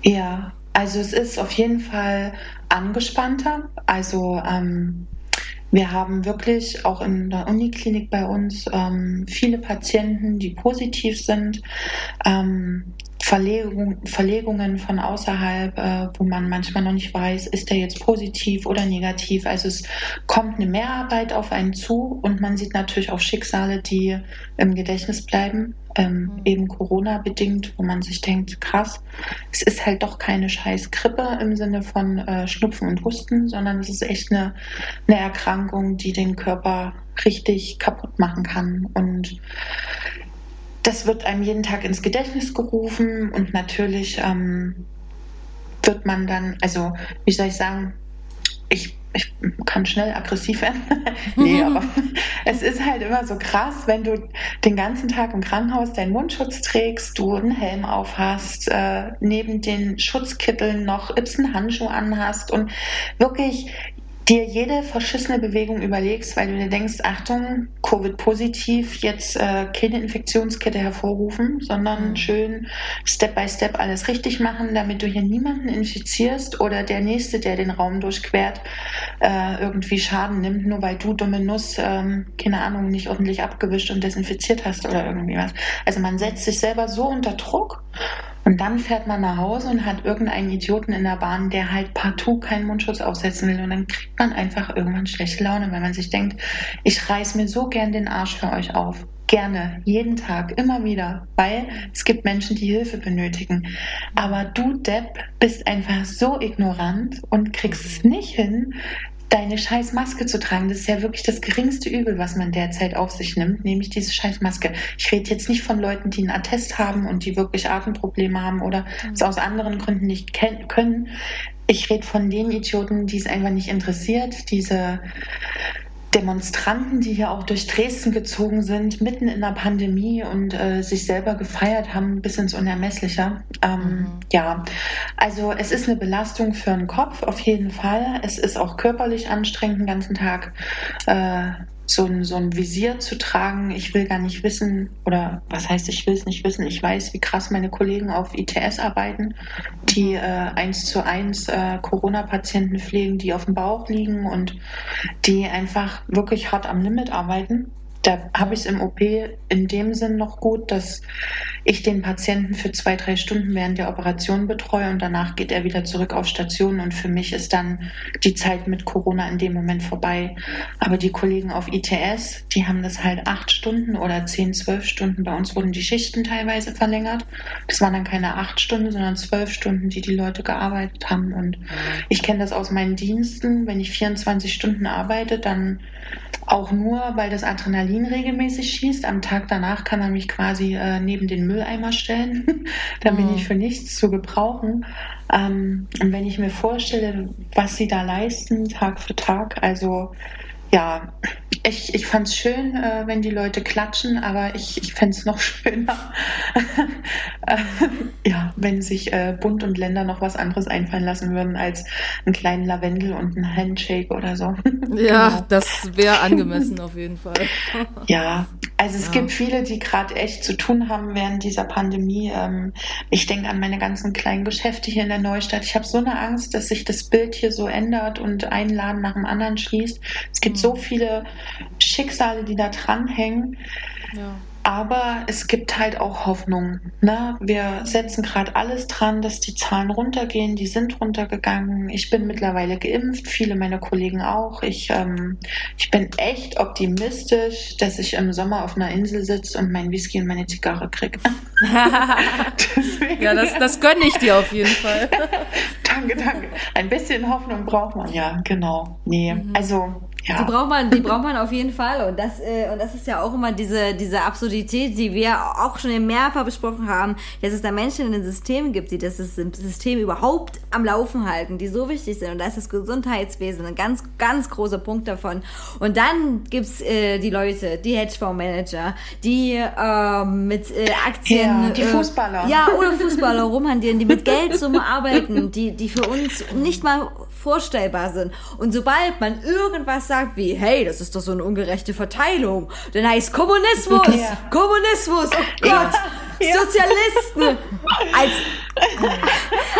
Ja, also es ist auf jeden Fall angespannter. Also ähm, wir haben wirklich auch in der Uniklinik bei uns ähm, viele Patienten, die positiv sind. Ähm, Verlegung, Verlegungen von außerhalb, äh, wo man manchmal noch nicht weiß, ist der jetzt positiv oder negativ. Also es kommt eine Mehrarbeit auf einen zu und man sieht natürlich auch Schicksale, die im Gedächtnis bleiben, ähm, eben Corona bedingt, wo man sich denkt, krass, es ist halt doch keine scheiß Grippe im Sinne von äh, Schnupfen und Husten, sondern es ist echt eine, eine Erkrankung, die den Körper richtig kaputt machen kann. Und das wird einem jeden Tag ins Gedächtnis gerufen und natürlich ähm, wird man dann, also wie soll ich sagen, ich, ich kann schnell aggressiv werden. nee, aber es ist halt immer so krass, wenn du den ganzen Tag im Krankenhaus deinen Mundschutz trägst, du einen Helm auf hast, äh, neben den Schutzkitteln noch Ibsen Handschuhe anhast und wirklich dir jede verschissene Bewegung überlegst, weil du dir denkst, Achtung, Covid-positiv, jetzt äh, keine Infektionskette hervorrufen, sondern schön Step by Step alles richtig machen, damit du hier niemanden infizierst oder der Nächste, der den Raum durchquert, äh, irgendwie Schaden nimmt, nur weil du dumme Nuss, ähm, keine Ahnung, nicht ordentlich abgewischt und desinfiziert hast oder irgendwie was. Also man setzt sich selber so unter Druck und dann fährt man nach Hause und hat irgendeinen Idioten in der Bahn, der halt partout keinen Mundschutz aufsetzen will. Und dann kriegt man einfach irgendwann schlechte Laune, weil man sich denkt, ich reiß mir so gern den Arsch für euch auf. Gerne, jeden Tag, immer wieder, weil es gibt Menschen, die Hilfe benötigen. Aber du, Depp, bist einfach so ignorant und kriegst es nicht hin, deine scheiß Maske zu tragen. Das ist ja wirklich das geringste Übel, was man derzeit auf sich nimmt, nämlich diese scheiß Maske. Ich rede jetzt nicht von Leuten, die einen Attest haben und die wirklich Atemprobleme haben oder es aus anderen Gründen nicht können. Ich rede von den Idioten, die es einfach nicht interessiert, diese Demonstranten, die hier auch durch Dresden gezogen sind, mitten in der Pandemie und äh, sich selber gefeiert haben bis ins Unermessliche. Ähm, Ja, also es ist eine Belastung für den Kopf auf jeden Fall. Es ist auch körperlich anstrengend, den ganzen Tag äh, so, ein, so ein Visier zu tragen. Ich will gar nicht wissen, oder was heißt, ich will es nicht wissen. Ich weiß, wie krass meine Kollegen auf ITS arbeiten, die äh, eins zu eins äh, Corona-Patienten pflegen, die auf dem Bauch liegen und die einfach wirklich hart am Limit arbeiten. Da habe ich es im OP in dem Sinn noch gut, dass ich den Patienten für zwei, drei Stunden während der Operation betreue und danach geht er wieder zurück auf Station und für mich ist dann die Zeit mit Corona in dem Moment vorbei. Aber die Kollegen auf ITS, die haben das halt acht Stunden oder zehn, zwölf Stunden. Bei uns wurden die Schichten teilweise verlängert. Das waren dann keine acht Stunden, sondern zwölf Stunden, die die Leute gearbeitet haben. Und ich kenne das aus meinen Diensten. Wenn ich 24 Stunden arbeite, dann auch nur, weil das Adrenalin regelmäßig schießt. Am Tag danach kann man mich quasi äh, neben den Mülleimer stellen. da bin ich für nichts zu gebrauchen. Ähm, und wenn ich mir vorstelle, was sie da leisten, Tag für Tag, also ja, ich, ich fand es schön, äh, wenn die Leute klatschen, aber ich, ich fände es noch schöner, äh, ja, wenn sich äh, Bund und Länder noch was anderes einfallen lassen würden als einen kleinen Lavendel und einen Handshake oder so. Ja, Genau. das wäre angemessen auf jeden Fall. Ja, also es Ja. gibt viele, die gerade echt zu tun haben während dieser Pandemie. Ähm, ich denke an meine ganzen kleinen Geschäfte hier in der Neustadt. Ich habe so eine Angst, dass sich das Bild hier so ändert und ein Laden nach dem anderen schließt. Es gibt so viele Schicksale, die da dranhängen. Ja. Aber es gibt halt auch Hoffnung. Ne? Wir setzen gerade alles dran, dass die Zahlen runtergehen. Die sind runtergegangen. Ich bin mittlerweile geimpft, viele meiner Kollegen auch. Ich, ähm, ich bin echt optimistisch, dass ich im Sommer auf einer Insel sitze und mein Whisky und meine Zigarre kriege. Ja, das, das gönne ich dir auf jeden Fall. danke, danke. Ein bisschen Hoffnung braucht man, ja, genau. Nee, also Ja. Die braucht man, die braucht man auf jeden Fall. Und das, äh, und das ist ja auch immer diese, diese Absurdität, die wir auch schon mehrfach besprochen haben, dass es da Menschen in den Systemen gibt, die das System überhaupt am Laufen halten, die so wichtig sind. Und da ist das Gesundheitswesen ein ganz, ganz großer Punkt davon. Und dann gibt's äh, die Leute, die Hedgefondsmanager, die äh, mit äh, Aktien. Ja, die äh, Fußballer. Ja, oder Fußballer rumhandieren, die mit Geldsummen arbeiten, die, die für uns nicht mal vorstellbar sind. Und sobald man irgendwas sagt wie, hey, das ist doch so eine ungerechte Verteilung, dann heißt Kommunismus, Ja. Kommunismus, oh Gott, Ja. Sozialisten. Als,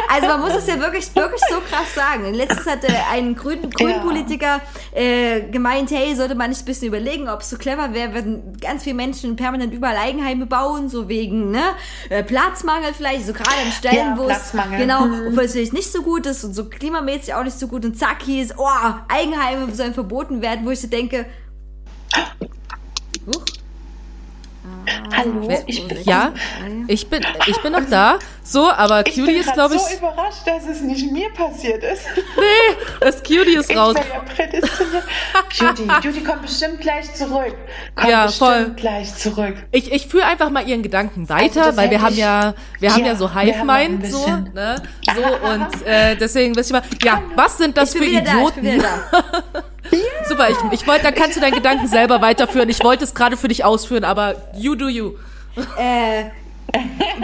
also man muss es ja wirklich, wirklich so krass sagen. Letztens hatte ein Grün, Grünpolitiker äh, gemeint, hey, sollte man nicht ein bisschen überlegen, ob es so clever wäre, wenn ganz viele Menschen permanent überall Eigenheime bauen, so wegen ne, äh, Platzmangel vielleicht, so gerade an Stellen, Ja, wo es genau, Mhm. es vielleicht nicht so gut ist und so klimamäßig auch nicht so gut und zack hieß, oh, Eigenheime sollen verboten werden, wo ich so denke, huch, Hallo, Wer- ich bin, Ja, ich bin, ich bin noch da. So, aber ich Cutie bin ist, glaube ich. so überrascht, dass es nicht mir passiert ist. Nee, das Cutie ist Ich raus. ja prädestiniert. Judy, Judy kommt bestimmt gleich zurück. Kommt Ja, bestimmt voll. gleich zurück. Ich, ich führe einfach mal ihren Gedanken weiter, Also weil wir haben ja, wir haben Ja, ja so ein Hive-Mind, so, ne? So, und äh, deswegen wisst ihr mal, ja, was sind das ich für bin wieder da, ich bin Idioten? da. Super, ich, ich wollte, da kannst du deinen Gedanken selber weiterführen. Ich wollte es gerade für dich ausführen, aber you do you. Äh,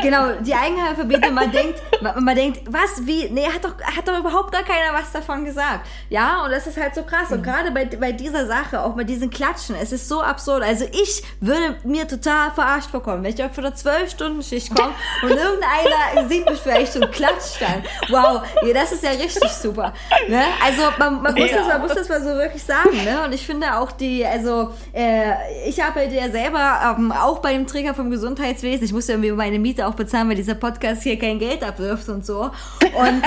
genau, die Eigenheimverbiete, man denkt, man, man denkt, was, wie, nee, hat doch, hat doch überhaupt gar keiner was davon gesagt. Ja, und das ist halt so krass. Und gerade bei, bei dieser Sache, auch bei diesen Klatschen, es ist so absurd. Also ich würde mir total verarscht vorkommen, wenn ich auf einer 12-Stunden-Schicht komme und irgendeiner sieht mich vielleicht und klatscht dann. Wow, ja, das ist ja richtig super. Ne? Also man, man, muss Ja. das, man muss das mal so wirklich sagen. Ne? Und ich finde auch die, also äh, ich arbeite ja selber ähm, auch bei dem Träger vom Gesundheitswesen. Ich muss ja irgendwie meine Miete auch bezahlen, weil dieser Podcast hier kein Geld abwirft und so. Und,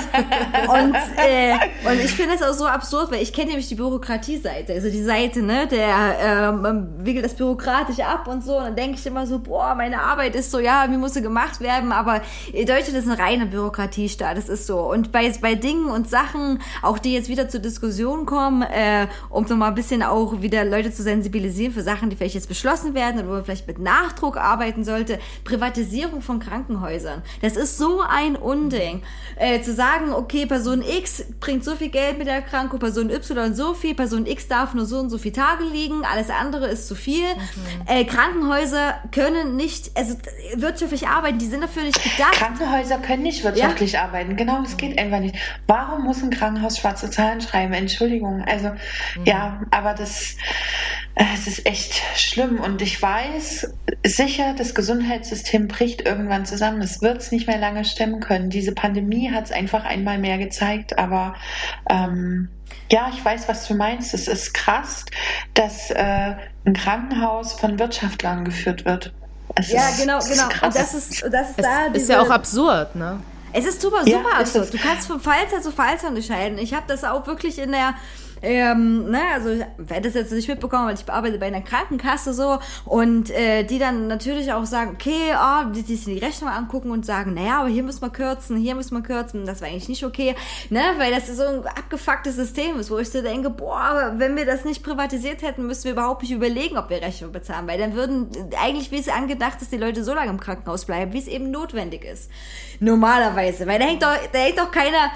und, äh, und ich finde das auch so absurd, weil ich kenne nämlich die Bürokratieseite. Also die Seite, ne, der ähm, man wickelt das bürokratisch ab und so. Und dann denke ich immer so, boah, meine Arbeit ist so, ja, wie muss sie gemacht werden? Aber Deutschland ist ein reiner Bürokratiestaat, das ist so. Und bei, bei Dingen und Sachen, auch die jetzt wieder zur Diskussion kommen, äh, um nochmal ein bisschen auch wieder Leute zu sensibilisieren für Sachen, die vielleicht jetzt beschlossen werden oder wo man vielleicht mit Nachdruck arbeiten sollte. Privatisierung von Krankenhäusern. Das ist so ein Unding. Äh, zu sagen, okay, Person X bringt so viel Geld mit der Erkrankung, Person Y so viel, Person X darf nur so und so viele Tage liegen, alles andere ist zu viel. Äh, Krankenhäuser können nicht, also wirtschaftlich arbeiten, die sind dafür nicht gedacht. Krankenhäuser können nicht wirtschaftlich arbeiten. Genau, das geht einfach nicht. Warum muss ein Krankenhaus schwarze Zahlen schreiben? Entschuldigung. Also, ja, aber das, äh, es ist echt schlimm. Und ich weiß sicher, das Gesundheitssystem bricht irgendwann zusammen. Es wird es nicht mehr lange stemmen können. Diese Pandemie hat es einfach einmal mehr gezeigt. Aber ähm, ja, ich weiß, was du meinst. Es ist krass, dass äh, ein Krankenhaus von Wirtschaftlern geführt wird. Es Ja, ist, genau, genau. krass. Und das ist, das ist Es da ist diese, ja auch absurd, ne? Es ist super, Ja, super ist absurd. Du kannst von Fallzahl zu Fallzahl unterscheiden. Ich habe das auch wirklich in der ähm, ne, also ich werde das jetzt nicht mitbekommen, weil ich bearbeite bei einer Krankenkasse so und äh, die dann natürlich auch sagen, okay, oh, die, die sich die Rechnung angucken und sagen, naja, aber hier müssen wir kürzen, hier müssen wir kürzen, das war eigentlich nicht okay, ne, weil das so ein abgefucktes System ist, wo ich so denke, boah, wenn wir das nicht privatisiert hätten, müssten wir überhaupt nicht überlegen, ob wir Rechnung bezahlen, weil dann würden eigentlich, wie es angedacht ist, die Leute so lange im Krankenhaus bleiben, wie es eben notwendig ist. Normalerweise, weil da hängt doch, da hängt doch keiner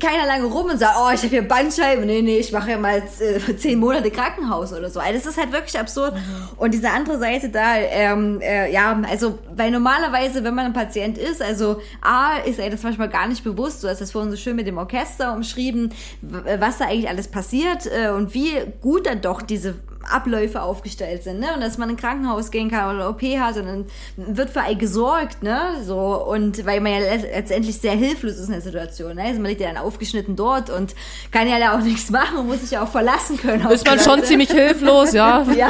keiner lange rum und sagt, oh, ich habe hier Bandscheiben. Nee, nee, ich mache ja mal äh, zehn Monate Krankenhaus oder so. Also das ist halt wirklich absurd. Und diese andere Seite da, ähm, äh, ja, also, weil normalerweise, wenn man ein Patient ist, also A, ist er das manchmal gar nicht bewusst, du hast das vorhin so schön mit dem Orchester umschrieben, was da eigentlich alles passiert äh, und wie gut dann doch diese Abläufe aufgestellt sind, ne? Und dass man in ein Krankenhaus gehen kann oder OP hat und dann wird für einen gesorgt, ne? So, und weil man ja letzt- letztendlich sehr hilflos ist in der Situation, ne? Also man liegt ja dann aufgeschnitten dort und kann ja da auch nichts machen und muss sich ja auch verlassen können. Ist man schon ziemlich hilflos, ja. Ja.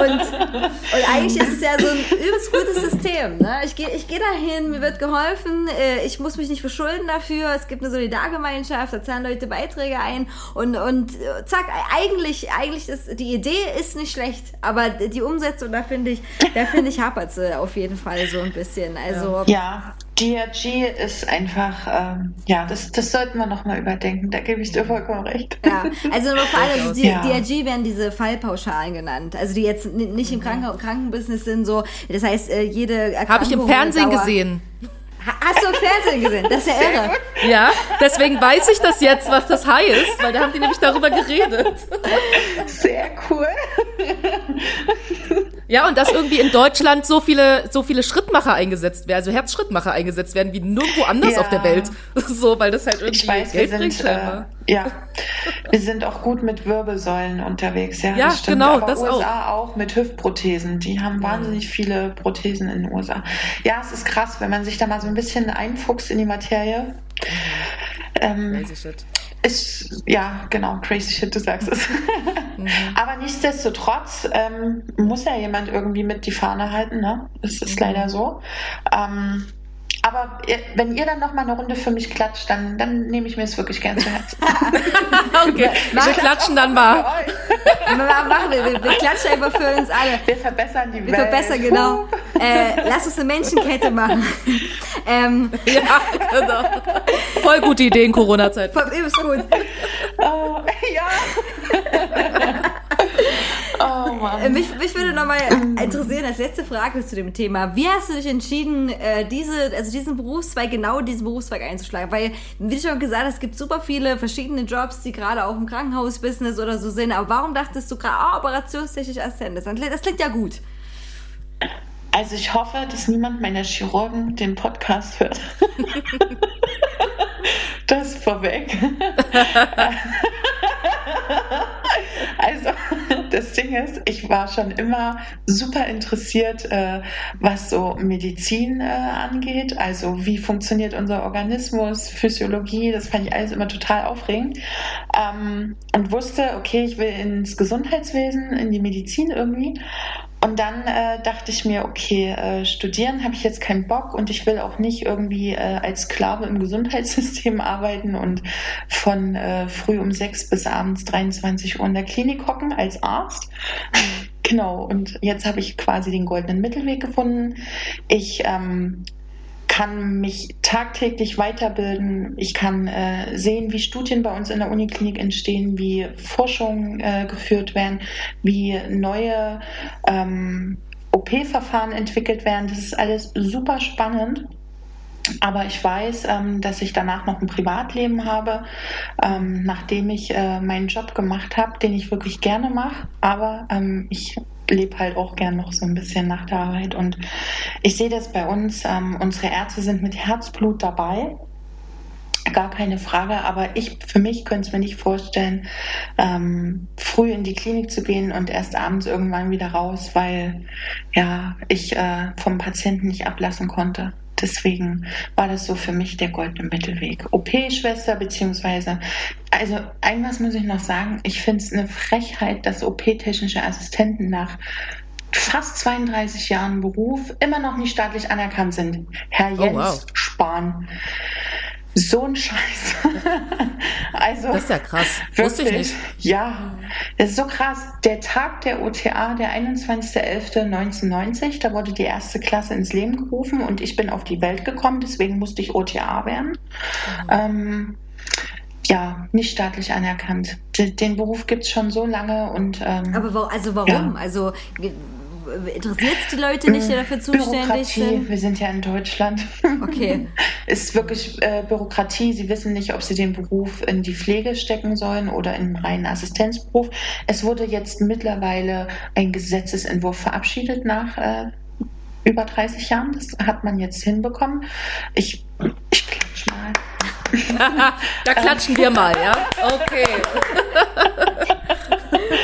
und, und eigentlich ist es ja so ein übelst gutes System. Ne? Ich gehe ich geh dahin, mir wird geholfen, äh, ich muss mich nicht verschulden dafür, es gibt eine Solidargemeinschaft, da zahlen Leute Beiträge ein und, und zack, eigentlich, eigentlich ist, die Idee ist nicht schlecht, aber die Umsetzung, da finde ich, da finde ich hapert sie auf jeden Fall so ein bisschen. Also, Ja, DRG ist einfach, ähm, ja, das, das sollten wir nochmal überdenken. Da gebe ich dir vollkommen recht. Ja, also nur für alle, die, Ja. DRG werden diese Fallpauschalen genannt. Also die jetzt nicht im Kranken Krankenbusiness sind, so, das heißt, äh, jede Erkrankung. Habe ich im Fernsehen Dauer- gesehen. Ha- Hast du im Fernsehen gesehen? Das ist ja irre. Ja, deswegen weiß ich das jetzt, was das heißt, weil da haben die nämlich darüber geredet. Sehr cool. Ja, und dass irgendwie in Deutschland so viele, so viele Schrittmacher eingesetzt werden, also Herzschrittmacher eingesetzt werden, wie nirgendwo anders Ja. auf der Welt. So, weil das halt irgendwie Ich weiß, wir Geld bringt sind, äh, ja, wir sind auch gut mit Wirbelsäulen unterwegs. Ja, Ja, das stimmt. genau, Aber das USA auch. mit Hüftprothesen. Die haben wahnsinnig viele Prothesen in den USA. Ja, es ist krass, wenn man sich da mal so ein bisschen einfuchst in die Materie. Ähm, Crazy shit. Ist, ja, genau, crazy shit, du sagst es. Aber nichtsdestotrotz ähm, muss ja jemand irgendwie mit die Fahne halten, ne? Das ist leider so. Ähm, aber wenn ihr dann noch mal eine Runde für mich klatscht, dann, dann nehme ich mir es wirklich gern zu Herzen. Okay, wir klatschen dann mal. Ma- Machen wir, wir, wir klatschen einfach für uns alle. Wir verbessern die Wir Welt. verbessern, genau. Äh, lass uns eine Menschenkette machen. ähm, Ja, genau. Voll gute Idee in Corona-Zeit. voll- übelst gut. Oh, ja. Oh Mann. Äh, Mich, mich würde nochmal interessieren, als letzte Frage zu dem Thema. Wie hast du dich entschieden, äh, diese, also diesen Berufszweig, genau diesen Berufszweig einzuschlagen? Weil, wie du schon gesagt hast, es gibt super viele verschiedene Jobs, die gerade auch im Krankenhausbusiness oder so sind. Aber warum dachtest du gerade, ah, operationstechnisch Assistent? Das klingt ja gut. Also ich hoffe, dass niemand meiner Chirurgen den Podcast hört. das vorweg. also das Ding ist, ich war schon immer super interessiert, äh, was so Medizin äh, angeht. Also wie funktioniert unser Organismus, Physiologie, das fand ich alles immer total aufregend. Ähm, und wusste, okay, ich will ins Gesundheitswesen, in die Medizin irgendwie. Und dann äh, dachte ich mir, okay, äh, studieren habe ich jetzt keinen Bock und ich will auch nicht irgendwie äh, als Sklave im Gesundheitssystem arbeiten und von äh, früh um sechs bis abends 23 Uhr in der Klinik hocken als Arzt. Genau, und jetzt habe ich quasi den goldenen Mittelweg gefunden. Ich ähm, kann mich tagtäglich weiterbilden. Ich kann äh, sehen, wie Studien bei uns in der Uniklinik entstehen, wie Forschungen äh, geführt werden, wie neue ähm, OP-Verfahren entwickelt werden. Das ist alles super spannend. Aber ich weiß, ähm, dass ich danach noch ein Privatleben habe, ähm, nachdem ich äh, meinen Job gemacht habe, den ich wirklich gerne mache. Aber ähm, ich lebe halt auch gern noch so ein bisschen nach der Arbeit. Und ich sehe das bei uns. Ähm, unsere Ärzte sind mit Herzblut dabei. Gar keine Frage, aber ich für mich könnte es mir nicht vorstellen, ähm, früh in die Klinik zu gehen und erst abends irgendwann wieder raus, weil ja ich äh, vom Patienten nicht ablassen konnte. Deswegen war das so für mich der goldene Mittelweg. OP-Schwester beziehungsweise, also irgendwas muss ich noch sagen, ich finde es eine Frechheit, dass OP-technische Assistenten nach fast 32 Jahren Beruf immer noch nicht staatlich anerkannt sind. Herr Oh, Jens wow. Spahn. So ein Scheiß. also, Das ist ja krass. Wusste ich nicht. ja, das ist so krass. Der Tag der OTA, der 21.11.1990, da wurde die erste Klasse ins Leben gerufen und ich bin auf die Welt gekommen, deswegen musste ich OTA werden. Ähm, ja, nicht staatlich anerkannt. Den Beruf gibt es schon so lange und ähm, Aber wo, also warum? Ja. Also interessiert es die Leute nicht, die dafür zuständig Bürokratie, sind? wir sind ja in Deutschland. Okay. ist wirklich äh, Bürokratie. Sie wissen nicht, ob sie den Beruf in die Pflege stecken sollen oder in einen reinen Assistenzberuf. Es wurde jetzt mittlerweile ein Gesetzesentwurf verabschiedet nach äh, über 30 Jahren. Das hat man jetzt hinbekommen. Ich, ich klatsch mal. Da klatschen wir mal, ja? Okay.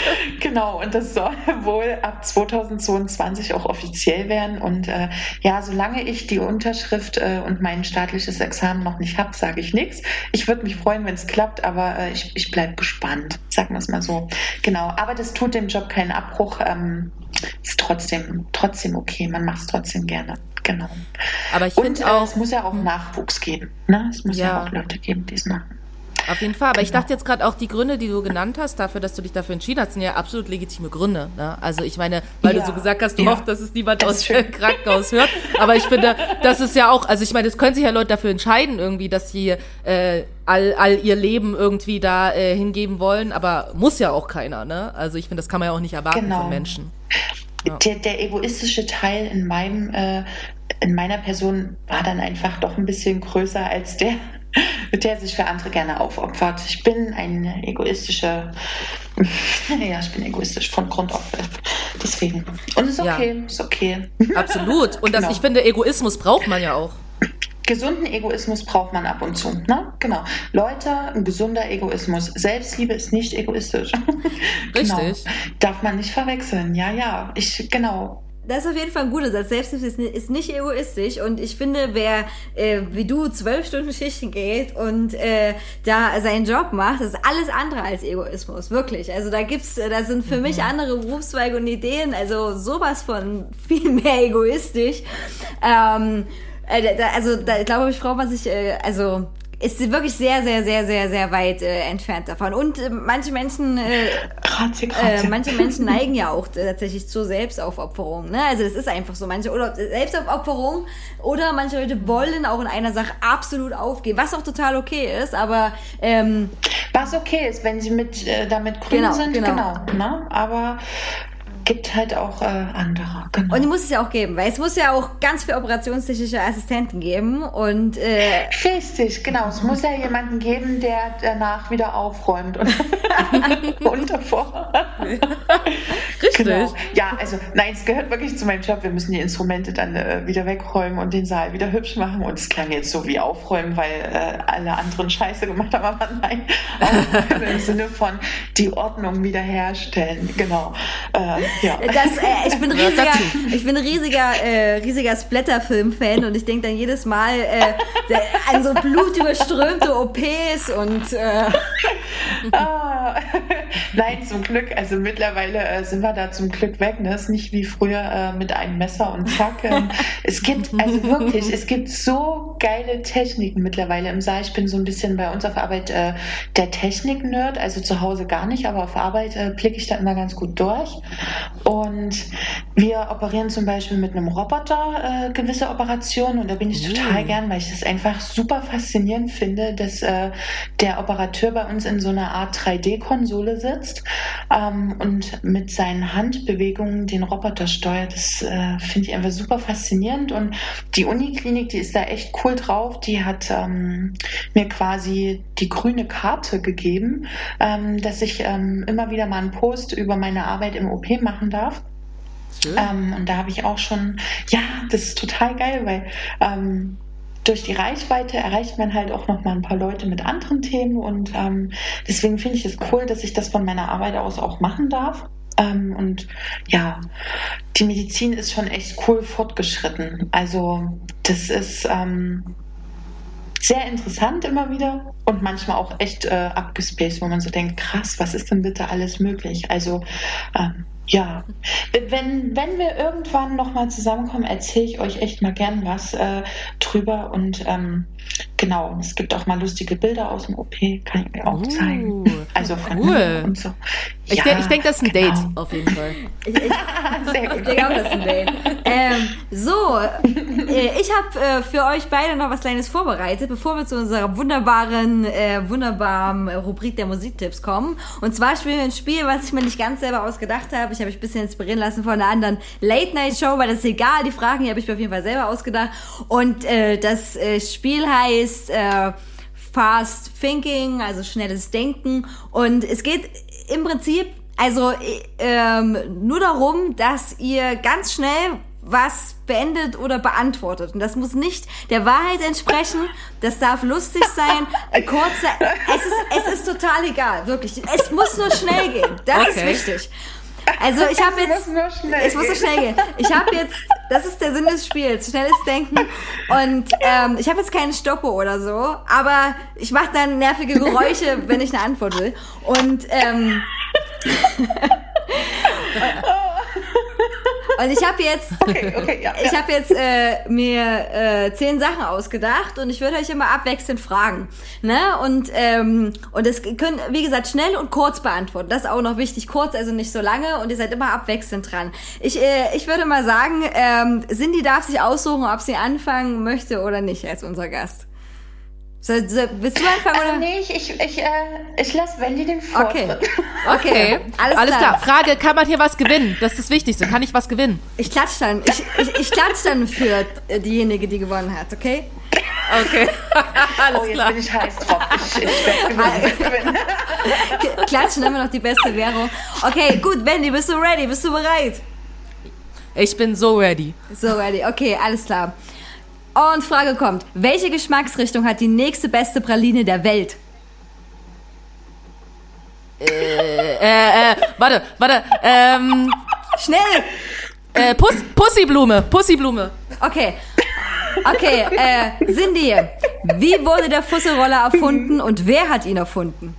Genau, und das soll wohl ab 2022 auch offiziell werden. Und äh, ja, solange ich die Unterschrift äh, und mein staatliches Examen noch nicht habe, sage ich nichts. Ich würde mich freuen, wenn es klappt, aber äh, ich, ich bleibe gespannt, sagen wir es mal so. Genau, aber das tut dem Job keinen Abbruch. Ähm, ist trotzdem, trotzdem okay, man macht es trotzdem gerne. Genau. Aber ich Und finde äh, auch, es muss ja auch Nachwuchs geben. Ne? Es muss ja. Ja. auch Leute geben, die es machen. Auf jeden Fall. Aber ich dachte jetzt gerade auch, die Gründe, die du genannt hast, dafür, dass du dich dafür entschieden hast, sind ja absolut legitime Gründe. Ne? Also ich meine, weil Ja. du so gesagt hast, du Ja. hoffst, dass es niemand Das aus dem Krankenhaus hört. Aber ich finde, das ist ja auch, also ich meine, es können sich ja Leute dafür entscheiden, irgendwie, dass sie äh, all, all ihr Leben irgendwie da äh, hingeben wollen, aber muss ja auch keiner, ne? Also ich finde, das kann man ja auch nicht erwarten Genau. von Menschen. Der, der egoistische Teil in meinem, äh, in meiner Person war dann einfach doch ein bisschen größer als der, der sich für andere gerne aufopfert. Ich bin eine egoistische, ja, ich bin egoistisch von Grund auf. Deswegen. Und ist Ja. okay, ist okay. Absolut. Und das, Genau. ich finde, Egoismus braucht man ja auch. Gesunden Egoismus braucht man ab und zu. Ne? Genau. Leute, ein gesunder Egoismus. Selbstliebe ist nicht egoistisch. Genau. Richtig. Darf man nicht verwechseln. Ja, ja. Ich, genau. Das ist auf jeden Fall ein guter Satz. Selbstliebe ist, ni- ist nicht egoistisch. Und ich finde, wer äh, wie du zwölf Stunden Schichten geht und äh, da seinen Job macht, das ist alles andere als Egoismus. Wirklich. Also da gibt's, äh, da sind für mich andere Berufszweige und Ideen, also sowas von viel mehr egoistisch. Ähm, äh, also da glaube ich, braucht man sich, äh, also ist wirklich sehr, sehr, sehr, sehr, sehr weit äh, entfernt davon. Und äh, manche Menschen äh, Grazie, grazie. äh, manche Menschen neigen ja auch tatsächlich zur Selbstaufopferung. Ne? Also das ist einfach so. Manche oder Selbstaufopferung oder manche Leute wollen auch in einer Sache absolut aufgehen, was auch total okay ist. Aber ähm, Was okay ist, wenn sie mit, äh, damit grün Genau, sind, genau. genau. ne? Aber gibt halt auch äh, andere. Genau. und die muss es ja auch geben, weil es muss ja auch ganz viele operationstechnische Assistenten geben und äh, Richtig, genau. Es muss ja jemanden geben, der danach wieder aufräumt und, und davor. Richtig. Genau. Ja, also nein, es gehört wirklich zu meinem Job. Wir müssen die Instrumente dann äh, wieder wegräumen und den Saal wieder hübsch machen. Und es klang jetzt so wie aufräumen, weil äh, alle anderen Scheiße gemacht haben. Aber nein, aufräumen im Sinne von die Ordnung wiederherstellen. Genau. Äh, ja. das, äh, ich bin riesiger, ich bin riesiger, äh, riesiger Splatter-Film-Fan und ich denke dann jedes Mal äh, an so blutüberströmte OPs und äh, Ah, Nein, zum Glück. Also mittlerweile äh, sind wir da zum Glück weg. Ne? Ist nicht wie früher äh, mit einem Messer und zack. Es gibt, also wirklich, es gibt so geile Techniken mittlerweile im Saal. Ich bin so ein bisschen bei uns auf Arbeit äh, der Technik-Nerd, also zu Hause gar nicht, aber auf Arbeit blicke ich da immer ganz gut durch. Und wir operieren zum Beispiel mit einem Roboter äh, gewisse Operationen und da bin ich total gern, weil ich das einfach super faszinierend finde, dass äh, der Operateur bei uns in so einer Art 3D-Konsole sitzt ähm, und mit seinen Handbewegungen den Roboter steuert. Das äh, finde ich einfach super faszinierend und die Uniklinik, die ist da echt cool drauf. Die hat ähm, mir quasi die grüne Karte gegeben, ähm, dass ich ähm, immer wieder mal einen Post über meine Arbeit im OP machen darf. Ähm, und da habe ich auch schon, ja, das ist total geil, weil ähm, durch die Reichweite erreicht man halt auch noch mal ein paar Leute mit anderen Themen und ähm, deswegen finde ich es cool, dass ich das von meiner Arbeit aus auch machen darf. Ähm, und ja, die Medizin ist schon echt cool fortgeschritten. Also das ist ähm, sehr interessant immer wieder und manchmal auch echt äh, abgespaced, wo man so denkt, krass, was ist denn bitte alles möglich? Also ähm, ja, wenn, wenn wir irgendwann nochmal zusammenkommen, erzähle ich euch echt mal gern was äh, drüber und ähm, genau, es gibt auch mal lustige Bilder aus dem OP, kann ich euch auch Uh, zeigen. Also von cool. mir und so. Ich, Ja, denk, denke, das ist ein genau. Date, auf jeden Fall. ich, ich, Sehr Ich gut. denke auch, das ist ein Date. Ähm, so, äh, ich habe äh, für euch beide noch was Kleines vorbereitet, bevor wir zu unserer wunderbaren, äh, wunderbaren Rubrik der Musiktipps kommen. Und zwar spielen wir ein Spiel, was ich mir nicht ganz selber ausgedacht habe. Ich habe mich ein bisschen inspirieren lassen von einer anderen Late-Night-Show, weil das ist egal. Die Fragen, die habe ich mir auf jeden Fall selber ausgedacht. Und äh, das äh, Spiel heißt... Äh, Fast Thinking, also schnelles Denken. Und es geht im Prinzip also ähm, nur darum, dass ihr ganz schnell was beendet oder beantwortet. Und das muss nicht der Wahrheit entsprechen. Das darf lustig sein. Äh, Kurze, es ist, es ist total egal, wirklich. Es muss nur schnell gehen. Das Okay. ist wichtig. Also ich habe jetzt, muss nur schnell es muss so schnell gehen. Ich habe jetzt, das ist der Sinn des Spiels, schnelles Denken. Und ähm, ich habe jetzt keine Stoppuhr oder so, aber ich mache dann nervige Geräusche, wenn ich eine Antwort will. Und ähm, Und ich habe jetzt, Okay, okay, ja. ich ja. habe jetzt äh, mir äh, zehn Sachen ausgedacht und ich würde euch immer abwechselnd fragen. Ne? Und, ähm, und es können, wie gesagt, schnell und kurz beantworten. Das ist auch noch wichtig. Kurz, also nicht so lange und ihr seid immer abwechselnd dran. Ich, äh, ich würde mal sagen, ähm, Cindy darf sich aussuchen, ob sie anfangen möchte oder nicht als unser Gast. So, so, willst du anfangen Äh, oder? nee, ich, ich, ich, äh, ich lasse Wendy den Vortritt. Okay. Okay, alles klar. Frage, kann man hier was gewinnen? Das ist das Wichtigste. Kann ich was gewinnen? Ich klatsch dann. Ich, ich, ich klatsch dann für äh, diejenige, die gewonnen hat, okay? Okay, alles Oh, jetzt klar. bin ich heiß drauf. Ich, ich werde Klatschen immer noch die beste Währung. Okay, gut, Wendy, bist du ready? Bist du bereit? Ich bin so ready. So ready. Okay, alles klar. Und Frage kommt: Welche Geschmacksrichtung hat die nächste beste Praline der Welt? Äh, äh, warte, warte. Ähm, Schnell! äh, Puss, Pussyblume, Pussyblume. Okay. Okay, äh, Cindy, wie wurde der Fusselroller erfunden und wer hat ihn erfunden?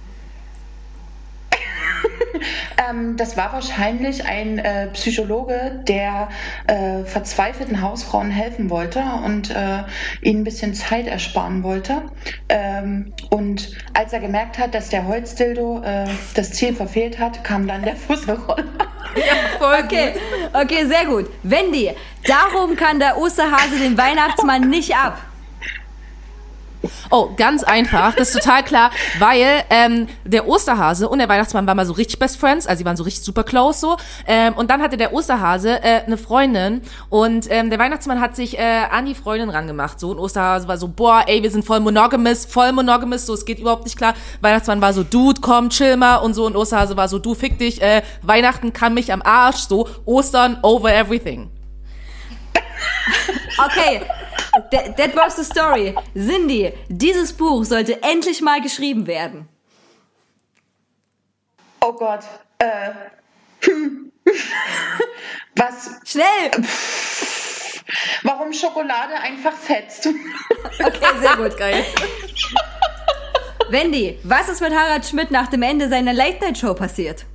Ähm, das war wahrscheinlich ein äh, Psychologe, der äh, verzweifelten Hausfrauen helfen wollte und äh, ihnen ein bisschen Zeit ersparen wollte. Ähm, und als er gemerkt hat, dass der Holzdildo äh, das Ziel verfehlt hat, kam dann der Fusselroller. Voll Okay, okay, sehr gut. Wendy, darum kann der Osterhase den Weihnachtsmann nicht ab. Oh, ganz einfach. Das ist total klar, weil ähm, der Osterhase und der Weihnachtsmann waren mal so richtig Best Friends, also sie waren so richtig super close so. Ähm, und dann hatte der Osterhase äh, eine Freundin und ähm, der Weihnachtsmann hat sich äh, an die Freundin rangemacht. So und Osterhase war so, boah, ey, wir sind voll monogamous, voll monogamous, so es geht überhaupt nicht klar. Weihnachtsmann war so, Dude, komm, chill mal und so und Osterhase war so, du fick dich, äh, Weihnachten kann mich am Arsch, so Ostern over everything. Okay, that, that was the story. Cindy, dieses Buch sollte endlich mal geschrieben werden. Oh Gott. Äh, hm. Was? Schnell! Warum Schokolade einfach fetzt? Okay, sehr gut. Geil. Wendy, was ist mit Harald Schmidt nach dem Ende seiner Late-Night-Show passiert?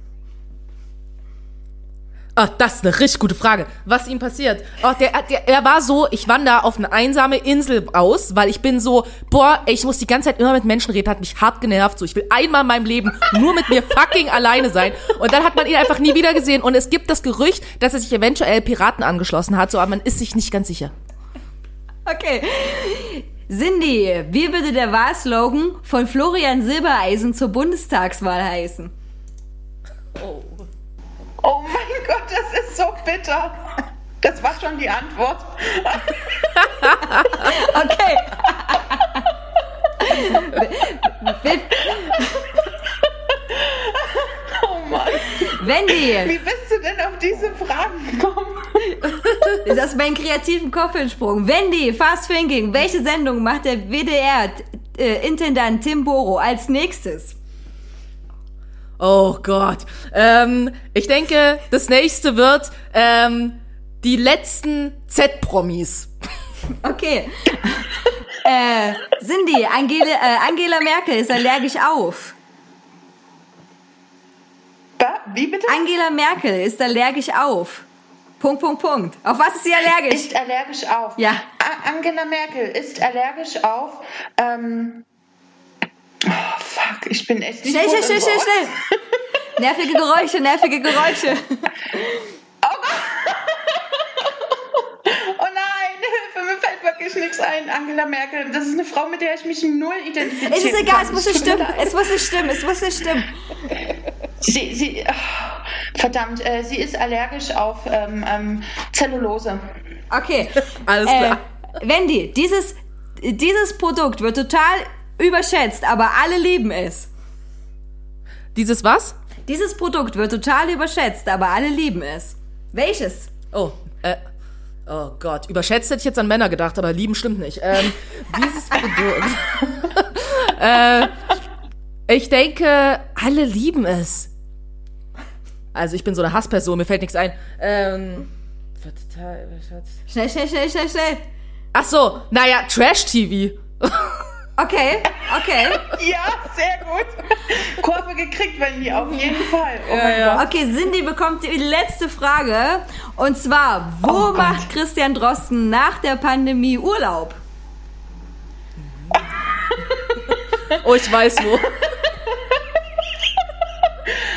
Ach, das ist eine richtig gute Frage. Was ihm passiert? Oh, der, der, er war so, ich wandere auf eine einsame Insel aus, weil ich bin so, boah, ey, ich muss die ganze Zeit immer mit Menschen reden, hat mich hart genervt. So, ich will einmal in meinem Leben nur mit mir fucking alleine sein. Und dann hat man ihn einfach nie wieder gesehen. Und es gibt das Gerücht, dass er sich eventuell Piraten angeschlossen hat, so, aber man ist sich nicht ganz sicher. Okay. Cindy, wie würde der Wahlslogan von Florian Silbereisen zur Bundestagswahl heißen? Oh mein Gott, das ist so bitter. Das war schon die Antwort. Okay. Oh Mann. Wendy, Wie bist du denn auf diese Fragen gekommen? ist das mein kreativen Kopfensprung? Wendy, Fast Thinking, welche Sendung macht der WDR-Intendant Tim Boro als nächstes? Oh Gott. Ähm, ich denke, das nächste wird ähm, die letzten Z-Promis. Okay. äh, Cindy, Angela, äh, Angela Merkel ist allergisch auf. Wie bitte? Angela Merkel ist allergisch auf. Punkt, Punkt, Punkt. Auf was ist sie allergisch? Ist allergisch auf. Ja. A Angela Merkel ist allergisch auf. Ähm, fuck, ich bin echt nicht Schnell, schnell, schnell, schnell, schnell. Nervige Geräusche, nervige Geräusche. Oh nein, Hilfe, mir fällt wirklich nichts ein. Angela Merkel, das ist eine Frau, mit der ich mich null identifiziere. Es ist egal, es muss nicht stimmen. Es muss nicht stimmen, es muss nicht stimmen. Sie, sie, ach, verdammt, äh, sie ist allergisch auf ähm, ähm, Zellulose. Okay. Alles klar. Äh, Wendy, dieses, dieses Produkt wird total überschätzt, aber alle lieben es. Dieses was? Dieses Produkt wird total überschätzt, aber alle lieben es. Welches? Oh, äh, oh Gott, überschätzt hätte ich jetzt an Männer gedacht, aber lieben stimmt nicht. Ähm, dieses Produkt. äh, ich denke, alle lieben es. Also ich bin so eine Hassperson, mir fällt nichts ein. Ähm, wird total überschätzt. Schnell, schnell, schnell, schnell, schnell. Ach so, naja, Trash-TV. Okay, okay. Ja, sehr gut. Kurve gekriegt, Wendy, auf jeden Fall. Oh mein ja. Gott. Okay, Cindy bekommt die letzte Frage Und zwar, wo Oh Gott. macht Christian Drosten nach der Pandemie Urlaub? Oh, ich weiß wo.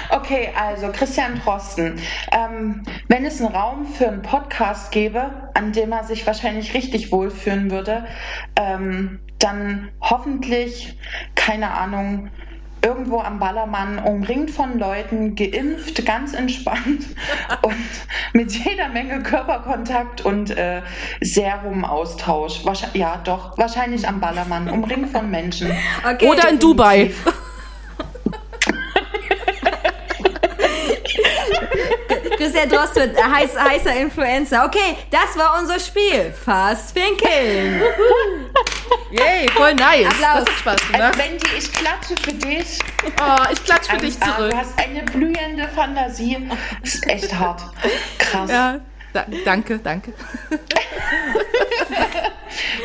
Okay, also Christian Drosten. Ähm, wenn es einen Raum für einen Podcast gäbe, an dem er sich wahrscheinlich richtig wohlfühlen würde, ähm, dann hoffentlich, keine Ahnung, irgendwo am Ballermann, umringt von Leuten, geimpft, ganz entspannt und mit jeder Menge Körperkontakt und äh, Serumaustausch. Wahrscheinlich, ja, doch, wahrscheinlich am Ballermann, umringt von Menschen. Okay. Oder in Dubai. Christian Drosten wird heiß, heißer Influencer. Okay, das war unser Spiel. Fast Finkeln. Yay, voll nice. Applaus. Das hat Spaß Also gemacht. Wendy, ich klatsche für dich. Oh, ich klatsch für dich Ah, zurück. Du hast eine blühende Fantasie. Das ist echt hart. Krass. Ja, da, danke, danke.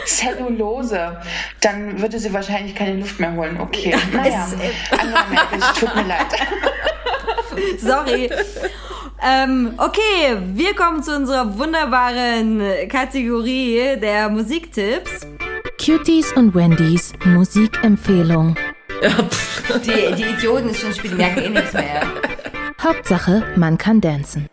Zellulose. Dann würde sie wahrscheinlich keine Luft mehr holen. Okay. Naja, äh, Merkel, es tut mir leid. Sorry. Ähm, okay, wir kommen zu unserer wunderbaren Kategorie der Musiktipps. Cuties und Wendys Musikempfehlung. Die, die Idioten ist schon spielen, merken eh nichts mehr. Hauptsache, man kann dancen.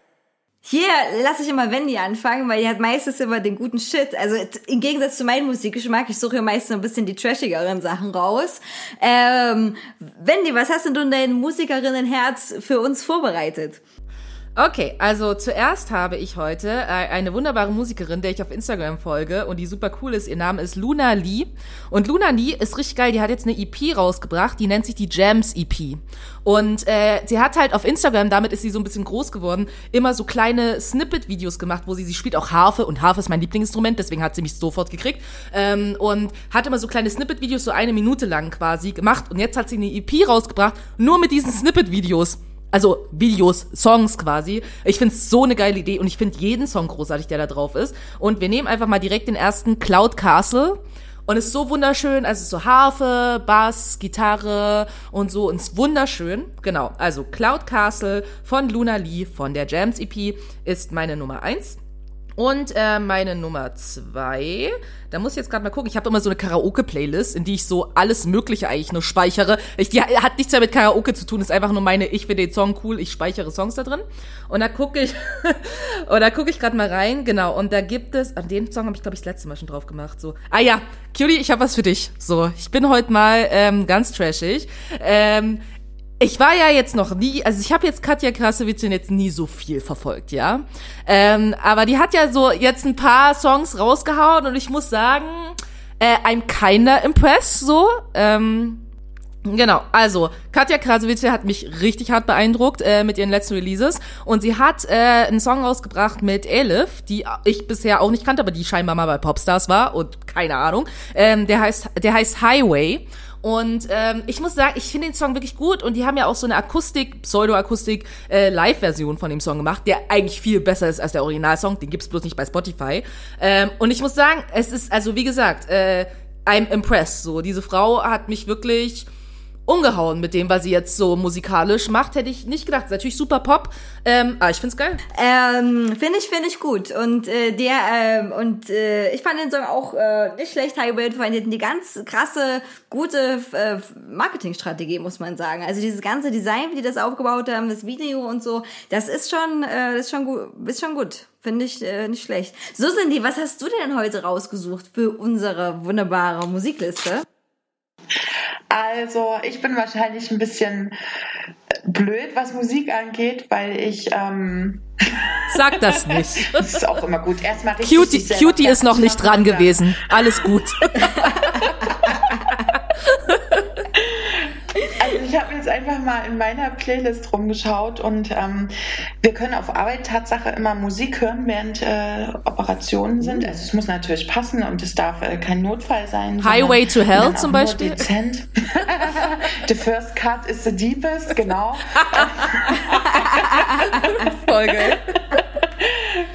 Hier lasse ich immer Wendy anfangen, weil die hat meistens immer den guten Shit. Also im Gegensatz zu meinem Musikgeschmack, ich suche ja meistens ein bisschen die trashigeren Sachen raus. Ähm, Wendy, was hast denn du in dein Musikerinnenherz für uns vorbereitet? Okay, also zuerst habe ich heute äh, eine wunderbare Musikerin, der ich auf Instagram folge und die super cool ist. Ihr Name ist Luna Lee. Und Luna Lee ist richtig geil. Die hat jetzt eine EP rausgebracht, die nennt sich die Jams EP. Und äh, sie hat halt auf Instagram, damit ist sie so ein bisschen groß geworden, immer so kleine Snippet-Videos gemacht, wo sie, sie spielt auch Harfe und Harfe ist mein Lieblingsinstrument, deswegen hat sie mich sofort gekriegt. Ähm, und hat immer so kleine Snippet-Videos, so eine Minute lang quasi gemacht. Und jetzt hat sie eine EP rausgebracht, nur mit diesen Snippet-Videos. Also Videos, Songs quasi. Ich find's so eine geile Idee und ich find jeden Song großartig, der da drauf ist. Und wir nehmen einfach mal direkt den ersten Cloud Castle. Und es ist so wunderschön, also es so Harfe, Bass, Gitarre und so und es ist wunderschön. Genau, also Cloud Castle von Luna Lee von der Jams EP ist meine Nummer eins. Und äh, meine Nummer zwei, da muss ich jetzt gerade mal gucken. Ich habe immer so eine Karaoke-Playlist, in die ich so alles Mögliche eigentlich nur speichere. Ich, die hat nichts mehr mit Karaoke zu tun, ist einfach nur meine, ich finde den Song cool, ich speichere Songs da drin. Und da gucke ich, da gucke ich gerade mal rein, genau. Und da gibt es, an den Song habe ich glaube ich das letzte Mal schon drauf gemacht. So, ah ja, Cutie, ich habe was für dich. So, ich bin heute mal ähm, ganz trashig. Ähm, ich war ja jetzt noch nie, also ich habe jetzt Katja Krasavitzin jetzt nie so viel verfolgt, ja. Ähm, aber die hat ja so jetzt ein paar Songs rausgehauen und ich muss sagen, äh, I'm kinda impressed, so. Ähm, Genau, also Katja Krasavice hat mich richtig hart beeindruckt äh, mit ihren letzten Releases und sie hat äh, einen Song rausgebracht mit Elif, die ich bisher auch nicht kannte, aber die scheinbar mal bei Popstars war und keine Ahnung. Ähm, der heißt, der heißt Highway und ähm, ich muss sagen, ich finde den Song wirklich gut und die haben ja auch so eine Akustik, Pseudo-Akustik äh, Live-Version von dem Song gemacht, der eigentlich viel besser ist als der Originalsong. Den gibt's bloß nicht bei Spotify. Ähm, und ich muss sagen, es ist also wie gesagt, äh, I'm impressed. So diese Frau hat mich wirklich umgehauen mit dem, was sie jetzt so musikalisch macht, hätte ich nicht gedacht. Ist natürlich super Pop, ähm, aber ich find's geil. Ähm, finde ich, finde ich gut. Und äh, der, ähm, und äh, ich fand den Song auch äh, nicht schlecht, Highway, vor allem die ganz krasse, gute äh, Marketingstrategie, muss man sagen. Also dieses ganze Design, wie die das aufgebaut haben, das Video und so, das ist schon, äh, ist schon gut, ist schon gut. Finde ich äh, nicht schlecht. So, Cindy, was hast du denn heute rausgesucht für unsere wunderbare Musikliste? Also, ich bin wahrscheinlich ein bisschen blöd, was Musik angeht, weil ich, ähm, Sag das nicht. das ist auch immer gut. Erstmal richtig Cutie, Cutie ist noch nicht dran gewesen. Alles gut. Ich habe jetzt einfach mal in meiner Playlist rumgeschaut und ähm, wir können auf Arbeit Tatsache immer Musik hören, während äh, Operationen sind. Also es muss natürlich passen und es darf äh, kein Notfall sein. Highway to Hell zum Beispiel? Dezent. the first cut is the deepest, genau. Folge.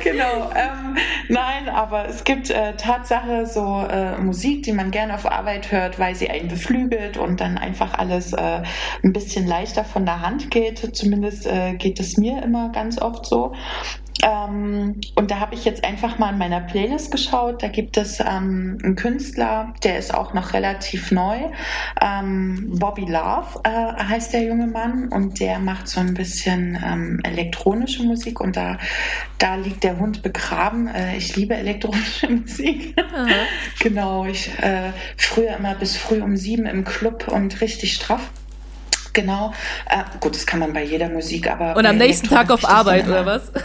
genau. Ähm, nein, aber es gibt äh, Tatsache so äh, Musik, die man gerne auf Arbeit hört, weil sie einen beflügelt und dann einfach alles äh, ein bisschen leichter von der Hand geht. Zumindest äh, geht es mir immer ganz oft so. Ähm, und da habe ich jetzt einfach mal in meiner Playlist geschaut. Da gibt es ähm, einen Künstler, der ist auch noch relativ neu. Ähm, Bobby Love äh, heißt der junge Mann und der macht so ein bisschen ähm, elektronische Musik und da, da liegt der Hund begraben. Äh, ich liebe elektronische Musik. genau, ich äh, früher immer bis früh um sieben im Club und richtig straff. Genau. Äh, gut, das kann man bei jeder Musik, aber. Und am nächsten Tag auf Arbeit, oder was?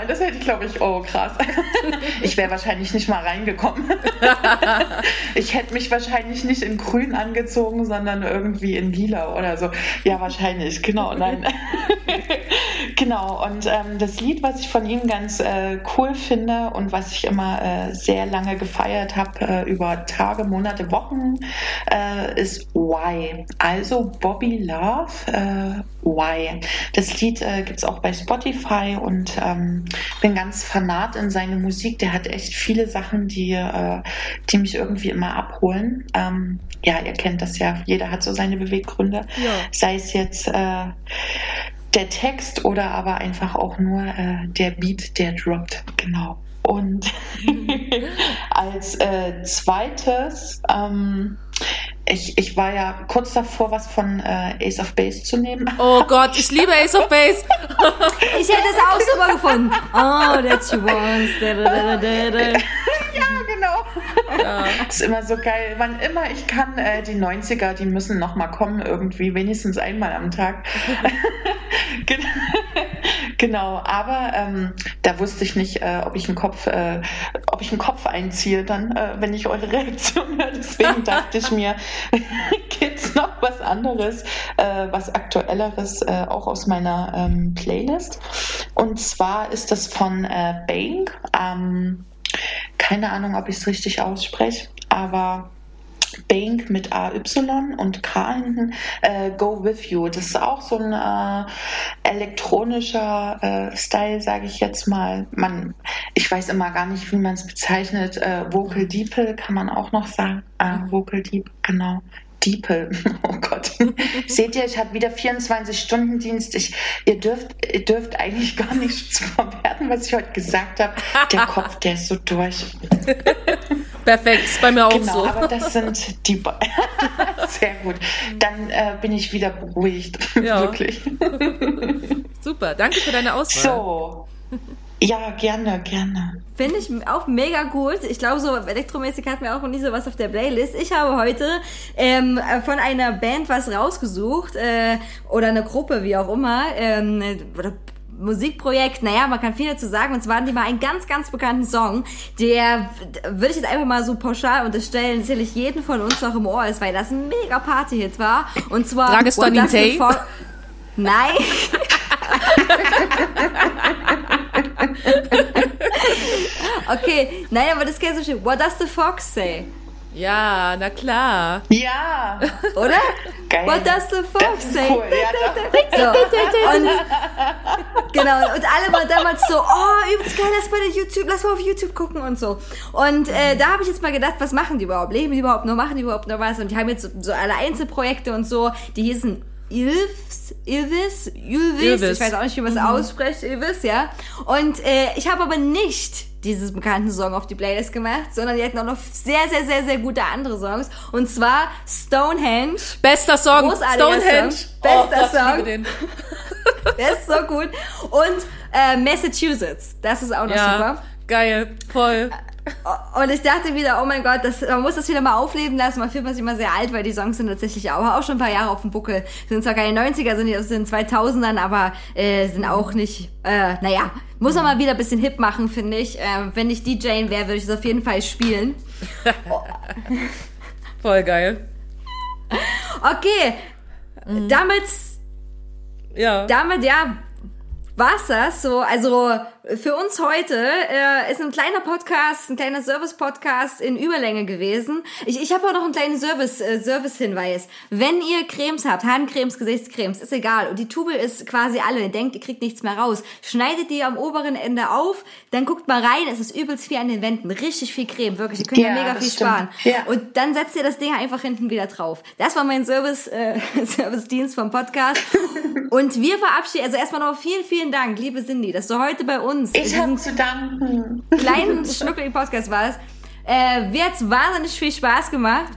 Nein, das hätte ich, glaube ich, oh krass. Ich wäre wahrscheinlich nicht mal reingekommen. Ich hätte mich wahrscheinlich nicht in grün angezogen, sondern irgendwie in lila oder so. Ja, wahrscheinlich, genau, nein. Genau, und ähm, das Lied, was ich von ihm ganz äh, cool finde und was ich immer äh, sehr lange gefeiert habe, äh, über Tage, Monate, Wochen, äh, ist Why. Also Bobby Love, äh, Why. Das Lied äh, gibt es auch bei Spotify und ähm, bin ganz fanat in seine Musik. Der hat echt viele Sachen, die, äh, die mich irgendwie immer abholen. Ähm, ja, ihr kennt das ja, jeder hat so seine Beweggründe. Ja. Sei es jetzt äh, der Text oder aber einfach auch nur äh, der Beat, der droppt. Genau. Und als äh, zweites, ähm, ich, ich war ja kurz davor, was von äh, Ace of Base zu nehmen. Oh Gott, ich liebe Ace of Base. Ich hätte es auch super gefunden. Oh, that she wants. Da, da, da, da, da. Ja, genau. Das ist immer so geil. Wann immer ich kann, äh, die 90er, die müssen noch mal kommen irgendwie, wenigstens einmal am Tag. Gen- genau, aber ähm, da wusste ich nicht, äh, ob ich einen Kopf, äh, ob ich einen Kopf einziehe dann, äh, wenn ich eure Reaktion höre. Deswegen dachte ich mir, gibt's noch was anderes, äh, was aktuelleres, äh, auch aus meiner ähm, Playlist. Und zwar ist das von äh, Bang. Ähm, keine Ahnung, ob ich es richtig ausspreche, aber Bank mit AY und K hinten, äh, Go With You. Das ist auch so ein äh, elektronischer äh, Style, sage ich jetzt mal. Man, ich weiß immer gar nicht, wie man es bezeichnet. Äh, Vocal Deeple kann man auch noch sagen. Äh, Vocal Deep, genau. Deeple. Oh Gott. Seht ihr, ich habe wieder 24-Stunden-Dienst. Ich, ihr, dürft, ihr dürft eigentlich gar nichts verwerten, was ich heute gesagt habe. Der Kopf, der ist so durch. Perfekt, ist bei mir auch Genau, so. aber das sind die. Be Sehr gut. Dann äh, bin ich wieder beruhigt. Ja. Wirklich. Super, danke für deine Auswahl. So. Ja, gerne, gerne. Finde ich auch mega gut. Ich glaube, so elektromäßig hatten wir auch noch nie so was auf der Playlist. Ich habe heute ähm, von einer Band was rausgesucht äh, oder eine Gruppe, wie auch immer. Ähm, oder Musikprojekt, naja, man kann viel dazu sagen. Und zwar hatten die mal einen ganz, ganz bekannten Song, der, würde ich jetzt einfach mal so pauschal unterstellen, sicherlich jeden von uns noch im Ohr ist, weil das ein mega Party-Hit war. Und zwar... Dragestan Nein. okay, nein, aber das kennst du schon. What does the fox say? Ja, na klar. Ja. Oder? Geil. What does the ist say? cool. Ja, doch. So. Und, genau, und alle waren damals so, oh, übelst geil, lass mal auf YouTube, lass mal auf YouTube gucken und so. Und äh, da habe ich jetzt mal gedacht, was machen die überhaupt? Leben die überhaupt noch? Machen die überhaupt noch was? Und die haben jetzt so, so alle Einzelprojekte und so, die hießen Ilves, Ilvis, Ylvis, Ylvis. ich weiß auch nicht, wie man es ausspricht, Ilvis, ja. Und äh, ich habe aber nicht dieses bekannten Song auf die Playlist gemacht, sondern die hatten auch noch sehr, sehr, sehr, sehr gute andere Songs. Und zwar Stonehenge. Bester Song, Großartiger Stonehenge. Song. Bester oh, Gott, Song. liebe den. Der ist so gut. Und äh, Massachusetts. Das ist auch noch Ja, super. geil, voll. Und ich dachte wieder, oh mein Gott, das, man muss das wieder mal aufleben lassen. Man fühlt man sich immer sehr alt, weil die Songs sind tatsächlich auch, auch schon ein paar Jahre auf dem Buckel. Sind zwar keine 90er, sind aus den 2000ern, aber äh, sind auch nicht, äh, naja, muss man mal wieder ein bisschen hip machen, finde ich. Äh, wenn ich DJing wäre, würde ich es auf jeden Fall spielen. Voll geil. Okay, Mhm. damit, Ja. damit, ja, war's das. So, also für uns heute äh, ist ein kleiner Podcast, ein kleiner Service-Podcast in Überlänge gewesen. Ich, ich habe auch noch einen kleinen Service, äh, Service-Hinweis. Wenn ihr Cremes habt, Handcremes, Gesichtscremes, ist egal. Und die Tube ist quasi alle. Ihr denkt, ihr kriegt nichts mehr raus. Schneidet die am oberen Ende auf, dann guckt mal rein. Es ist übelst viel an den Wänden. Richtig viel Creme, wirklich. Ihr könnt ja, mega viel stimmt. sparen. Ja. Und dann setzt ihr das Ding einfach hinten wieder drauf. Das war mein Service, äh, Service-Dienst vom Podcast. Und wir verabschieden, also erstmal noch vielen, vielen Dank, liebe Cindy, dass du heute bei uns in Ich habe zu danken. kleinen, schnuckeligen Podcast warst. Äh, mir hat's wahnsinnig viel Spaß gemacht.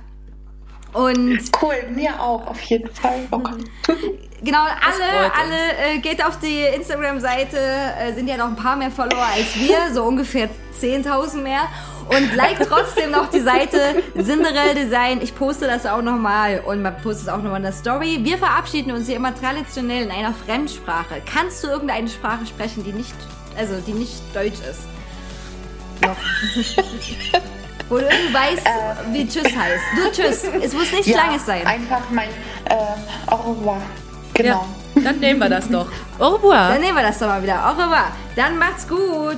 Und Cool, mir auch, auf jeden Fall. Oh genau, alle, uns. alle äh, geht auf die Instagram-Seite, äh, sind ja noch ein paar mehr Follower als wir, so ungefähr 10.000 mehr. Und like trotzdem noch die Seite Cinderell Design. Ich poste das auch nochmal und man postet es auch nochmal in der Story. Wir verabschieden uns hier immer traditionell in einer Fremdsprache. Kannst du irgendeine Sprache sprechen, die nicht, also die nicht Deutsch ist? Noch. Wo du irgendwie weißt, wie Tschüss heißt. Nur Tschüss. Es muss nichts Langes sein. Einfach mein äh, Au revoir. Genau. Ja, dann nehmen wir das doch. Au revoir. Dann nehmen wir das doch mal wieder. Au revoir. Dann macht's gut.